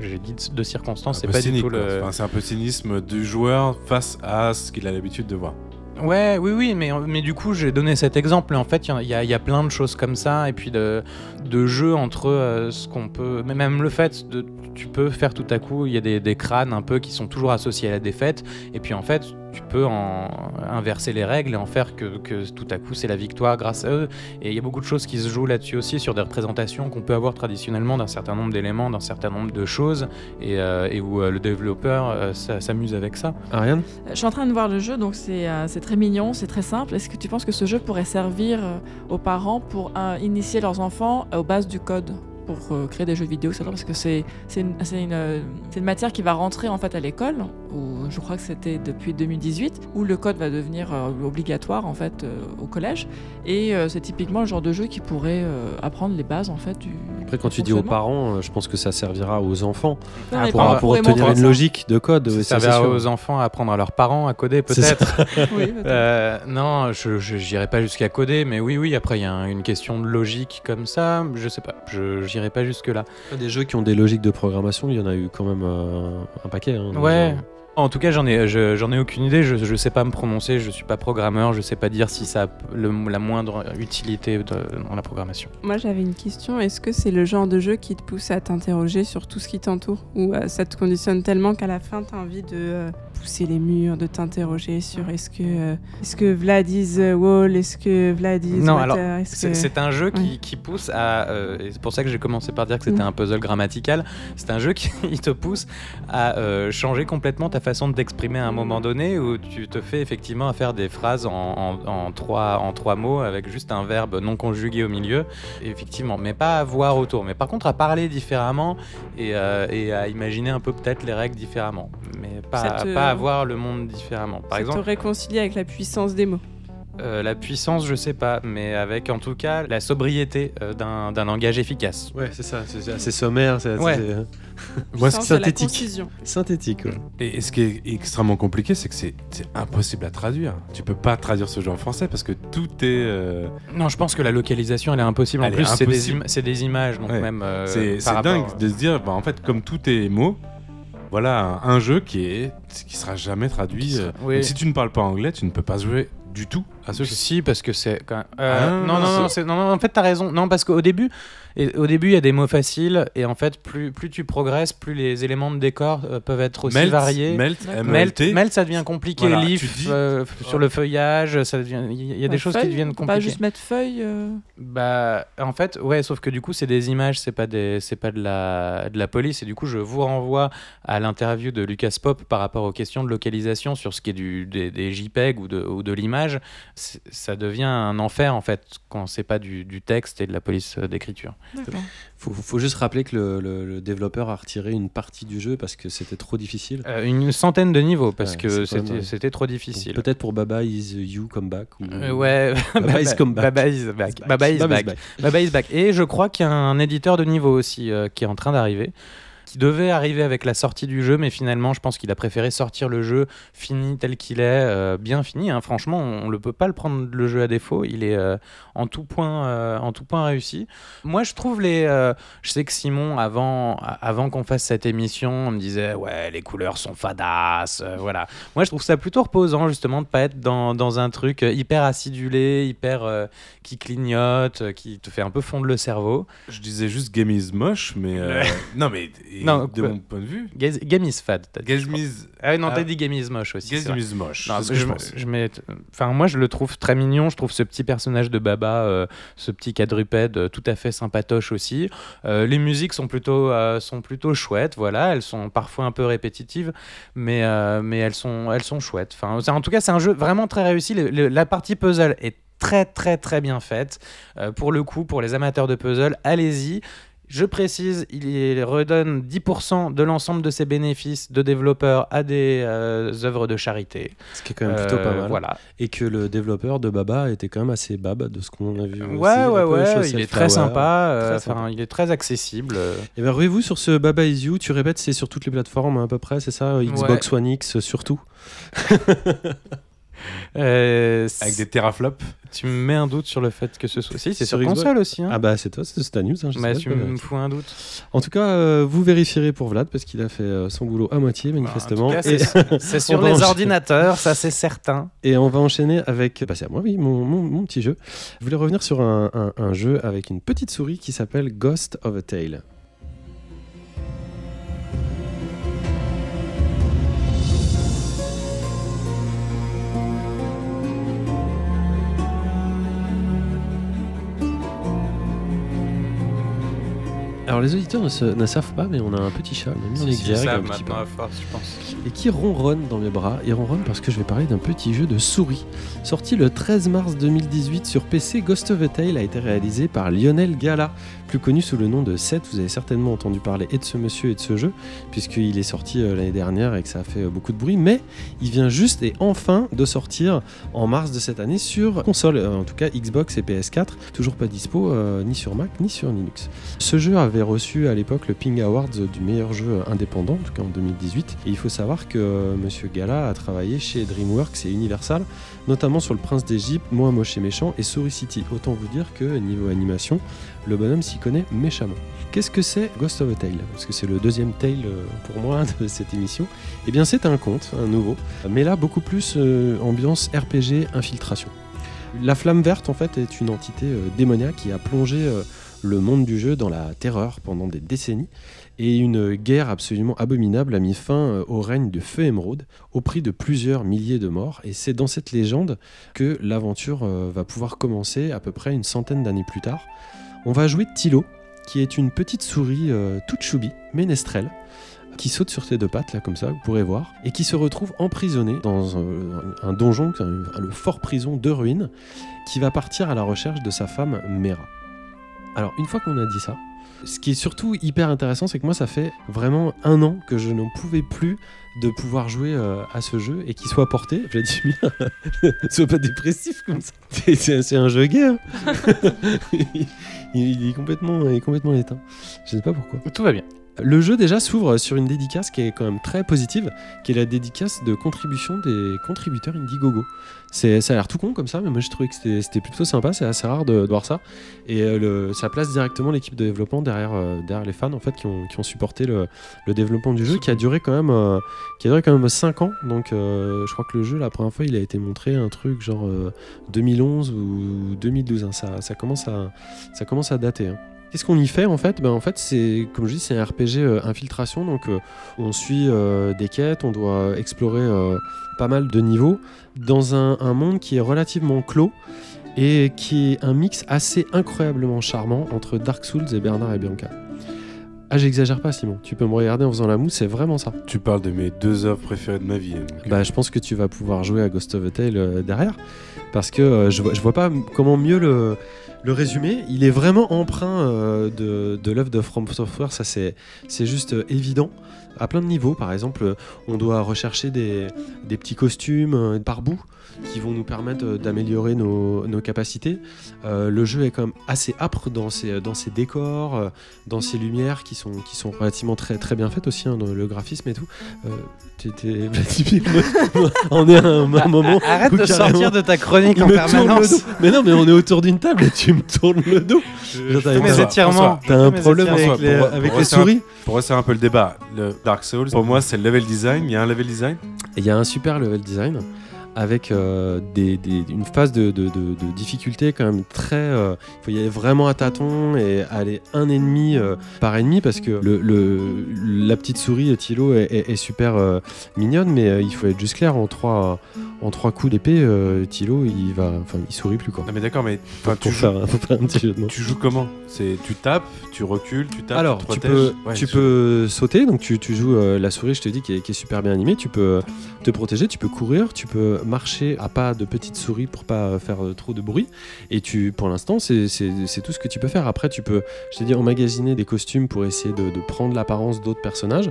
J'ai dit de- de circonstance, c'est pas cynique, du tout quoi. le. Enfin, c'est un peu cynisme du joueur face à ce qu'il a l'habitude de voir. Ouais, oui, oui, mais, mais du coup, j'ai donné cet exemple. Et en fait, il y a- y, y plein de choses comme ça. Et puis de, de jeux entre euh, ce qu'on peut. Mais même le fait de. Tu peux faire tout à coup, il y a des, des crânes un peu qui sont toujours associés à la défaite. Et puis en fait, tu peux en inverser les règles et en faire que, que tout à coup, c'est la victoire grâce à eux. Et il y a beaucoup de choses qui se jouent là-dessus aussi, sur des représentations qu'on peut avoir traditionnellement d'un certain nombre d'éléments, d'un certain nombre de choses. Et, euh, et où euh, le développeur euh, s'a- s'amuse avec ça. Ariane? Je suis en train de voir le jeu, donc c'est euh, très mignon, c'est très simple. Est-ce que tu penses que ce jeu pourrait servir aux parents pour euh, initier leurs enfants aux bases du code pour créer des jeux vidéo. Parce que c'est une, une matière qui va rentrer en fait à l'école, je crois que c'était depuis 2018, où le code va devenir euh, obligatoire en fait euh, au collège. Et euh, c'est typiquement le genre de jeu qui pourrait euh, apprendre les bases en fait du. Après, quand du tu dis aux parents, je pense que ça servira aux enfants Non, pour, pour obtenir une ça. logique de code. Ça servira aux enfants à apprendre à leurs parents à coder, peut-être. Oui. Euh, non, je j'irai pas jusqu'à coder, mais oui, oui. Après, il y a un- une question de logique comme ça. Je sais pas. Je j'irai pas jusque là. Des jeux qui ont des logiques de programmation, il y en a eu quand même euh, un paquet. hein, Ouais. déjà. En tout cas, j'en ai, je- j'en ai aucune idée. Je, je sais pas me prononcer. Je suis pas programmeur. Je sais pas dire si ça a le- la moindre utilité de- dans la programmation. Moi, j'avais une question. Est-ce que c'est le genre de jeu qui te pousse à t'interroger sur tout ce qui t'entoure Ou euh, ça te conditionne tellement qu'à la fin, tu as envie de euh, pousser les murs, de t'interroger sur est-ce que, euh, est-ce que Vlad is euh, wall? Est-ce que Vlad is Non, water? alors, C'est que- un jeu qui, Ouais. qui pousse à. c'est pour ça que j'ai commencé par dire que c'était Mm. un puzzle grammatical. C'est un jeu qui te pousse à changer complètement ta façon de t'exprimer à un moment donné où tu te fais effectivement à faire des phrases en, en- en trois, en trois mots avec juste un verbe non conjugué au milieu. Effectivement, mais pas à voir autour. Mais par contre, à parler différemment et, euh, et à imaginer un peu peut-être les règles différemment. Mais pas, te- pas à voir le monde différemment. Par ça exemple. te réconcilie avec la puissance des mots Euh, la puissance, je sais pas, mais avec en tout cas la sobriété euh, d'un d'un langage efficace. Ouais, c'est ça. C'est assez sommaire. C'est assez- Ouais. c'est- Moi, synthétique. synthétique. ouais. Et, et ce qui est extrêmement compliqué, c'est que c'est c'est impossible à traduire. Tu peux pas traduire ce jeu en français parce que tout est. euh, Non, je pense que la localisation, elle est impossible. En Elle est plus, c'est des, impossible. im- c'est des images, donc Ouais. même. euh, c'est par dingue rapport- de se dire, bah, en fait, comme tout est mots, voilà un, un jeu qui est qui sera jamais traduit. Qui sera- oui. donc si tu ne parles pas anglais, tu ne peux pas jouer du tout. Si, parce que c'est quand même- euh, Ah, non, non, non, c'est- c'est- non, non, en fait, t'as raison. Non, parce qu'au début, et, au début, il y a des mots faciles, et en fait, plus, plus tu progresses, plus les éléments de décor euh, peuvent être aussi Melt, variés. Melt, D'accord. Melt, M-E-L-T. ça devient compliqué. Voilà, Leaf, dis- euh, sur le feuillage, ça devient. Il y a des choses feuille, qui deviennent on peut Pas compliquées. juste mettre feuille. euh, Bah, en fait, ouais, sauf que du coup, c'est des images, c'est pas des, c'est pas de la, de la police, et du coup, je vous renvoie à l'interview de Lucas Pop par rapport aux questions de localisation sur ce qui est du, des, des JPEG ou de, ou de l'image. Ça devient un enfer en fait quand c'est pas du, du texte et de la police d'écriture. Faut, faut juste rappeler que le, le- le développeur a retiré une partie du jeu parce que c'était trop difficile. Euh, une centaine de niveaux parce Ouais, que c'était, trop difficile. Peut-être pour Baba is you come back. Ou... Euh, ouais, Baba is come back. Baba is back. Baba is back. Baba is back. Et je crois qu'il y a un éditeur de niveau aussi euh, qui est en train d'arriver, qui devait arriver avec la sortie du jeu, mais finalement, je pense qu'il a préféré sortir le jeu fini tel qu'il est, euh, bien fini. hein. Franchement, on ne peut pas le prendre le jeu à défaut. Il est euh, en, tout point, euh, en tout point réussi. Moi, je trouve les. je sais que Simon, avant, avant qu'on fasse cette émission, on me disait Ouais, les couleurs sont fadas. voilà. Moi, je trouve ça plutôt reposant, justement, de pas être dans, dans un truc hyper acidulé, hyper. qui clignote, qui te fait un peu fondre le cerveau. Je disais juste Game is moche, mais. non, mais et Non, de mon point de vue. Ga- Game is fad. dit, Game is. Ah non, Ah. t'as dit Game is moche aussi. Game is moche. Non, je, je me- pense. je mets- enfin, moi, je le trouve très mignon. Je trouve ce petit personnage de Baba, euh, ce petit quadrupède, euh, tout à fait sympatoche aussi. Euh, les musiques sont plutôt, sont plutôt chouettes. Voilà, elles sont parfois un peu répétitives, mais, mais elles sont, elles sont chouettes. Enfin, en tout cas, c'est un jeu vraiment très réussi. Le- le- la partie puzzle est très, très, très bien faite. Euh, pour le coup, pour les amateurs de puzzle, allez-y. Je précise, il redonne 10% de l'ensemble de ses bénéfices de développeurs à des euh, œuvres de charité. Ce qui est quand même plutôt Euh, pas mal. Voilà. Et que le développeur de Baba était quand même assez baba de ce qu'on a vu. aussi, Ouais, un ouais, ouais. Il est très sympa. euh, Très Enfin, sympa. il est très accessible. Et ben ruez-vous sur ce Baba Is You. Tu répètes, c'est sur toutes les plateformes à peu près, c'est ça Xbox One X surtout. Euh, Avec des teraflops. Tu me mets un doute sur le fait que ce soit. Si, c'est Sur sur, console aussi. Hein. Ah bah c'est toi, c'est ta news. Hein, je sais Bah, pas, tu me vérifier. fous un doute. En tout cas, euh, vous vérifierez pour Vlad parce qu'il a fait euh, son boulot à moitié manifestement. Bah, Et- c'est- sur les enchaîner. ordinateurs, ça c'est certain. Et on va enchaîner avec. Bah, c'est à moi, oui, mon, mon- mon petit jeu. Je voulais revenir sur un, un- un jeu avec une petite souris qui s'appelle Ghost of a Tale. Alors les auditeurs ne, se- ne savent pas, mais on a un petit chat, on a mis en exergue un petit peu. à force, je pense. Et qui ronronne dans mes bras. Il ronronne parce que je vais parler d'un petit jeu de souris. Sorti le 13 mars 2018 sur PC, Ghost of a Tale a été réalisé par Lionel Gala, plus connu sous le nom de Seth. Vous avez certainement entendu parler et de ce monsieur et de ce jeu, puisqu'il est sorti euh, l'année dernière et que ça a fait euh, beaucoup de bruit. Mais il vient juste et enfin de sortir en mars de cette année sur console, euh, en tout cas Xbox et PS4. Toujours pas dispo ni sur Mac ni sur Linux. Ce jeu avait reçu à l'époque le Ping Awards du meilleur jeu indépendant, en tout cas en 2018. Et il faut savoir que euh, Monsieur Gala a travaillé chez DreamWorks et Universal, notamment sur Le Prince d'Égypte, Moi Moche et Méchant et Souris City. Autant vous dire que niveau animation, le bonhomme s'y connaît méchamment. Qu'est-ce que c'est Ghost of a Tale? Parce que c'est le deuxième tale euh, pour moi de cette émission. Eh bien, c'est un conte, un nouveau, mais là beaucoup plus euh, ambiance RPG infiltration. La flamme verte, en fait, est une entité démoniaque qui a plongé le monde du jeu dans la terreur pendant des décennies. Et une guerre absolument abominable a mis fin euh, au règne de Feu Émeraude, au prix de plusieurs milliers de morts. Et c'est dans cette légende que l'aventure euh, va pouvoir commencer à peu près une centaine d'années plus tard. On va jouer Tilo, qui est une petite souris euh, toute choubi, ménestrelle, qui saute sur ses deux pattes, là, comme ça, vous pourrez voir, et qui se retrouve emprisonnée dans un donjon, le fort prison de ruines, qui va partir à la recherche de sa femme Mera. Alors, une fois qu'on a dit ça, ce qui est surtout hyper intéressant, c'est que moi, ça fait vraiment un an que je n'en pouvais plus de pouvoir jouer euh, à ce jeu et qu'il soit porté. Vladimir, sois pas dépressif comme ça. C'est- un jeu gay. hein. il, il est complètement, il est complètement éteint. Je sais pas pourquoi. Tout va bien. Le jeu déjà s'ouvre sur une dédicace qui est quand même très positive, qui est la dédicace de contribution des contributeurs Indiegogo. Ça a l'air tout con comme ça, mais moi je trouvais que c'était, plutôt sympa, c'est assez rare de, voir ça. Et euh, ça place directement l'équipe de développement derrière, euh, les fans en fait qui ont, supporté le, développement du jeu, qui a duré quand même, euh, qui a duré quand même 5 ans. Donc euh, je crois que le jeu la première fois il a été montré un truc genre euh, 2011 ou 2012. hein. Ça, ça commence à, ça commence à dater. hein. Qu'est-ce qu'on y fait en fait? Ben, En fait, c'est comme je dis, c'est un RPG euh, infiltration. Donc, euh, on suit euh, des quêtes, on doit explorer pas mal de niveaux dans un, un monde qui est relativement clos et qui est un mix assez incroyablement charmant entre Dark Souls et Bernard et Bianca. Ah, j'exagère pas, Simon. Tu peux me regarder en faisant la moue, c'est vraiment ça. Tu parles de mes deux œuvres préférées de ma vie. donc, Bah, je pense que tu vas pouvoir jouer à Ghost of a Tale derrière. Parce que je, vois, je vois pas comment mieux le, le résumé, il est vraiment emprunt euh, de, de l'œuvre de From Software, ça c'est c'est juste euh, évident. À plein de niveaux, par exemple, on doit rechercher des, des petits costumes euh, par bout qui vont nous permettre euh, d'améliorer nos, nos capacités. Le jeu est quand même assez âpre dans ses, dans ses décors, dans ses lumières qui sont, qui sont relativement très, très bien faites aussi, hein, dans le graphisme et tout. T'étais- Vladimir, on est à un, un moment. Arrête où de sortir de ta chronique en permanence. Mais non, mais on est autour d'une table et tu me tournes le dos. Je T'as- fais mes t'as- étirements. T'as un problème avec les, Pour- pour- avec pour les resserrer un- souris Pour resserrer un peu le débat, le Dark Souls, pour moi, c'est le level design. Il y a un level design. Il y a un super level design avec euh, des, des- une phase de, de- de- de difficulté quand même très. euh, Il faut y aller vraiment à tâtons et aller un ennemi euh, par ennemi parce que le, le- la petite souris Tilo est, est- est super euh, mignonne, mais euh, il faut être juste clair en trois, en trois coups d'épée, euh, Tilo il va, enfin il sourit plus quoi. Non, mais d'accord, mais enfin, tu, joues, un petit jeu de tu joues comment? C'est tu tapes, tu recules, tu tapes, Alors, tu, tu peux, Ouais, tu peux sauter, donc tu, tu joues euh, la souris, je te dis, qui est, qui est super bien animée. Tu peux te protéger, tu peux courir, tu peux marcher à pas de petite souris pour pas euh, faire euh, trop de bruit. Et tu, pour l'instant, c'est tout ce que tu peux faire. Après, tu peux, je t'ai dit, emmagasiner des costumes pour essayer de, de prendre l'apparence d'autres personnages.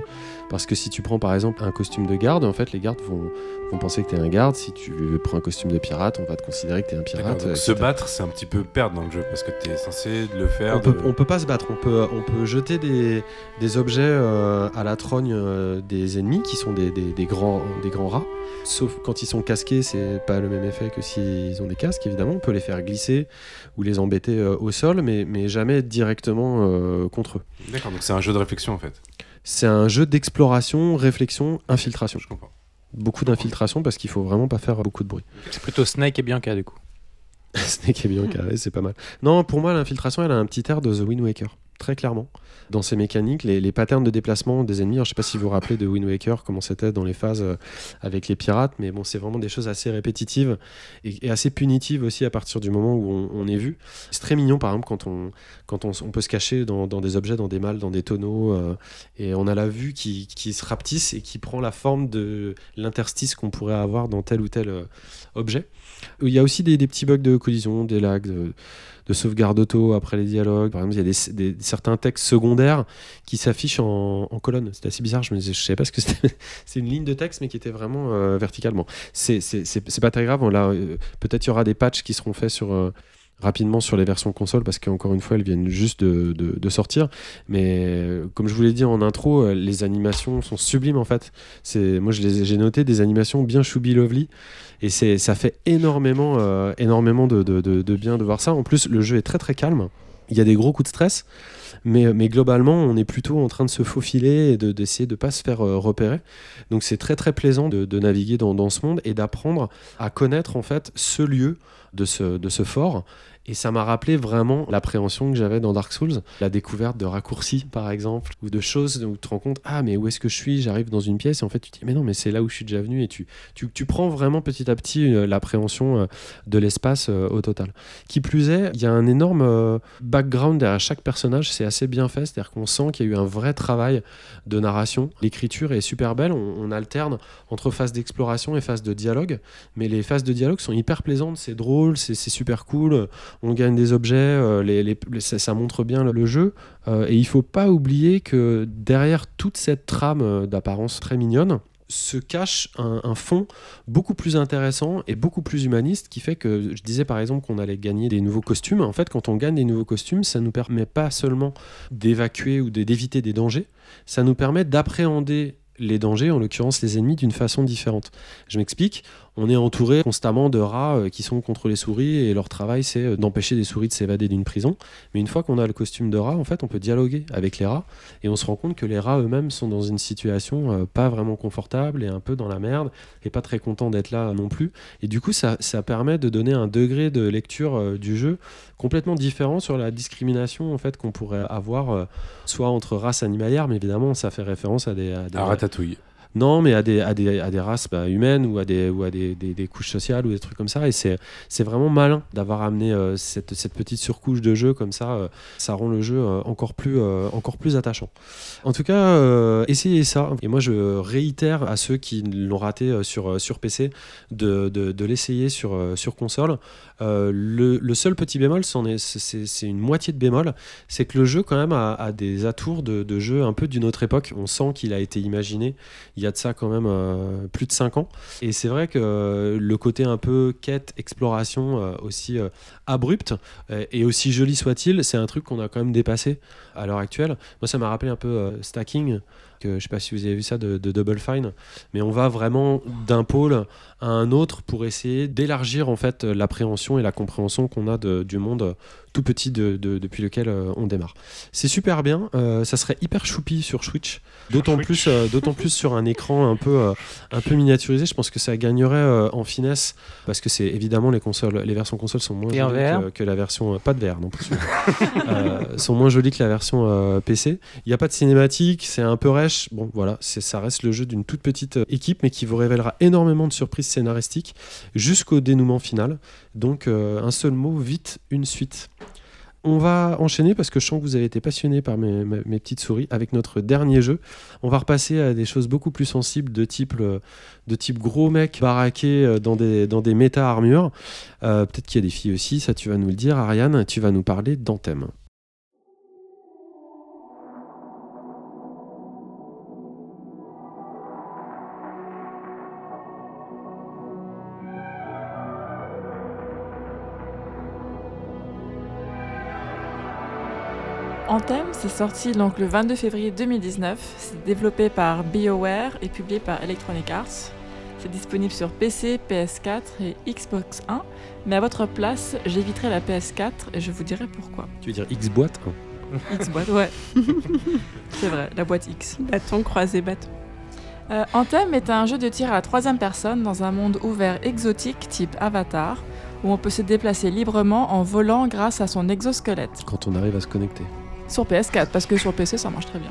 Parce que si tu prends par exemple un costume de garde, en fait, les gardes vont, vont penser que tu es un garde. Si tu prends un costume de pirate, on va te considérer que tu es un pirate. donc se battre, c'est un petit peu perdre dans le jeu parce que tu es censé le faire. On peut, de- on peut pas se battre, on peut, on peut jeter des, des objets euh, à la trogne euh, des ennemis qui sont des, des- des grands, des grands rats. Sauf quand ils sont casqués, c'est pas le même effet que s'ils ont des casques, évidemment. On peut les faire glisser ou les embêter euh, au sol, mais, mais jamais directement euh, contre eux. D'accord, donc c'est un jeu de réflexion en fait. C'est un jeu d'exploration, réflexion, infiltration. Je comprends. Beaucoup d'infiltration parce qu'il faut vraiment pas faire beaucoup de bruit. C'est plutôt Snake et Bianca du coup. Snake est bien carré, c'est pas mal. Non, pour moi, l'infiltration, elle a un petit air de The Wind Waker, très clairement. Dans ses mécaniques, les, patterns de déplacement des ennemis, alors, je sais pas si vous vous rappelez de Wind Waker, comment c'était dans les phases euh, avec les pirates, mais bon, c'est vraiment des choses assez répétitives et, assez punitives aussi à partir du moment où on, est vu. C'est très mignon, par exemple, quand on, quand on, peut se cacher dans, des objets, dans des malles, dans des tonneaux, euh, et on a la vue qui, qui se rapetisse et qui prend la forme de l'interstice qu'on pourrait avoir dans tel ou tel euh, objet. Il y a aussi des, petits bugs de collision, des lags, de sauvegarde auto après les dialogues. Par exemple, il y a des, certains textes secondaires qui s'affichent en, colonne. C'est assez bizarre, je me disais, je savais pas ce que c'était. C'est une ligne de texte, mais qui était vraiment euh, verticalement. C'est pas très grave. Euh, peut-être il y aura des patchs qui seront faits sur. euh, rapidement sur les versions console parce qu'encore une fois elles viennent juste de, de- sortir mais euh, comme je vous l'ai dit en intro les animations sont sublimes en fait c'est moi j'ai noté des animations bien choubi lovely et c'est ça fait énormément euh, énormément de, bien de voir ça. En plus le jeu est très très calme. Il y a des gros coups de stress mais, mais globalement on est plutôt en train de se faufiler et de- d'essayer de ne pas se faire euh, repérer. Donc c'est très très plaisant de, naviguer dans, ce monde et d'apprendre à connaître en fait ce lieu de ce fort et ça m'a rappelé vraiment l'appréhension que j'avais dans Dark Souls, la découverte de raccourcis par exemple, ou de choses où tu te rends compte, ah mais où est-ce que je suis? J'arrive dans une pièce et en fait tu te dis, mais non, mais c'est là où je suis déjà venu et tu, tu, prends vraiment petit à petit euh, l'appréhension euh, de l'espace euh, au total. Qui plus est, il y a un énorme background derrière chaque personnage, c'est assez bien fait, c'est-à-dire qu'on sent qu'il y a eu un vrai travail de narration. L'écriture est super belle, on, on alterne entre phases d'exploration et phases de dialogue, mais les phases de dialogue sont hyper plaisantes, c'est drôle, c'est super cool on gagne des objets, euh, ça, montre bien le, jeu. Euh, et il faut pas oublier que derrière toute cette trame euh, d'apparence très mignonne, se cache un, un fond beaucoup plus intéressant et beaucoup plus humaniste qui fait que je disais par exemple qu'on allait gagner des nouveaux costumes. En fait, quand on gagne des nouveaux costumes, ça nous permet pas seulement d'évacuer ou d'éviter des dangers, ça nous permet d'appréhender les dangers, en l'occurrence les ennemis, d'une façon différente. Je m'explique, on est entouré constamment de rats euh, qui sont contre les souris et leur travail c'est euh, d'empêcher des souris de s'évader d'une prison. Mais une fois qu'on a le costume de rat, en fait, on peut dialoguer avec les rats et on se rend compte que les rats eux-mêmes sont dans une situation euh, pas vraiment confortable et un peu dans la merde et pas très contents d'être là non plus. Et du coup, ça, ça permet de donner un degré de lecture du jeu complètement différent sur la discrimination en fait qu'on pourrait avoir soit entre races animalières, mais évidemment ça fait référence à des, à des À Ratatouille. Non, mais à des, à des, à des races bah, humaines ou à, des, ou à des, des, couches sociales ou des trucs comme ça. Et c'est vraiment malin d'avoir amené euh, cette, cette, petite surcouche de jeu comme ça. Euh, ça rend le jeu euh, encore, plus, encore plus attachant. En tout cas, essayez ça. Et moi, je réitère à ceux qui l'ont raté sur, sur PC de, de, de l'essayer sur, sur console. Le, le, seul petit bémol, c'est une moitié de bémol, c'est que le jeu quand même a, des atours de, jeu un peu d'une autre époque. On sent qu'il a été imaginé il y a de ça quand même euh, plus de 5 ans. Et c'est vrai que euh, le côté un peu quête, exploration, euh, aussi abrupte, et aussi joli soit-il, c'est un truc qu'on a quand même dépassé à l'heure actuelle. Moi, ça m'a rappelé un peu stacking je je sais pas si vous avez vu ça de, Double Fine, mais on va vraiment d'un pôle à un autre pour essayer d'élargir en fait l'appréhension et la compréhension qu'on a du monde tout petit depuis lequel euh, on démarre. C'est super bien, euh, ça serait hyper choupi sur Switch, d'autant plus, euh, d'autant plus sur un écran un peu, un peu miniaturisé. Je pense que ça gagnerait en finesse parce que c'est évidemment les consoles, les versions consoles sont moins jolies que, la version pas de VR non plus, sont moins jolies que la version PC. Il n'y a pas de cinématique, c'est un peu rêche bon voilà, ça reste le jeu d'une toute petite euh, équipe, mais qui vous révélera énormément de surprises scénaristiques jusqu'au dénouement final. Donc euh, un seul mot, vite, une suite. On va enchaîner parce que je sens que vous avez été passionné par mes, petites souris avec notre dernier jeu. On va repasser à des choses beaucoup plus sensibles de type, euh, de type gros mec baraqué dans des, dans méta-armures. Peut-être qu'il y a des filles aussi, ça tu vas nous le dire. Ariane, tu vas nous parler d'Anthem. C'est sorti donc le 22 février 2019. C'est développé par BioWare et publié par Electronic Arts. C'est disponible sur PC, PS4 et Xbox 1. Mais à votre place, j'éviterai la PS4 et je vous dirai pourquoi. Tu veux dire X-boîte X-boîte, ouais. c'est vrai, la boîte X. Bâton croisé bâton. Euh, Anthem est un jeu de tir à la troisième personne dans un monde ouvert exotique type Avatar, où on peut se déplacer librement en volant grâce à son exosquelette. Quand on arrive à se connecter. Sur PS4, parce que sur PC, ça marche très bien.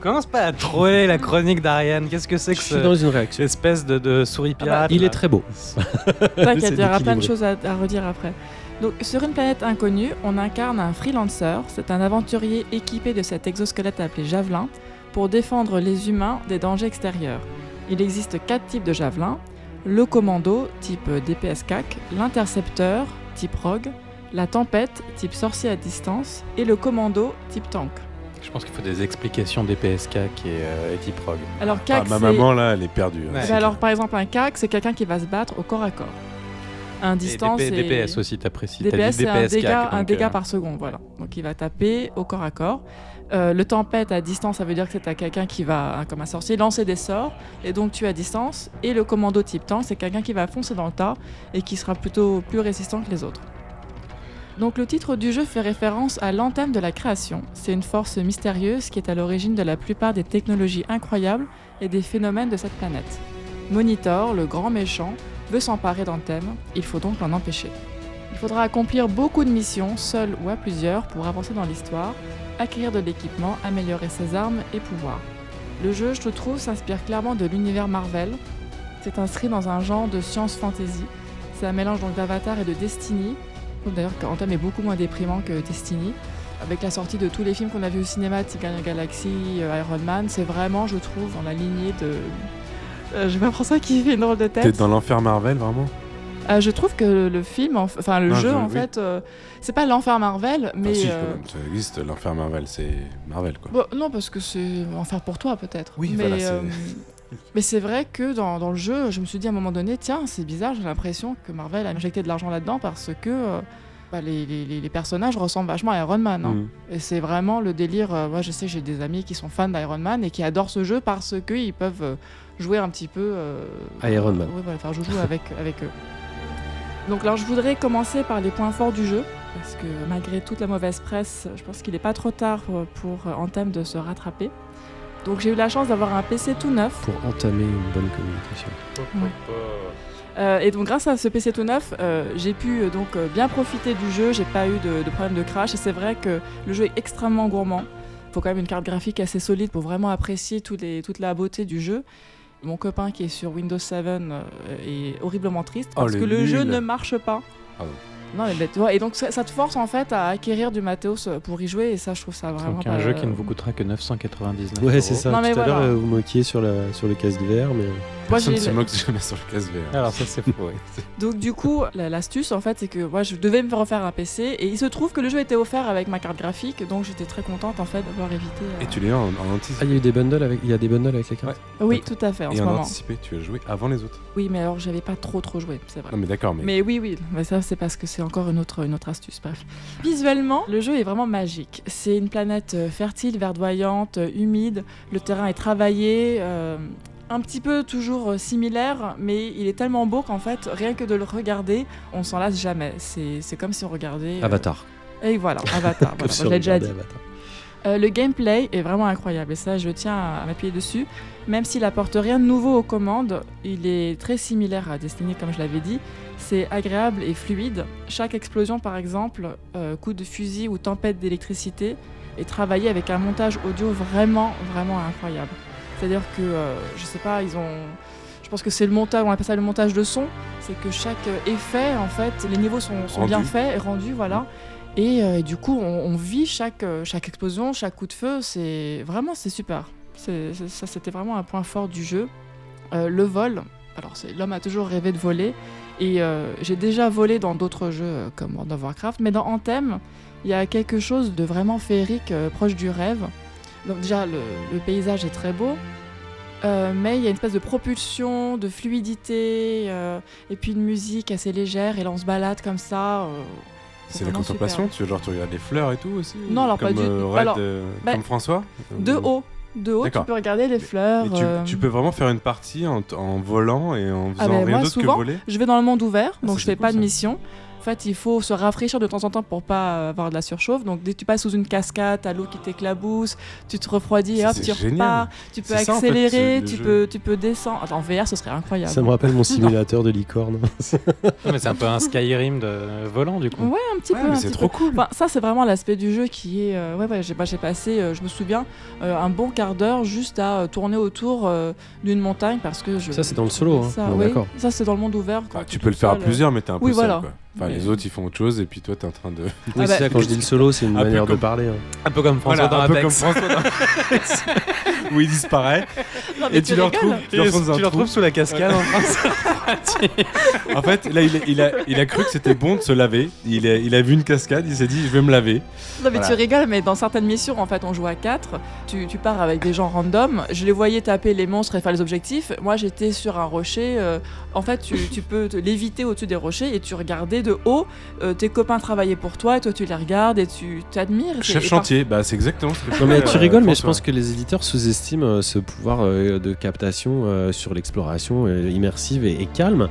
Commence pas à troller la chronique d'Ariane? Qu'est-ce que c'est que ce, dans une réaction. espèce de, de souris ah bah, pirate Il est très beau. T'inquiète, il y aura plein de choses à, redire après. Donc, sur une planète inconnue, on incarne un freelancer. C'est un aventurier équipé de cet exosquelette appelé Javelin pour défendre les humains des dangers extérieurs. Il existe quatre types de Javelin le commando, type DPS CAC, l'intercepteur, type Rogue, la tempête, type sorcier à distance, et le commando, type tank. Je pense qu'il faut des explications des PSK qui est, euh, type rogue. Alors, CAC, ah, ma maman là, elle est perdue. Hein. Bah, alors, par exemple, un CAC, c'est quelqu'un qui va se battre au corps à corps. Un distance. Et DPS aussi, t'apprécies. DPS, c'est un dégât, un dégât euh, par seconde, voilà. Donc, il va taper au corps à corps. Euh, le tempête à distance, ça veut dire que c'est à quelqu'un qui va, hein, comme un sorcier, lancer des sorts et donc tuer à distance. Et le commando type tank, c'est quelqu'un qui va foncer dans le tas et qui sera plutôt plus résistant que les autres. Donc le titre du jeu fait référence à l'antenne de la création. C'est une force mystérieuse qui est à l'origine de la plupart des technologies incroyables et des phénomènes de cette planète. Monitor, le grand méchant, veut s'emparer d'Anthem, il faut donc l'en empêcher. Il faudra accomplir beaucoup de missions, seul ou à plusieurs, pour avancer dans l'histoire, acquérir de l'équipement, améliorer ses armes et pouvoirs. Le jeu, je trouve, s'inspire clairement de l'univers Marvel. C'est inscrit dans un genre de science fantasy. C'est un mélange donc d'Avatar et de Destiny, D'ailleurs, Anthem est beaucoup moins déprimant que Destiny. Avec la sortie de tous les films qu'on a vus au cinéma, Tigana Galaxy, euh, Iron Man, c'est vraiment, je trouve, dans la lignée de. Euh, je vois François qui fait une drôle de tête. T'es dans l'enfer Marvel, vraiment? Euh, je trouve que le film, enfin le jeu, en fait, c'est pas l'enfer Marvel, mais. Ah, si, ça existe, l'enfer Marvel, c'est Marvel, quoi. Non, parce que c'est enfer pour toi, peut-être. Oui, mais, voilà, mais c'est vrai que dans, dans, le jeu, je me suis dit à un moment donné, tiens, c'est bizarre, j'ai l'impression que Marvel a injecté de l'argent là-dedans parce que bah, les, les, personnages ressemblent vachement à Iron Man. Hein. Mm. Et c'est vraiment le délire. Euh, moi, je sais, j'ai des amis qui sont fans d'Iron Man et qui adorent ce jeu parce qu'ils peuvent euh, jouer un petit peu. Euh, Iron Man. Oui, voilà, faire joue avec, avec eux. Donc, alors, je voudrais commencer par les points forts du jeu. Parce que malgré toute la mauvaise presse, je pense qu'il n'est pas trop tard pour, pour Anthem de se rattraper. Donc j'ai eu la chance d'avoir un PC tout neuf. Pour entamer une bonne communication. Euh, et donc grâce à ce PC tout neuf, euh, j'ai pu euh, donc bien profiter du jeu, j'ai pas eu de, problème de crash et c'est vrai que le jeu est extrêmement gourmand. faut quand même une carte graphique assez solide pour vraiment apprécier les, toute la beauté du jeu. Mon copain qui est sur Windows 7 euh, est horriblement triste Oh, parce que le jeu ne marche pas. Ah bon. Non, mais tu vois, et donc ça, ça te force en fait à acquérir du matos pour y jouer et ça je trouve ça vraiment Donc pas- un jeu qui ne vous coûtera que 999 Ouais, c'est ça. Non, mais Tout à l'heure, voilà. euh, vous moquiez sur, la, sur le casque d'hiver, mais. Moi, Personne j'ai- se moque jamais sur le casse VR. Alors ça c'est faux. ouais. Donc du coup, la- l'astuce en fait, c'est que moi je devais me refaire un PC et il se trouve que le jeu était offert avec ma carte graphique, donc j'étais très contente en fait d'avoir évité. euh, Et tu l'as eu en, en anticipé. Ah, il y a eu des bundles avec, il y a des bundles avec les cartes. Oui, tout à fait en Et ce en moment. anticipé, tu as joué avant les autres. Oui, mais alors j'avais pas trop trop joué, c'est vrai. Non mais d'accord, mais, Mais oui, oui, mais ça c'est parce que c'est encore une autre, une autre astuce. Bref. Visuellement, le jeu est vraiment magique. C'est une planète euh, fertile, verdoyante, euh, humide. Le terrain est travaillé, euh, un petit peu toujours similaire, mais il est tellement beau qu'en fait, rien que de le regarder, on s'en lasse jamais. C'est comme si on regardait. euh, Avatar. Et voilà, Avatar. Comme voilà, si je l'ai déjà dit. Avatar. Euh, le gameplay est vraiment incroyable et ça je tiens à, m'appuyer dessus. Même s'il apporte rien de nouveau aux commandes, il est très similaire à Destiny comme je l'avais dit. C'est agréable et fluide. Chaque explosion par exemple, euh, coup de fusil ou tempête d'électricité est travaillé avec un montage audio vraiment vraiment incroyable. C'est-à-dire que euh, je sais pas, ils ont je pense que c'est le montage, on appelle ça le montage de son, c'est que chaque effet en fait, les niveaux sont, sont bien faits et rendus voilà. Et, euh, et du coup, on, vit chaque, euh, chaque explosion, chaque coup de feu. C'est vraiment c'est super. Ça, c'était vraiment un point fort du jeu. Euh, le vol. Alors, l'homme a toujours rêvé de voler. Et j'ai déjà volé dans d'autres jeux comme World of Warcraft, mais dans Anthem, il y a quelque chose de vraiment féerique, proche du rêve. Donc déjà, le, paysage est très beau. Mais il y a une espèce de propulsion, de fluidité, et puis une musique assez légère, et là on se balade comme ça. C'est la contemplation. super. Tu genre tu regardes les fleurs et tout aussi. Non, alors, comme, pas du- euh, Red, alors, euh, bah, comme François. De Euh, haut, de haut, tu peux regarder les fleurs. Tu, euh, tu peux vraiment faire une partie en, en volant et en faisant Ah ben, rien d'autre que voler? Je vais dans le monde ouvert, Ah, donc ça, je fais pas de ça. mission. En fait, il faut se rafraîchir de temps en temps pour pas avoir de la surchauffe. Donc, dès que tu passes sous une cascade, t'as l'eau qui t'éclabousse, tu te refroidis et hop, tu génial. repars. Tu peux C'est ça, en fait, accélérer, tu, peux, tu peux descendre. Attends, en VR, ce serait incroyable. Ça me rappelle mon simulateur de licorne. Non, mais c'est un peu un Skyrim de volant du coup. Ouais, un petit Ouais, peu. c'est trop peu. cool. Enfin, ça, c'est vraiment l'aspect du jeu qui est. euh, ouais, ouais, j'ai bah, passé, euh, je me souviens, euh, un bon quart d'heure juste à euh, tourner autour euh, d'une montagne parce que je. Ça, c'est dans le solo, hein. Ça, Bon, oui, d'accord. ça, c'est dans le monde ouvert. quand Bah, t'es tu peux le faire à seul, plusieurs, mais t'es un peu oui, seul. voilà. Quoi. Enfin, Mais- les autres, ils font autre chose et puis toi, t'es en train de. Oui, bah, c'est ça, quand je dis le solo, c'est une Un peu manière de parler. hein. Un peu comme François Voilà, dans un peu Apex. comme François dans où il disparaît Non, et tu le rigoles. retrouves, tu le retrouves sous la cascade en se En fait, là, il, a- il a, il a cru que c'était bon de se laver. Il a, il a vu une cascade, il s'est dit, je vais me laver. Non mais Voilà. tu rigoles, mais dans certaines missions, en fait, on joue à 4, tu, tu pars avec des gens random, je les voyais taper les monstres et faire les objectifs, moi j'étais sur un rocher, euh, en fait tu, tu peux te léviter au-dessus des rochers et tu regardais de haut, euh, tes copains travaillaient pour toi, et toi tu les regardes et tu t'admires. Chef chantier, bah c'est exactement ce que Non mais tu euh, rigoles, mais je pense que les éditeurs sous-estiment euh, ce pouvoir euh, de captation euh, sur l'exploration euh, immersive et, et calme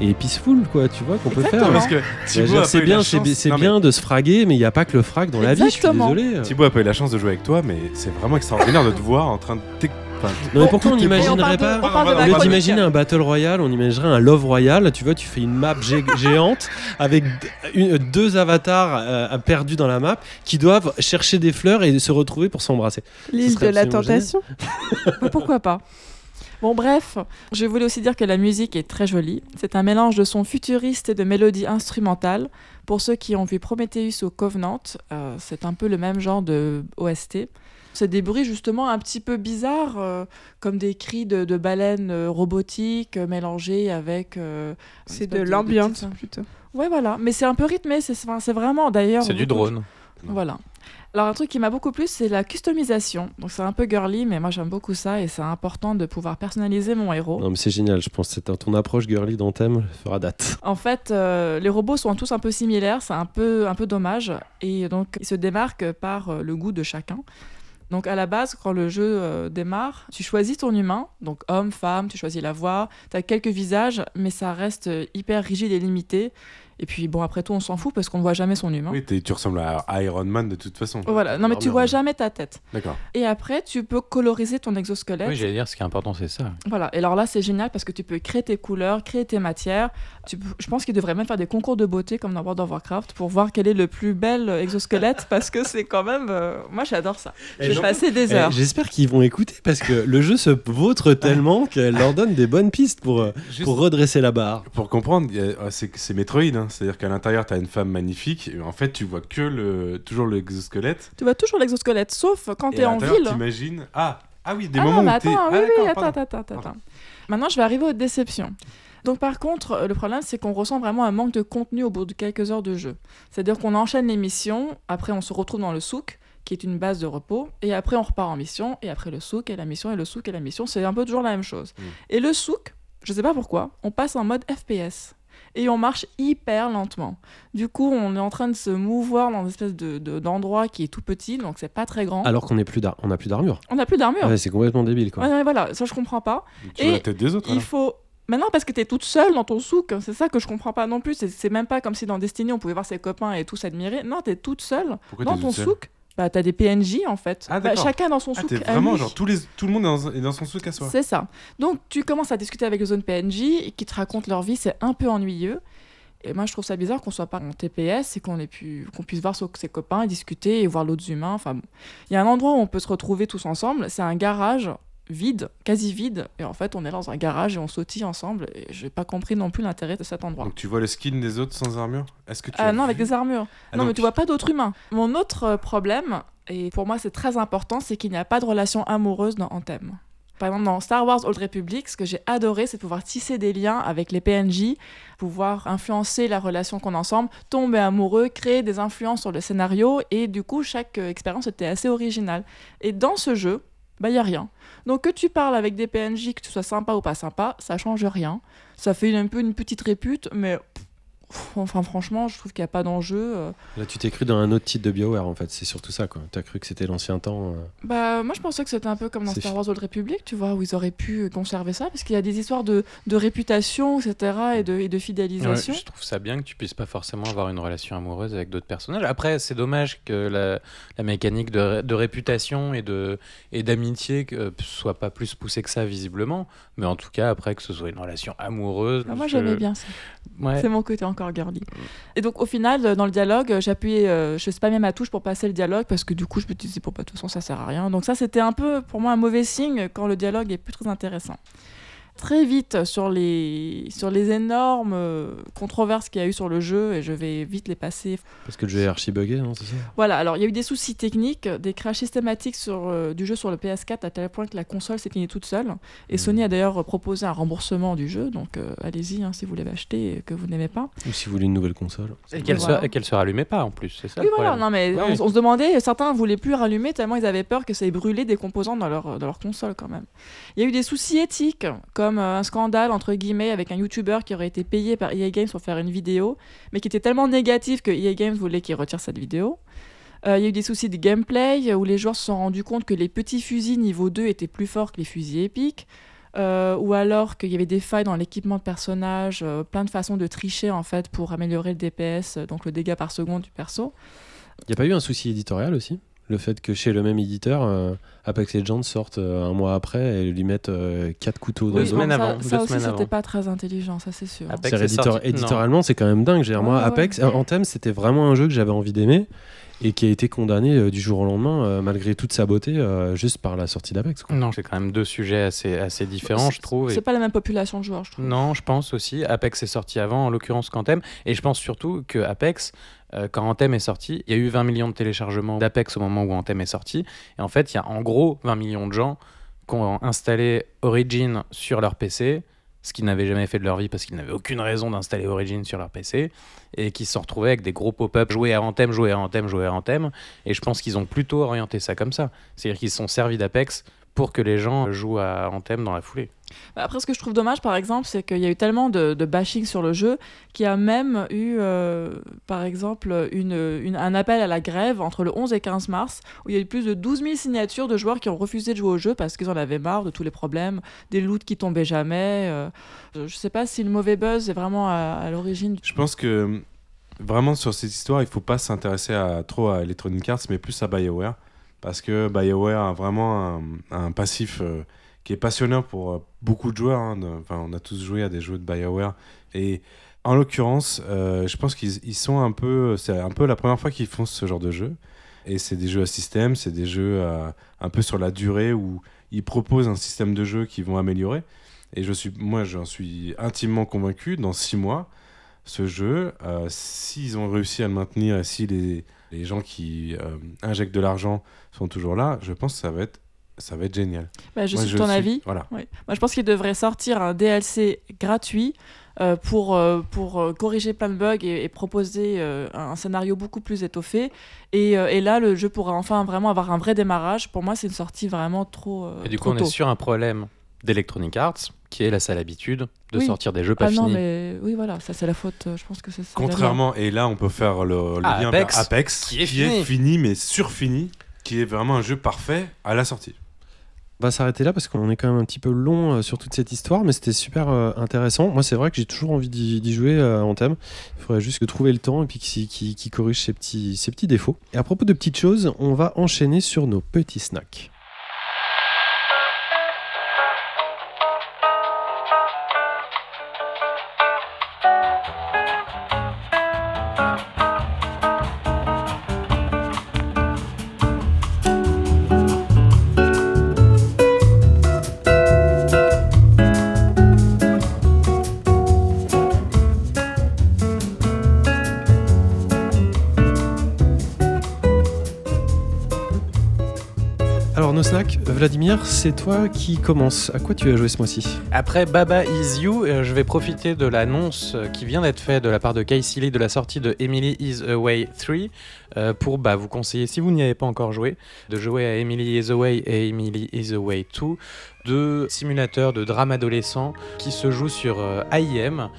et peaceful, quoi, tu vois, qu'on peut faire. A C'est bien, c'est bien de se fraguer, mais il n'y a pas que le frag dans la vie, je suis désolé. Thibaut a pas eu la chance de jouer avec toi, mais c'est vraiment extraordinaire de te voir en train de. Non mais pourquoi on n'imaginerait pas on parle de Au Au ma lieu chronique. d'imaginer un Battle Royale, on imaginerait un Love Royale. Tu vois, tu fais une map gé- géante avec d- une- deux avatars euh, perdus dans la map qui doivent chercher des fleurs et se retrouver pour s'embrasser. L'île serait de la absolument tentation. Mais Pourquoi pas? Bon bref, je voulais aussi dire que la musique est très jolie. C'est un mélange de sons futuristes et de mélodies instrumentales. Pour ceux qui ont vu Prometheus ou Covenant, euh, c'est un peu le même genre de OST. C'est des bruits justement un petit peu bizarres, euh, comme des cris de, de baleines euh, robotiques euh, mélangés avec... euh, C'est de l'ambiance petites- plutôt. Ouais voilà, mais c'est un peu rythmé, c'est vraiment d'ailleurs... C'est du drone. Voilà. Alors un truc qui m'a beaucoup plu, c'est la customisation. Donc c'est un peu girly, mais moi j'aime beaucoup ça et c'est important de pouvoir personnaliser mon héros. Non mais c'est génial, je pense que ton approche girly d'Anthem fera date. En fait, euh, les robots sont tous un peu similaires, c'est un peu, un peu dommage. Et donc, ils se démarquent par euh, le goût de chacun. Donc, à la base, quand le jeu euh, démarre, tu choisis ton humain, donc homme, femme, tu choisis la voix, tu as quelques visages, mais ça reste euh, hyper rigide et limité. Et puis bon, après tout, on s'en fout parce qu'on ne voit jamais son humain. Oui, tu ressembles à Iron Man de toute façon. Voilà, non mais tu vois jamais ta tête. D'accord. Et après, tu peux coloriser ton exosquelette. Oui, j'allais dire, ce qui est important, c'est ça. Voilà, et alors là, c'est génial parce que tu peux créer tes couleurs, créer tes matières. Tu Je pense qu'il devrait même faire des concours de beauté comme dans World of Warcraft pour voir quel est le plus bel exosquelette parce que c'est quand même. Euh, moi, j'adore ça. Je vais passer des heures. J'espère qu'ils vont écouter parce que le jeu se vautre tellement qu'elle leur donne des bonnes pistes pour, euh, pour redresser la barre. Pour comprendre, ah, c'est Metroid, hein. C'est-à-dire qu'à l'intérieur, tu as une femme magnifique, et en fait, tu vois que le, toujours l'exosquelette. Tu vois toujours l'exosquelette, sauf quand tu es en ville. T'imagines. Ah, ah oui, des ah moments non, mais où attends, ah, oui, oui, attends, attends, attends. Maintenant, je vais arriver aux déceptions. Donc par contre, le problème, c'est qu'on ressent vraiment un manque de contenu au bout de quelques heures de jeu. C'est-à-dire qu'on enchaîne les missions, après on se retrouve dans le souk, qui est une base de repos, et après on repart en mission, et après le souk et la mission, et le souk et la mission, c'est un peu toujours la même chose. Mm. Et le souk, je sais pas pourquoi, on passe en mode FPS et on marche hyper lentement. Du coup, on est en train de se mouvoir dans une espèce de, d'endroit qui est tout petit, donc c'est pas très grand. Alors qu'on n'a plus d'armure. On n'a plus d'armure. Ouais, c'est complètement débile, quoi. Ouais, voilà, ça je comprends pas. Tu et la tête des autres. Il faut. Maintenant, parce que tu es toute seule dans ton souk, c'est ça que je comprends pas non plus. C'est, même pas comme si dans Destiny on pouvait voir ses copains et tous admirer. Non, tu es toute seule dans ton souk bah, t'as des PNJ en fait. Ah, bah, chacun dans son ah, souk. vraiment, genre tous les, tout le monde est dans, est dans son souk à soi. C'est ça. Donc tu commences à discuter avec les zones PNJ qui te racontent leur vie, c'est un peu ennuyeux. Et moi, je trouve ça bizarre qu'on soit pas en TPS et qu'on pu, qu'on puisse voir ses copains et discuter et voir d'autres humains. Enfin, bon. il y a un endroit où on peut se retrouver tous ensemble. C'est un garage vide, quasi vide. Et en fait, on est dans un garage et on sautille ensemble. Et j'ai pas compris non plus l'intérêt de cet endroit. Donc tu vois le skin des autres sans armure? Est-ce que tu Ah non, avec des armures. Ah, non, mais tu vois pas d'autres humains. Mon autre euh, problème, et pour moi c'est très important, c'est qu'il n'y a pas de relation amoureuse dans Anthem. Par exemple, dans Star Wars Old Republic, ce que j'ai adoré, c'est pouvoir tisser des liens avec les PNJ, pouvoir influencer la relation qu'on a ensemble, tomber amoureux, créer des influences sur le scénario, et du coup, chaque euh, expérience était assez originale. Et dans ce jeu, bah, il n'y a rien. Donc, que tu parles avec des PNJ, que tu sois sympa ou pas sympa, ça change rien. Ça fait un peu une petite répute, mais Enfin, franchement, je trouve qu'il n'y a pas d'enjeu. Euh. Là, tu t'es cru dans un autre titre de BioWare, en fait. C'est surtout ça, quoi. Tu as cru que c'était l'ancien temps. Euh. Bah, moi, je pensais que c'était un peu comme dans Star Wars Old Republic, tu vois, où ils auraient pu conserver ça, parce qu'il y a des histoires de, de réputation, etc., et de, et de fidélisation. je trouve ça bien que tu puisses pas forcément avoir une relation amoureuse avec d'autres personnages. Après, c'est dommage que la, la mécanique de, de, réputation et de et d'amitié euh, soit pas plus poussée que ça, visiblement. Mais en tout cas, après, que ce soit une relation amoureuse. Ah, moi, j'aimais bien ça. C'est mon côté Et donc, au final, euh, dans le dialogue, euh, j'appuyais, euh, je spammais ma touche pour passer le dialogue parce que du coup, je me disais, bon, bah, de toute façon, ça sert à rien. Donc, ça, c'était un peu pour moi un mauvais signe quand le dialogue est plus très intéressant très vite sur les, sur les énormes euh, controverses qu'il y a eu sur le jeu et je vais vite les passer. Parce que le jeu est archi buggé, non c'est ça? Voilà, alors il y a eu des soucis techniques, des crashs systématiques sur, euh, du jeu sur le PS4 à tel point que la console s'est toute seule. Et hmm. Sony a d'ailleurs proposé un remboursement du jeu, donc euh, allez-y hein, si vous l'avez acheté et que vous n'aimez pas. Ou si vous voulez une nouvelle console. Et qu'elle ne se, rallumait pas en plus, c'est ça Oui, voilà, non, mais on, se demandait, certains ne voulaient plus rallumer tellement ils avaient peur que ça ait brûlé des composants dans leur, dans leur console quand même. Il y a eu des soucis éthiques, comme un scandale entre guillemets avec un YouTuber qui aurait été payé par EA Games pour faire une vidéo, mais qui était tellement négatif que EA Games voulait qu'il retire cette vidéo. Euh, il y a eu des soucis de gameplay où les joueurs se sont rendus compte que les petits fusils niveau 2 étaient plus forts que les fusils épiques. Euh, ou alors qu'il y avait des failles dans l'équipement de personnages, euh, plein de façons de tricher en fait pour améliorer le DPS, donc le dégât par seconde du perso. Il n'y a pas eu un souci éditorial aussi? Le fait que chez le même éditeur, Apex Legends sortent euh, un mois après et lui mettent euh, quatre couteaux dans le dos. Ça, ça aussi, c'était pas très intelligent, ça c'est sûr. éditorialement, c'est quand même dingue. moi, Apex, en thème, c'était vraiment un jeu que j'avais envie d'aimer et qui a été condamné euh, du jour au lendemain, malgré toute sa beauté, juste par la sortie d'Apex. Non, c'est quand même deux sujets assez, assez différents, je trouve. C'est pas la même population de joueurs, je trouve. Non, je pense aussi. Apex est sorti avant, en l'occurrence qu'Anthem. Et je pense surtout que Apex, quand Anthem est sorti, il y a eu 20 millions de téléchargements d'Apex au moment où Anthem est sorti. Et en fait, il y a en gros 20 millions de gens qui ont installé Origin sur leur PC, ce qu'ils n'avaient jamais fait de leur vie parce qu'ils n'avaient aucune raison d'installer Origin sur leur PC, et qui se sont retrouvés avec des gros pop-up, jouer à Anthem, jouer à Anthem, jouer à Anthem. Et je pense qu'ils ont plutôt orienté ça comme ça. C'est-à-dire qu'ils se sont servis d'Apex pour que les gens jouent à Anthem dans la foulée. Bah, Après, ce que je trouve dommage, par exemple, c'est qu'il y a eu tellement de, de bashing sur le jeu qu'il y a même eu, euh, par exemple, une, une- un appel à la grève entre le 11 et 15 mars, où il y a eu plus de 12 000 signatures de joueurs qui ont refusé de jouer au jeu parce qu'ils en avaient marre de tous les problèmes, des loots qui tombaient jamais. euh. je sais pas si le mauvais buzz est vraiment à, à l'origine. Je pense que vraiment sur cette histoire, il faut pas s'intéresser à, trop à Electronic Arts, mais plus à BioWare. Parce que BioWare a vraiment un, passif euh, qui est passionnant pour euh, beaucoup de joueurs. hein, on a tous joué à des jeux de BioWare. Et en l'occurrence, euh, je pense qu'ils ils sont un peu. C'est un peu la première fois qu'ils font ce genre de jeu. Et c'est des jeux à système, c'est des jeux un peu sur la durée où ils proposent un système de jeu qu'ils vont améliorer. Et je suis, moi, j'en suis intimement convaincu. Dans six mois, ce jeu, s'ils ont réussi à le maintenir et si les, les gens qui euh, injectent de l'argent sont toujours là, je pense que ça va être, ça va être génial. Bah, je Moi, suis de ton suis- avis. Voilà. Oui. Moi, je pense qu'il devrait sortir un DLC gratuit euh, pour, euh, pour euh, corriger plein de bugs et, et proposer euh, un scénario beaucoup plus étoffé. Et, euh, et là, le jeu pourra enfin vraiment avoir un vrai démarrage. Pour moi, c'est une sortie vraiment trop. euh, Et du coup, on tôt. est sur un problème d'Electronic Arts, qui est la sale habitude de Oui. sortir des jeux pas Ah non, finis. mais oui, voilà, ça c'est la faute. euh, Je pense que c'est ça. Contrairement, et là, on peut faire le, le Ah, lien Apex, vers Apex, qui est fini. fini, mais surfini, qui est vraiment un jeu parfait à la sortie. On va s'arrêter là parce qu'on est quand même un petit peu long euh, sur toute cette histoire, mais c'était super euh, intéressant. Moi, c'est vrai que j'ai toujours envie d'y jouer en thème. Il faudrait juste que trouver le temps et puis qu'il corrige ses petits, ses petits défauts. Et à propos de petites choses, on va enchaîner sur nos petits snacks. Vladimir, c'est toi qui commence. À quoi tu as joué ce mois-ci Après Baba Is You, euh, je vais profiter de l'annonce euh, qui vient d'être faite de la part de Casey Lee de la sortie de Emily Is Away 3 euh, pour bah, vous conseiller, si vous n'y avez pas encore joué, de jouer à Emily Is Away et Emily Is Away 2, deux simulateurs de drame adolescent qui se jouent sur AIM.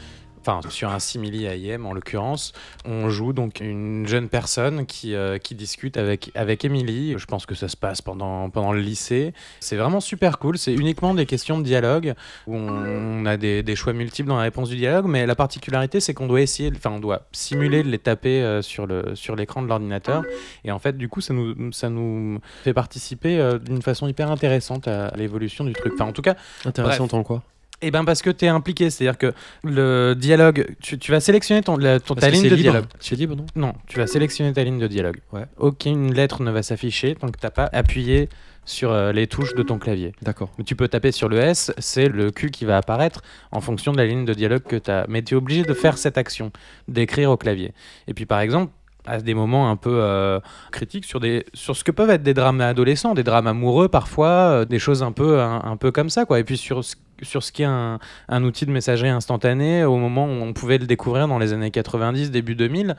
Enfin, sur un simili AIM en l'occurrence, on joue donc une jeune personne qui, euh, qui discute avec, avec Emily. Je pense que ça se passe pendant, pendant le lycée. C'est vraiment super cool. C'est uniquement des questions de dialogue où on a des, des choix multiples dans la réponse du dialogue, mais la particularité c'est qu'on doit essayer, enfin on doit simuler de les taper euh, sur le sur l'écran de l'ordinateur, et en fait du coup ça nous ça nous fait participer euh, d'une façon hyper intéressante à l'évolution du truc. Enfin en tout cas, Intéressant Bref. en quoi? Eh ben parce que tu es impliqué, c'est-à-dire que le dialogue, tu, tu vas sélectionner ton, la- ton- Parce ta ligne de libre. dialogue. C'est libre, non Non, tu vas sélectionner ta ligne de dialogue. Ouais. Aucune lettre ne va s'afficher tant que t'as pas appuyé sur euh, les touches de ton clavier. D'accord. Tu peux taper sur le S, c'est le Q qui va apparaître en fonction de la ligne de dialogue que tu as. Mais tu es obligé de faire cette action, d'écrire au clavier. Et puis par exemple, à des moments un peu euh, critiques sur, des, sur ce que peuvent être des drames adolescents, des drames amoureux parfois, euh, des choses un peu, un, un peu comme ça. Quoi. Et puis sur ce, sur ce qui est un, un outil de messagerie instantané, au moment où on pouvait le découvrir dans les années 90, début 2000,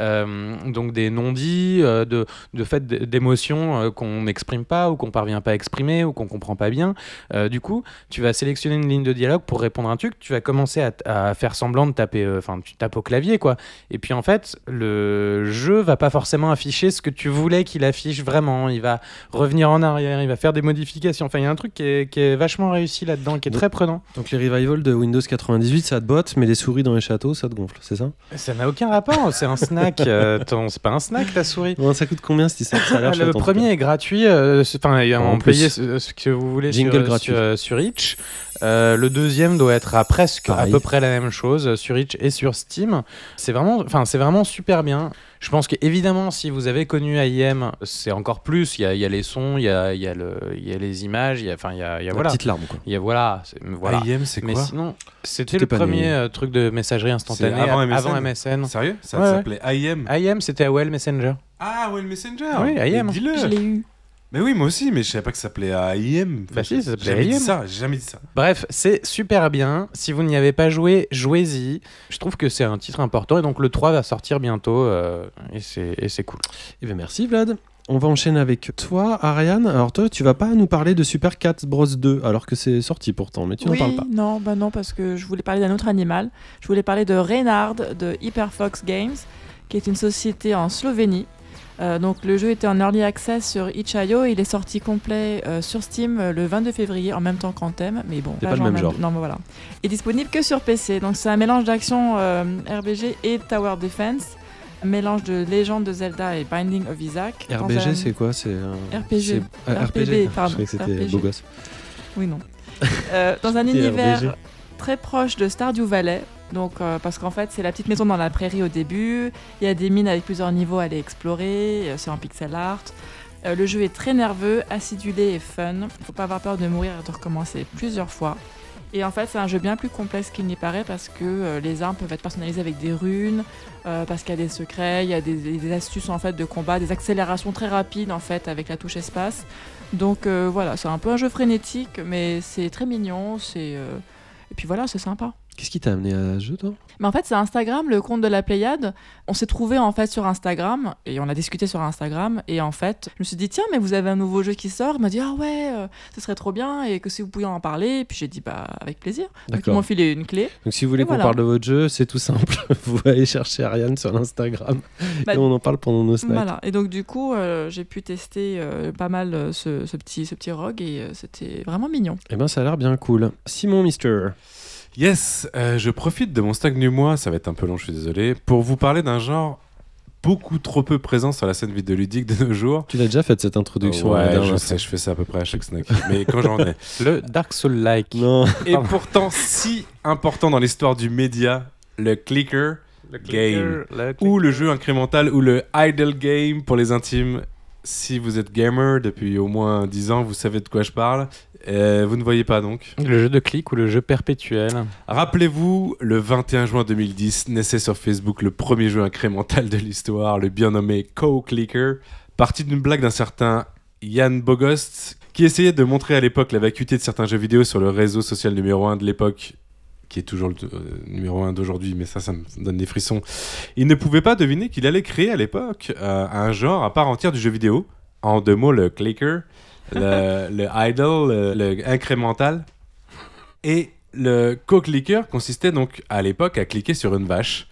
euh, donc des non-dits, euh, de, de fait d'émotions euh, qu'on n'exprime pas ou qu'on parvient pas à exprimer ou qu'on comprend pas bien. Euh, du coup, tu vas sélectionner une ligne de dialogue pour répondre à un truc, tu vas commencer à, à faire semblant de taper, enfin tu tapes au clavier quoi. Et puis en fait, le jeu va pas forcément afficher ce que tu voulais qu'il affiche vraiment. Il va revenir en arrière, il va faire des modifications. Enfin, il y a un truc qui est, vachement réussi là-dedans, très prenant. Donc les revivals de Windows 98, ça te botte, mais les souris dans les châteaux, ça te gonfle, c'est ça Ça n'a aucun rapport, c'est un snack. euh, ton- c'est pas un snack ta souris. Bon, Ça coûte combien si ça, ça a l'air Ah, chouette, le premier est gratuit, euh, enfin En on plus. paye ce, ce que vous voulez Jingle sur, gratuit. sur, sur Itch. Euh, le deuxième doit être à presque Pareil. à peu près la même chose euh, sur Itch et sur Steam. C'est vraiment, enfin c'est vraiment super bien. Je pense qu'évidemment, si vous avez connu AIM, c'est encore plus. Il y a, il y a les sons, il y a, il y a le, il y a les images, il y a, enfin il y a, il y a La voilà, petite larme, quoi. il y a voilà, c'est- voilà. AIM, c'est Mais quoi sinon, c'était le pas né. premier euh, truc de messagerie instantanée C'est avant avant MSN. MSN. Sérieux? Ça Ouais, ouais. s'appelait IM AIM, c'était AOL Messenger. Ah ouais, le Messenger Oui, Mais IM. Dis-le Je l'ai eu. Mais oui, moi aussi, mais je savais pas que ça s'appelait AIM. Bah si, ça s'appelait J'ai jamais dit AIM. ça, j'ai jamais dit ça. Bref, c'est super bien. Si vous n'y avez pas joué, jouez-y. Je trouve que c'est un titre important et donc le 3 va sortir bientôt euh, et c'est et c'est cool. Eh bien, merci Vlad. On va enchaîner avec toi, Ariane. Alors toi, tu vas pas nous parler de Super Cat Bros 2, alors que c'est sorti pourtant, mais tu n'en parles pas. Non, bah non, parce que je voulais parler d'un autre animal. Je voulais parler de Reynard de Hyperfox Games, qui est une société en Slovénie. Euh, donc le jeu était en early access sur itch.io et il est sorti complet euh, sur Steam euh, le 22 février en même temps qu'Anthem, mais bon, C'est pas le même genre. Non, mais voilà. Il est disponible que sur PC. Donc c'est un mélange d'action RBG et Tower Defense, un mélange de Légende de Zelda et Binding of Isaac. RBG, c'est quoi? C'est un... RPG. ah, RPB, pardon. Je croyais que c'était RPG. beau gosse. Oui, non. Dans un Et univers RBG. très proche de Stardew Valley. Donc, euh, parce qu'en fait, c'est la petite maison dans la prairie au début. Il y a des mines avec plusieurs niveaux à aller explorer. euh, C'est en pixel art. Euh, le jeu est très nerveux, acidulé et fun. Il faut pas avoir peur de mourir et de recommencer plusieurs fois. Et en fait, c'est un jeu bien plus complexe qu'il n'y paraît parce que les armes peuvent être personnalisées avec des runes, parce qu'il y a des secrets, il y a des, astuces en fait de combat, des accélérations très rapides en fait avec la touche espace. Donc voilà, c'est un peu un jeu frénétique, mais c'est très mignon. C'est et puis voilà, c'est sympa. Qu'est-ce qui t'a amené à ce jeu, toi? Mais en fait, c'est Instagram, le compte de la Pléiade. On s'est trouvé en fait sur Instagram et on a discuté sur Instagram. Et en fait, je me suis dit, tiens, mais vous avez un nouveau jeu qui sort. Il m'a dit, ah ouais, euh, ce serait trop bien et que si vous pouviez en parler. Et puis j'ai dit, bah avec plaisir. Donc ils m'ont filé une clé. Donc si vous voulez Et qu'on voilà. parle de votre jeu, c'est tout simple. vous allez chercher Ariane sur Instagram Bah, et on en parle pendant nos snacks. Voilà. Et donc du coup, euh, j'ai pu tester euh, pas mal euh, ce, ce petit, ce petit rogue et c'était vraiment mignon. Eh ben ça a l'air bien cool. Simon Mister. Yes, euh, je profite de mon stack du mois, ça va être un peu long, je suis désolé, pour vous parler d'un genre beaucoup trop peu présent sur la scène vidéoludique de nos jours. Tu l'as déjà fait cette introduction. ouais, je sais, je fais ça à peu près à chaque snack. Mais quand j'en ai. Le Dark Soul-like. Non. Et pourtant si important dans l'histoire du média, le clicker, Le Game. le ou le jeu incrémental ou le idle game pour les intimes. Si vous êtes gamer depuis au moins 10 ans, vous savez de quoi je parle. Euh, vous ne voyez pas donc. Le jeu de clic ou le jeu perpétuel. Rappelez-vous, le 21 juin 2010, naissait sur Facebook le premier jeu incrémental de l'histoire, le bien nommé Co-Clicker, parti d'une blague d'un certain Yann Bogost, qui essayait de montrer à l'époque la vacuité de certains jeux vidéo sur le réseau social numéro 1 de l'époque, qui est toujours le euh, numéro 1 d'aujourd'hui, mais ça, ça me donne des frissons. Il ne pouvait pas deviner qu'il allait créer à l'époque euh, un genre à part entière du jeu vidéo, en deux mots, le clicker, le, le idle, le, le incrémental. Et le co-clicker consistait donc à l'époque à cliquer sur une vache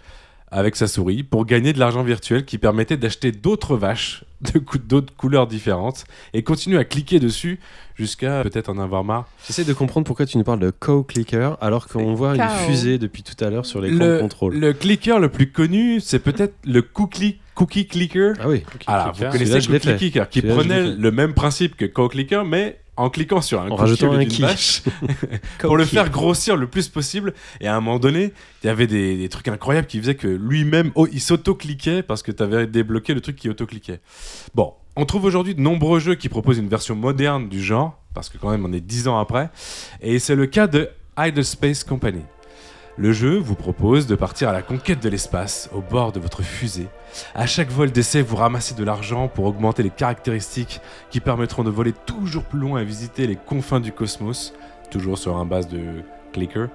avec sa souris pour gagner de l'argent virtuel qui permettait d'acheter d'autres vaches de cou- d'autres couleurs différentes et continuer à cliquer dessus jusqu'à peut-être en avoir marre. J'essaie de comprendre pourquoi tu nous parles de co-clicker alors qu'on voit une fusée depuis tout à l'heure sur l'écran de Le, contrôle. le clicker le plus connu, c'est peut-être le cookie, cookie clicker. Ah oui. Alors, clicker. vous connaissez l'ai Cookie. Clicker, qui prenait le même principe que co-clicker, mais en cliquant sur un En rajoutant un qui. vache, pour le faire grossir le plus possible. Et à un moment donné, il y avait des, des trucs incroyables qui faisaient que lui-même, oh, il s'auto-cliquait parce que tu avais débloqué le truc qui auto-cliquait. Bon, on trouve aujourd'hui de nombreux jeux qui proposent une version moderne du genre, parce que quand même on est 10 ans après, et c'est le cas de Idle Space Company. Le jeu vous propose de partir à la conquête de l'espace au bord de votre fusée. À chaque vol d'essai, vous ramassez de l'argent pour augmenter les caractéristiques qui permettront de voler toujours plus loin et visiter les confins du cosmos, toujours sur un base de clicker.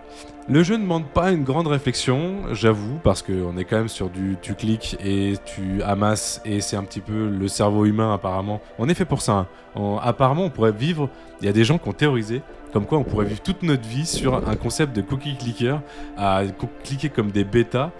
Le jeu ne demande pas une grande réflexion, j'avoue, parce qu'on est quand même sur du tu cliques et tu amasses et c'est un petit peu le cerveau humain apparemment. On est fait pour ça. hein. Apparemment, on pourrait vivre. Il y a des gens qui ont théorisé comme quoi on pourrait vivre toute notre vie sur un concept de cookie clicker, à cliquer comme des bêtas.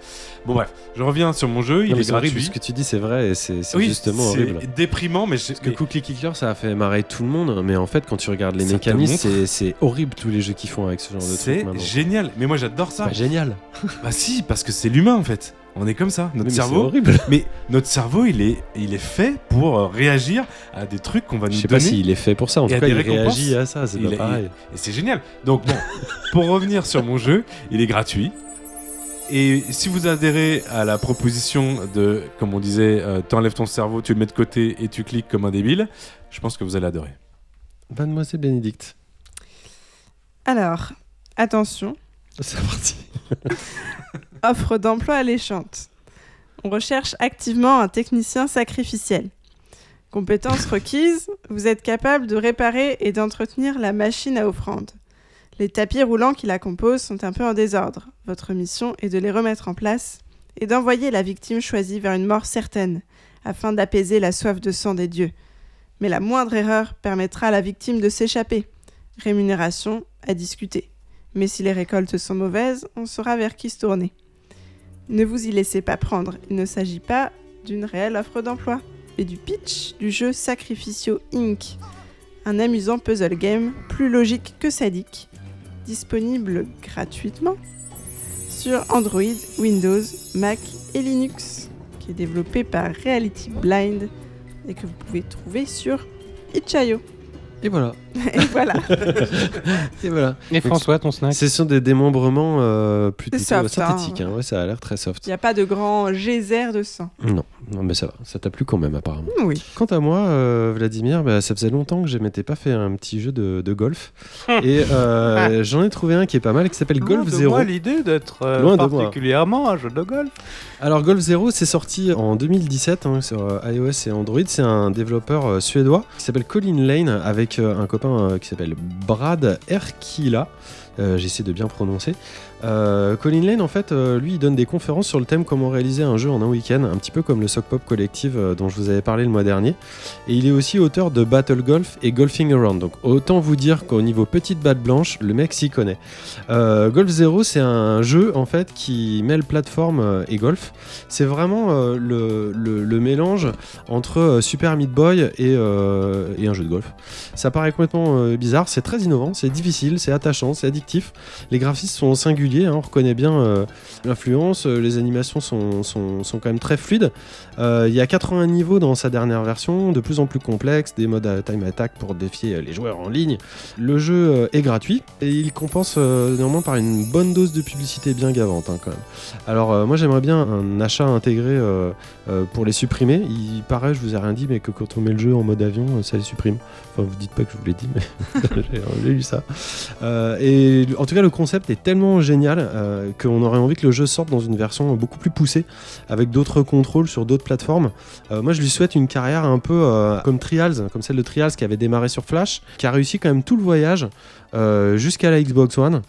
Bon bref, je reviens sur mon jeu, il Non, est c'est horrible gratuit. ce que tu dis, c'est vrai et c'est c'est Oui, justement c'est horrible. déprimant, mais, je- Parce que mais- Cookie Clicker, ça a fait marrer tout le monde, mais en fait, quand tu regardes les Ça mécanismes, c'est- c'est horrible tous les jeux qu'ils font avec ce genre de c'est trucs. maintenant. génial. Mais moi j'adore C'est ça. pas génial. Bah si, parce que c'est l'humain en fait. On est comme ça. Notre mais c'est cerveau, horrible. mais notre cerveau, il est, il est fait pour euh, réagir à des trucs qu'on va Je nous sais pas donner. s'il est fait pour ça. En tout cas, il réagit à ça. C'est pas est- pareil. Et c'est génial. Donc bon, pour revenir sur mon jeu, il est gratuit. Et si vous adhérez à la proposition de, comme on disait, euh, t'enlèves ton cerveau, tu le mets de côté et tu cliques comme un débile, je pense que vous allez adorer. Mademoiselle Bénédicte. Alors, attention, C'est parti. offre d'emploi alléchante. On recherche activement un technicien sacrificiel. Compétences requises, vous êtes capable de réparer et d'entretenir la machine à offrande. Les tapis roulants qui la composent sont un peu en désordre. Votre mission est de les remettre en place et d'envoyer la victime choisie vers une mort certaine, afin d'apaiser la soif de sang des dieux. Mais la moindre erreur permettra à la victime de s'échapper. Rémunération à discuter. Mais si les récoltes sont mauvaises, on saura vers qui se tourner. Ne vous y laissez pas prendre, il ne s'agit pas d'une réelle offre d'emploi, mais du pitch du jeu Sacrificio Inc. Un amusant puzzle game plus logique que sadique, disponible gratuitement sur Android, Windows, Mac et Linux, qui est développé par Reality Blind et que vous pouvez trouver sur itch.io. Et voilà. Et voilà. Et voilà. Et François, ton snack Ce sont des démembrements euh, plutôt soft, synthétiques. hein. hein. Ouais, ça a l'air très soft. Il n'y a pas de grand geyser de sang. Non, non, mais ça va. Ça t'a plu quand même, apparemment. Oui. Quant à moi, euh, Vladimir, bah, ça faisait longtemps que je m'étais pas fait un petit jeu de, de golf. et euh, j'en ai trouvé un qui est pas mal, qui s'appelle Golf Zero. l'idée d'être euh, Loin de moi. particulièrement un jeu de golf. Alors Golf Zero, c'est sorti en 2017 hein, sur euh, iOS et Android. C'est un développeur euh, suédois qui s'appelle Colin Lane avec euh, un copain euh, qui s'appelle Brad Erkila. Euh, J'essaie de bien prononcer. Euh, Colin Lane, en fait, euh, lui, il donne des conférences sur le thème comment réaliser un jeu en un week-end, un petit peu comme le Sock Pop Collective euh, dont je vous avais parlé le mois dernier. Et il est aussi auteur de Battle Golf et Golfing Around. Donc autant vous dire qu'au niveau petite batte blanche, le mec s'y connaît. Golf Zero, c'est un jeu en fait qui mêle plateforme et golf. C'est vraiment le, mélange entre Super Meat Boy et, et un jeu de golf. Ça paraît complètement bizarre, c'est très innovant, c'est difficile, c'est attachant, c'est addictif. Les graphismes sont singuliers, hein, on reconnaît bien euh, l'influence, euh, les animations sont, quand même très fluides. Euh, Il y a 80 niveaux dans sa dernière version, de plus en plus complexes, des modes à time attack pour défier les joueurs en ligne. Le jeu est gratuit et il compense néanmoins par une bonne dose de publicité bien gavante hein, quand même. Alors moi j'aimerais bien un achat intégré euh, pour les supprimer. Il paraît, je vous ai rien dit, mais que quand on met le jeu en mode avion, ça les supprime. Enfin vous dites pas que je vous l'ai dit, mais j'ai lu ça. Euh, et en tout cas le concept est tellement génial euh, qu'on aurait envie que le jeu sorte dans une version beaucoup plus poussée, avec d'autres contrôles sur d'autres plateformes. Moi je lui souhaite une carrière un peu comme Trials, comme celle de Trials qui avait démarré sur Flash, qui a réussi quand même tout le voyage jusqu'à la Xbox One.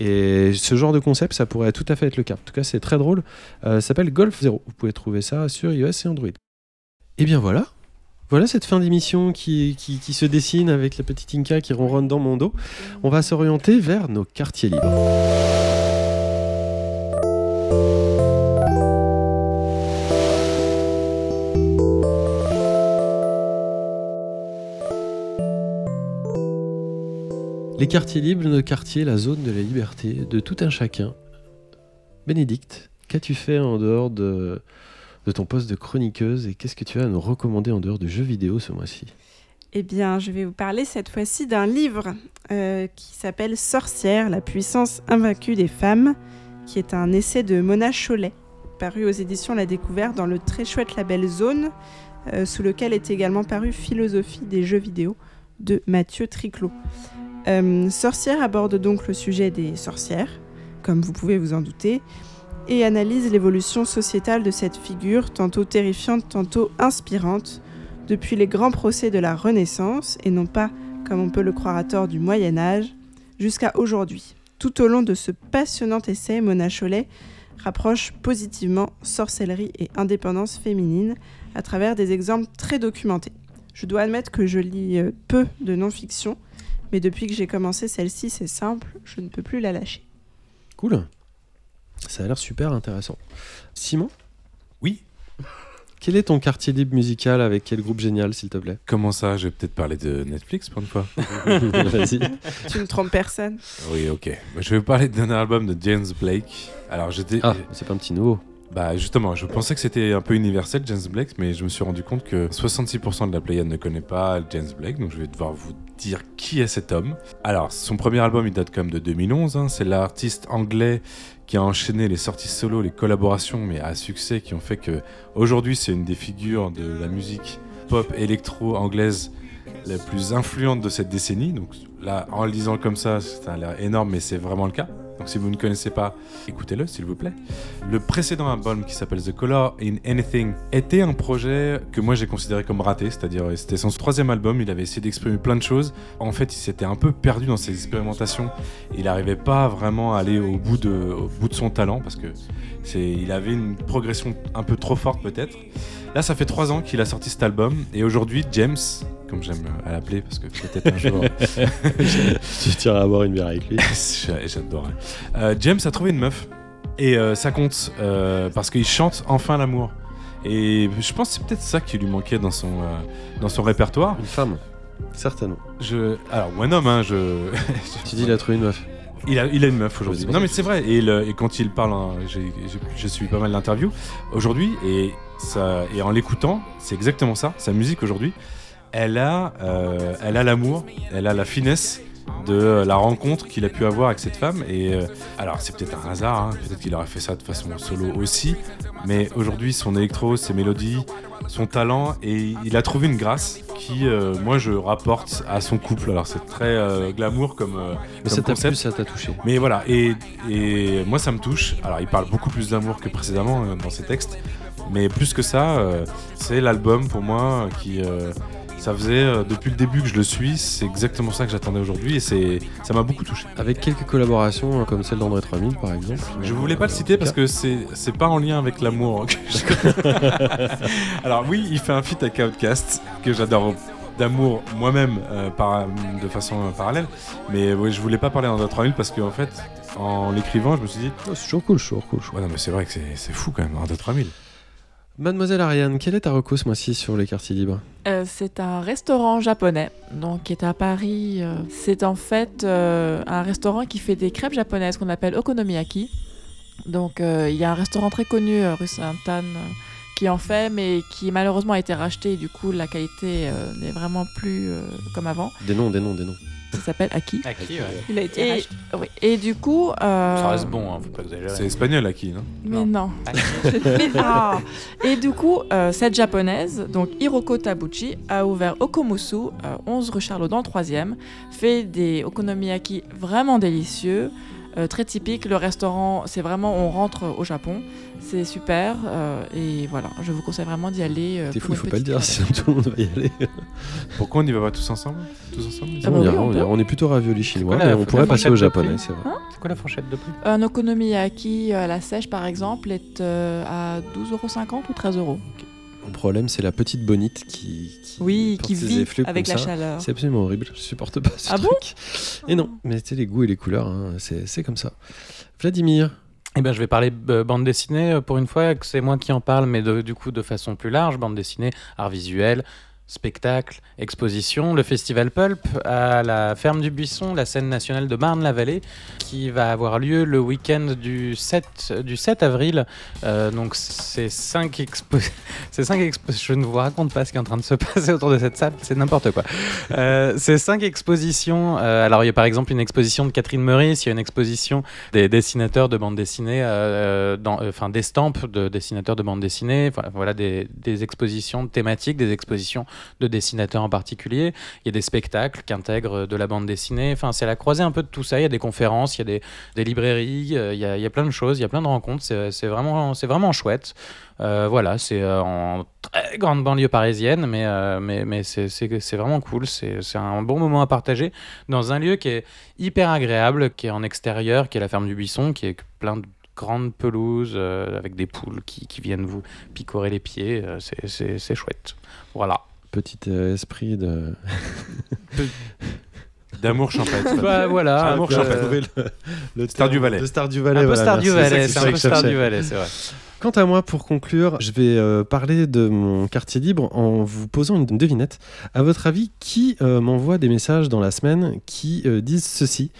Et ce genre de concept, ça pourrait tout à fait être le cas. En tout cas, c'est très drôle. Euh, ça s'appelle Golf Zero. Vous pouvez trouver ça sur iOS et Android. Et bien voilà. Voilà cette fin d'émission qui se dessine avec la petite Inca qui ronronne dans mon dos. On va s'orienter vers nos quartiers libres. Les quartiers libres, nos quartiers, la zone de la liberté de tout un chacun. Bénédicte, qu'as-tu fait en dehors de, de ton poste de chroniqueuse et qu'est-ce que tu as à nous recommander en dehors de jeux vidéo ce mois-ci? Eh bien, je vais vous parler cette fois-ci d'un livre euh, qui s'appelle Sorcière, la puissance invaincue des femmes, qui est un essai de Mona Cholet, paru aux éditions La Découverte dans le très chouette label Zone, euh, sous lequel est également paru Philosophie des jeux vidéo de Mathieu Triclot. Euh, Sorcière aborde donc le sujet des sorcières, comme vous pouvez vous en douter, et analyse l'évolution sociétale de cette figure, tantôt terrifiante, tantôt inspirante, depuis les grands procès de la Renaissance, et non pas, comme on peut le croire à tort, du Moyen Âge, jusqu'à aujourd'hui. Tout au long de ce passionnant essai, Mona Chollet rapproche positivement sorcellerie et indépendance féminine à travers des exemples très documentés. Je dois admettre que je lis euh, peu de non-fiction, mais depuis que j'ai commencé celle-ci, c'est simple, je ne peux plus la lâcher. Cool. Ça a l'air super intéressant. Simon? Oui. Quel est ton quartier libre musical avec quel groupe génial, s'il te plaît? Comment ça? Je vais peut-être parler de Netflix pour une fois. Vas-y. Tu ne trompes personne. Oui, ok. Bah, je vais vous parler du dernier album de James Blake. Alors, j'étais. Ah, c'est pas un petit nouveau. Bah, justement, je pensais que c'était un peu universel, James Blake, mais je me suis rendu compte que 66% de la Pléiade ne connaît pas James Blake, donc je vais devoir vous dire qui est cet homme. Alors, son premier album, il date même de 2011. hein. C'est l'artiste anglais qui a enchaîné les sorties solo, les collaborations, mais à succès, qui ont fait que aujourd'hui, c'est une des figures de la musique pop électro anglaise la plus influente de cette décennie. Donc là, en le disant comme ça, ça a l'air énorme, mais c'est vraiment le cas. Donc si vous ne connaissez pas, écoutez-le s'il vous plaît. Le précédent album qui s'appelle The Color in Anything était un projet que moi j'ai considéré comme raté, c'est-à-dire c'était son troisième album, il avait essayé d'exprimer plein de choses. En fait, il s'était un peu perdu dans ses expérimentations. Il n'arrivait pas vraiment à aller au bout de, au bout de son talent parce que il avait une progression un peu trop forte peut-être. Là, ça fait trois ans qu'il a sorti cet album. Et aujourd'hui, James, comme j'aime à l'appeler, parce que peut-être un jour. tu tireras à boire une bière avec lui. J'adore. Euh, James a trouvé une meuf. Et euh, ça compte euh, parce qu'il chante enfin l'amour. Et je pense que c'est peut-être ça qui lui manquait dans son, dans son répertoire. Une femme, certainement. Je... Alors, ou un homme, hein, je. tu dis il a trouvé une meuf. Il a, il a une meuf aujourd'hui. Non, mais c'est vrai. Et, et, quand il parle, hein, j'ai suis pas mal d'interviews aujourd'hui. Et, ça, et en l'écoutant, c'est exactement ça. Sa musique aujourd'hui, elle a euh, elle a l'amour, elle a la finesse de la rencontre qu'il a pu avoir avec cette femme. Et euh, alors, c'est peut-être un hasard, hein, peut-être qu'il aurait fait ça de façon solo aussi, mais aujourd'hui, son électro, ses mélodies, son talent, et il a trouvé une grâce qui, euh, moi, je rapporte à son couple. Alors, c'est très euh, glamour comme, mais ça t'a ça t'a touché. Mais voilà, et, et, moi, ça me touche. Alors, il parle beaucoup plus d'amour que précédemment dans ses textes, mais plus que ça, c'est l'album pour moi qui ça faisait euh, depuis le début que je le suis, c'est exactement ça que j'attendais aujourd'hui et c'est ça m'a beaucoup touché. Avec quelques collaborations hein, comme celle d'André 3000 par exemple. Je voulais pas le citer parce que c'est c'est pas en lien avec l'amour. Alors oui, il fait un feat avec Outcast que j'adore d'amour moi-même euh, par, de façon parallèle. Mais oui, je voulais pas parler d'André 3000 parce qu'en en fait, en l'écrivant, je me suis dit. Oh, c'est toujours cool, c'est toujours cool. Ouais, non, mais c'est vrai que c'est fou quand même, André 3000. Mademoiselle Ariane, quelle est ta reco ce mois-ci sur les quartiers libres euh, C'est un restaurant japonais, donc qui est à Paris. Euh, c'est en fait euh, un restaurant qui fait des crêpes japonaises qu'on appelle okonomiyaki. Donc il y a un restaurant très connu rue Sainte-Anne qui en fait, mais qui malheureusement a été racheté. Et du coup, la qualité n'est vraiment plus comme avant. Des noms, des noms, des noms. Ça s'appelle Aki. Aki, ouais. Il a été et, oui. et du coup. Euh... Ça reste bon, hein, faut pas exagérer. C'est espagnol, Aki, non? Mais non. ah. Et du coup, euh, cette japonaise, donc Hiroko Tabuchi, a ouvert Okomusu, euh, 11 rue Charlot dans le 3 fait des okonomiyaki vraiment délicieux. Euh, très typique. Le restaurant, c'est vraiment, on rentre au Japon. C'est super. Euh, et voilà, je vous conseille vraiment d'y aller. Euh, fou, il faut pas le dire, sinon tout le monde va y aller. Pourquoi on n'y va pas tous ensemble? Tous ensemble ah bah on, est plutôt ravioli chinois, mais on pourrait passer au japonais, c'est vrai. Hein? C'est quoi la fourchette de prix? Un okonomiyaki à la sèche, par exemple, est à 12,50€ ou 13€. Mon problème, c'est la petite bonite qui, qui oui, qui vit avec la chaleur. C'est absolument horrible. Je supporte pas ce ah truc. et non, mais c'est les goûts et les couleurs, hein. c'est comme ça. Vladimir. Eh ben, je vais parler euh, bande dessinée euh, pour une fois, c'est moi qui en parle, mais du coup de façon plus large, bande dessinée, art visuel, spectacle, exposition, le festival Pulp à la ferme du Buisson, la scène nationale de Marne-la-Vallée, qui va avoir lieu le week-end du 7, du 7 avril. Euh, donc c'est cinq expos... cinq Je ne vous raconte pas ce qui est en train de se passer autour de cette salle, c'est n'importe quoi. Euh, c'est cinq expositions. Euh, alors il y a par exemple une exposition de Catherine Meurice, il y a une exposition des dessinateurs de bande dessinée, enfin d'estampes de dessinateurs de bande dessinée, voilà des, des expositions thématiques, des expositions de dessinateurs en particulier. Il y a des spectacles qui intègrent de la bande dessinée. Enfin, c'est la croisée un peu de tout ça. Il y a des conférences, il y a des, librairies, euh, il y, a, plein de choses, il y a plein de rencontres. C'est vraiment, vraiment chouette. Euh, voilà, c'est euh, en très grande banlieue parisienne, mais, mais, mais c'est vraiment cool. C'est un bon moment à partager dans un lieu qui est hyper agréable, qui est en extérieur, qui est la ferme du Buisson, qui est plein de grandes pelouses avec des poules qui, qui, viennent vous picorer les pieds. c'est chouette. Voilà petit euh, esprit de. D'amour champêtre. Bah, voilà. Amour champêtre. Le, Star du Valais. Le Star du Valais. Un peu Star du Valais, c'est un peu Star du Valais, c'est vrai. Quant à moi, pour conclure, je vais euh, parler de mon quartier libre en vous posant une devinette. À votre avis, qui euh, m'envoie des messages dans la semaine qui disent ceci?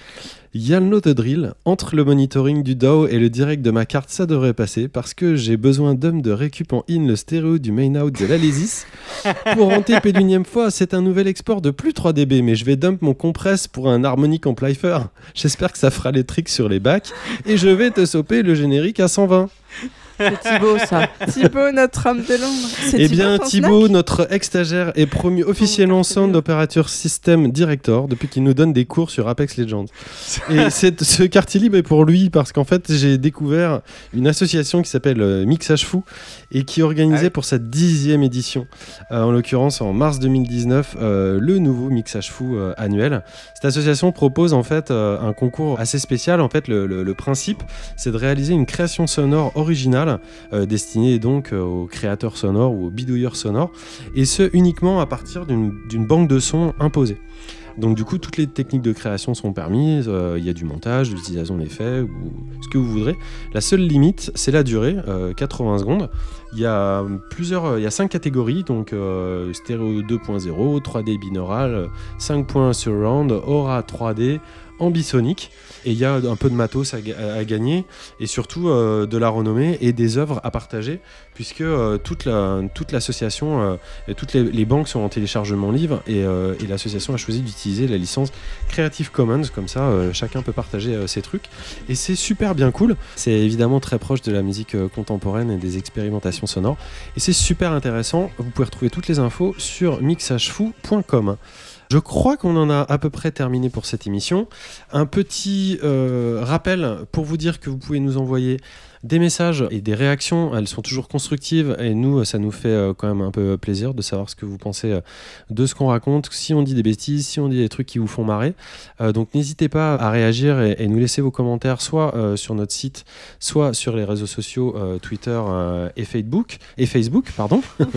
Y'all know the drill. Entre le monitoring du DAO et le direct de ma carte, ça devrait passer parce que j'ai besoin d'hommes de récup en in le stéréo du main out de l'Alésis. pour renter une fois, c'est un nouvel export de plus 3 dB, mais je vais dump mon compresse pour un harmonic amplifier. J'espère que ça fera les tricks sur les bacs et je vais te soper le générique à 120. C'est Thibaut, ça. Thibaut, notre homme de l'ombre. Eh bien, Thibaut, notre ex-stagiaire, est promu officiellement Sound Operator System Director depuis qu'il nous donne des cours sur Apex Legends. Et ce quartier libre est pour lui parce qu'en fait, j'ai découvert une association qui s'appelle euh, Mixage Fou et qui organisait ah pour cette dixième édition, euh, en l'occurrence en mars 2019, euh, le nouveau Mixage Fou annuel. Cette association propose en fait un concours assez spécial. En fait, le principe, c'est de réaliser une création sonore originale spécial euh, destiné donc euh, aux créateurs sonores ou aux bidouilleurs sonores, et ce uniquement à partir d'une banque de sons imposée. Donc du coup, toutes les techniques de création sont permises, euh, il y a du montage, de l'utilisation d'effets, ou ce que vous voudrez. La seule limite, c'est la durée, euh, 80 secondes. Il y a plusieurs, il y a 5 catégories, donc stéréo 2.0, 3D binaural, 5 points surround, aura 3D, ambisonique. Et il y a un peu de matos à, ga- à gagner, et surtout euh, de la renommée et des œuvres à partager, puisque euh, toute la- toute l'association euh, et toutes les, banques sont en téléchargement libre, et, et l'association a choisi d'utiliser la licence Creative Commons, comme ça chacun peut partager ses trucs. Et c'est super bien cool. C'est évidemment très proche de la musique contemporaine et des expérimentations sonores. Et c'est super intéressant. Vous pouvez retrouver toutes les infos sur mixagefou.com. Je crois qu'on en a à peu près terminé pour cette émission. Un petit euh, rappel pour vous dire que vous pouvez nous envoyer des messages et des réactions. Elles sont toujours constructives et nous, ça nous fait euh, quand même un peu plaisir de savoir ce que vous pensez euh, de ce qu'on raconte. Si on dit des bêtises, si on dit des trucs qui vous font marrer. Euh, donc n'hésitez pas à réagir et, nous laisser vos commentaires soit sur notre site, soit sur les réseaux sociaux Twitter et Facebook. Et Facebook, pardon.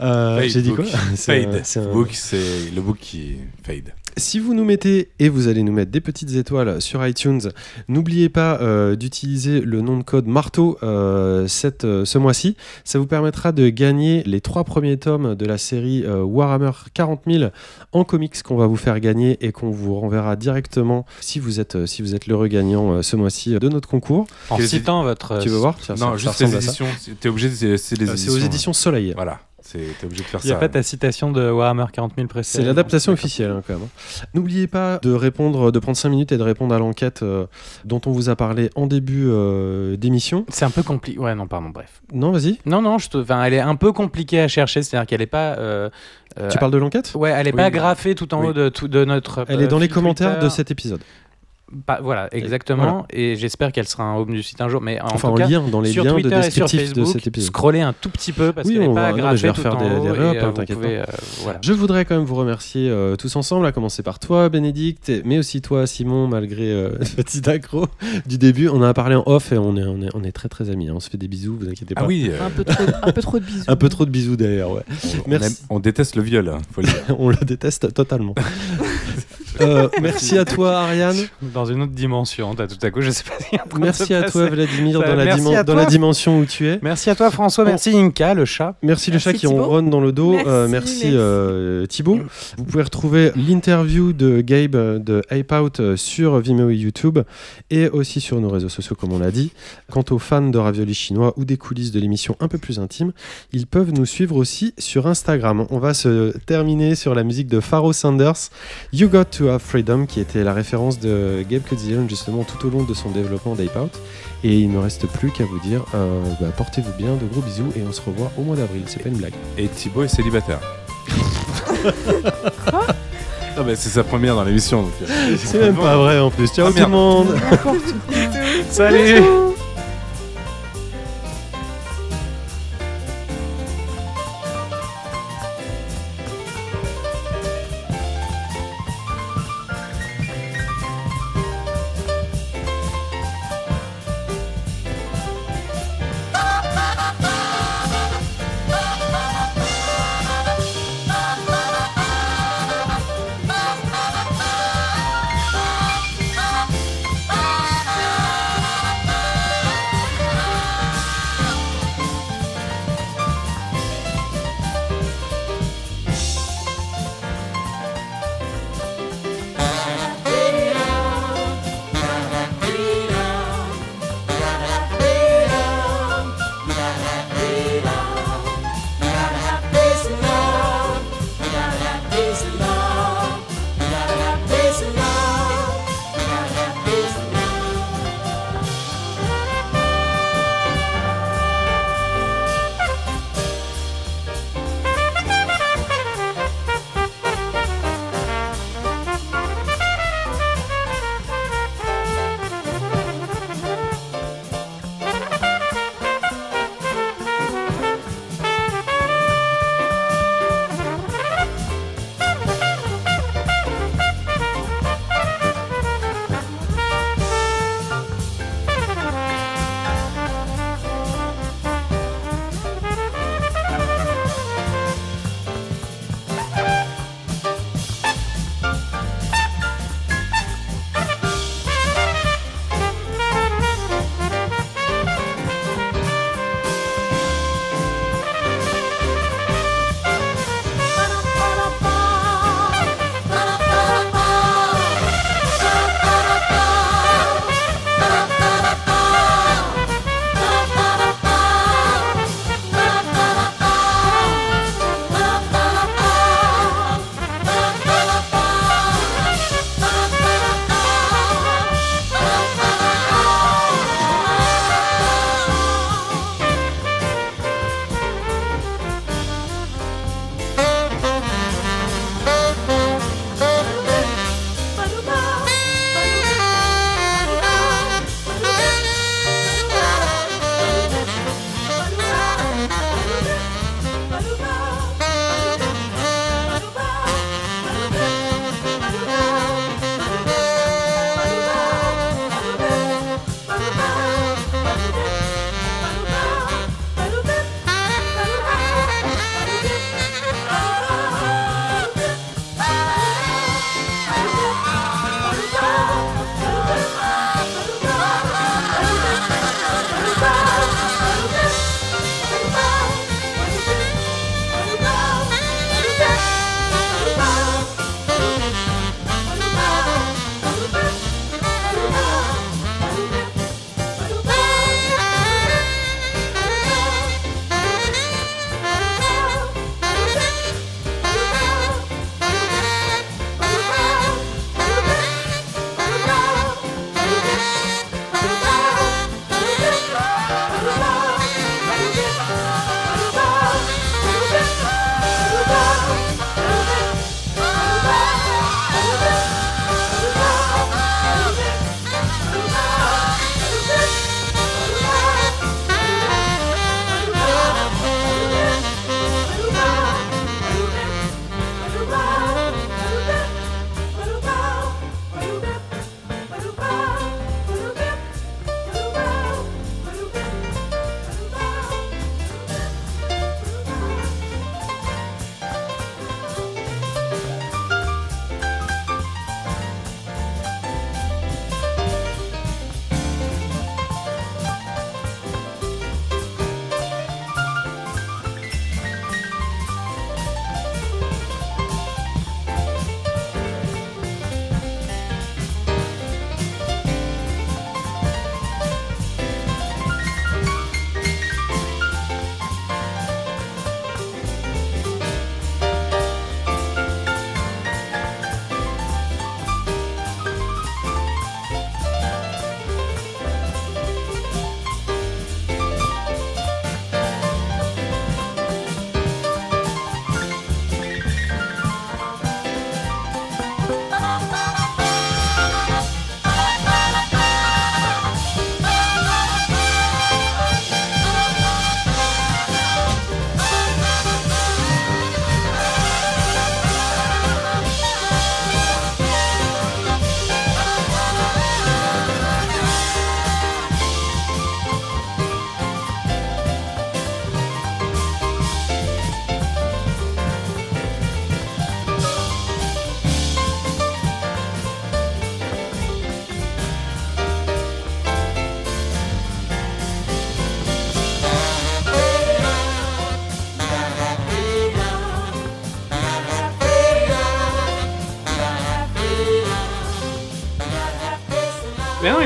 Euh, J'ai dit quoi? C'est le book qui fade. Si vous nous mettez, et vous allez nous mettre des petites étoiles sur iTunes, n'oubliez pas euh, d'utiliser le nom de code marteau euh, cette, euh, ce mois-ci. Ça vous permettra de gagner les trois premiers tomes de la série euh, Warhammer 40 000 en comics qu'on va vous faire gagner et qu'on vous renverra directement si vous êtes, euh, si vous êtes l'heureux gagnant euh, ce mois-ci euh, de notre concours. En citant votre. tu veux voir? Non, ça juste les éditions. T'es obligé de c'est les Euh, éditions. C'est aux éditions Soleil. Voilà, t'es obligé de faire Il n'y a ça. pas ta citation de Warhammer 40 000 précédente. C'est l'adaptation officielle hein, quand même. hein. N'oubliez pas de répondre, de prendre 5 minutes et de répondre à l'enquête euh, dont on vous a parlé en début euh, d'émission. C'est un peu compliqué. Ouais, non, pardon, bref. Non, vas-y. Non, non, je te... enfin, elle est un peu compliquée à chercher, c'est-à-dire qu'elle est pas. euh, euh, Tu parles de l'enquête? Ouais, elle est Oui, pas graffée tout en oui. haut de, tout, de notre. Elle euh, est dans les commentaires Twitter. de cet épisode. Pas- voilà, exactement. Et j'espère qu'elle sera en haut du site un jour. Mais en enfin, tout en cas, lien dans les sur liens Twitter de et sur descriptif de Facebook, cet épisode. scrollez un tout petit peu parce Oui, qu'elle n'est pas va- non, mais je vais refaire des- des et, re-up, euh, hein, pouvez, euh, voilà. Je voudrais quand même vous remercier euh, tous ensemble, à commencer par toi, Bénédicte, et- mais aussi toi, Simon, malgré euh, le petit accro du début. On en a parlé en off et on est, on est, on est très très amis. hein. On se fait des bisous, vous inquiétez pas. Ah oui, euh, Un peu trop, un peu trop de bisous. Un peu trop de bisous d'ailleurs, ouais. on, on Merci. aime- on déteste le viol, hein, faut le dire. on le déteste totalement. Euh, merci à toi, Ariane. Dans une autre dimension, t'as tout à coup, je sais pas. Merci à toi. Vladimir, dans la, dans la dimension où tu es. Merci à toi, François. Oh. Merci, Inca, le chat. Merci le chat qui ronronne dans le dos. Merci, Euh, merci merci. euh, Thibaut. Vous pouvez retrouver l'interview de Gabe euh, de Hype Out sur Vimeo et YouTube et aussi sur nos réseaux sociaux comme on l'a dit. Quant aux fans de ravioli chinois ou des coulisses de l'émission un peu plus intimes, ils peuvent nous suivre aussi sur Instagram. On va se terminer sur la musique de Pharaoh Sanders, You Got to Have Freedom, qui était la référence de Gabe Cudzillon justement tout au long de son développement Out. Et il ne me reste plus qu'à vous dire, euh, bah, portez-vous bien, de gros bisous et on se revoit au mois d'avril. C'est pas une blague. Et Thibaut est célibataire. Ah bah, c'est sa première dans l'émission. donc, euh, C'est même pas vrai en plus. Ciao Ah, tout le monde. Salut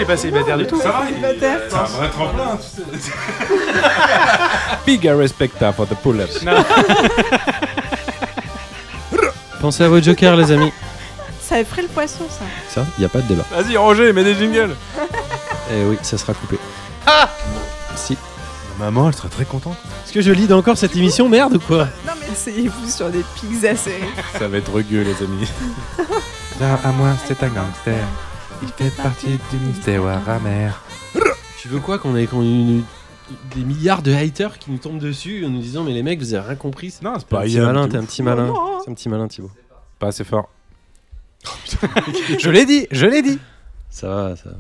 pas célibataire du tout. Ça va, il- Célibataire. c'est un vrai tremplin, tu sais. Respecta for the pull-ups. Pensez à vos jokers, les amis. Ça ferait le poisson, ça. Ça, il n'y a pas de débat. Vas-y, Roger, mets des jingles. Eh oui, ça sera coupé. Si. Maman, elle serait très contente. Est-ce que je lead encore cette émission, merde ou quoi? Non, mais asseyez-vous sur des pics acérés. Ça va être rugueux, les amis. à moi, c'est un gangster. Il fait partie du mystère Warhammer. Tu veux quoi qu'on ait, qu'on ait une- des milliards de haters qui nous tombent dessus en nous disant mais les mecs vous avez rien compris Non, c'est T'es un pas petit malin, t'es un petit malin. C'est un petit malin Thibaut. Pas assez fort. Je l'ai dit, je l'ai dit. Ça va, ça va.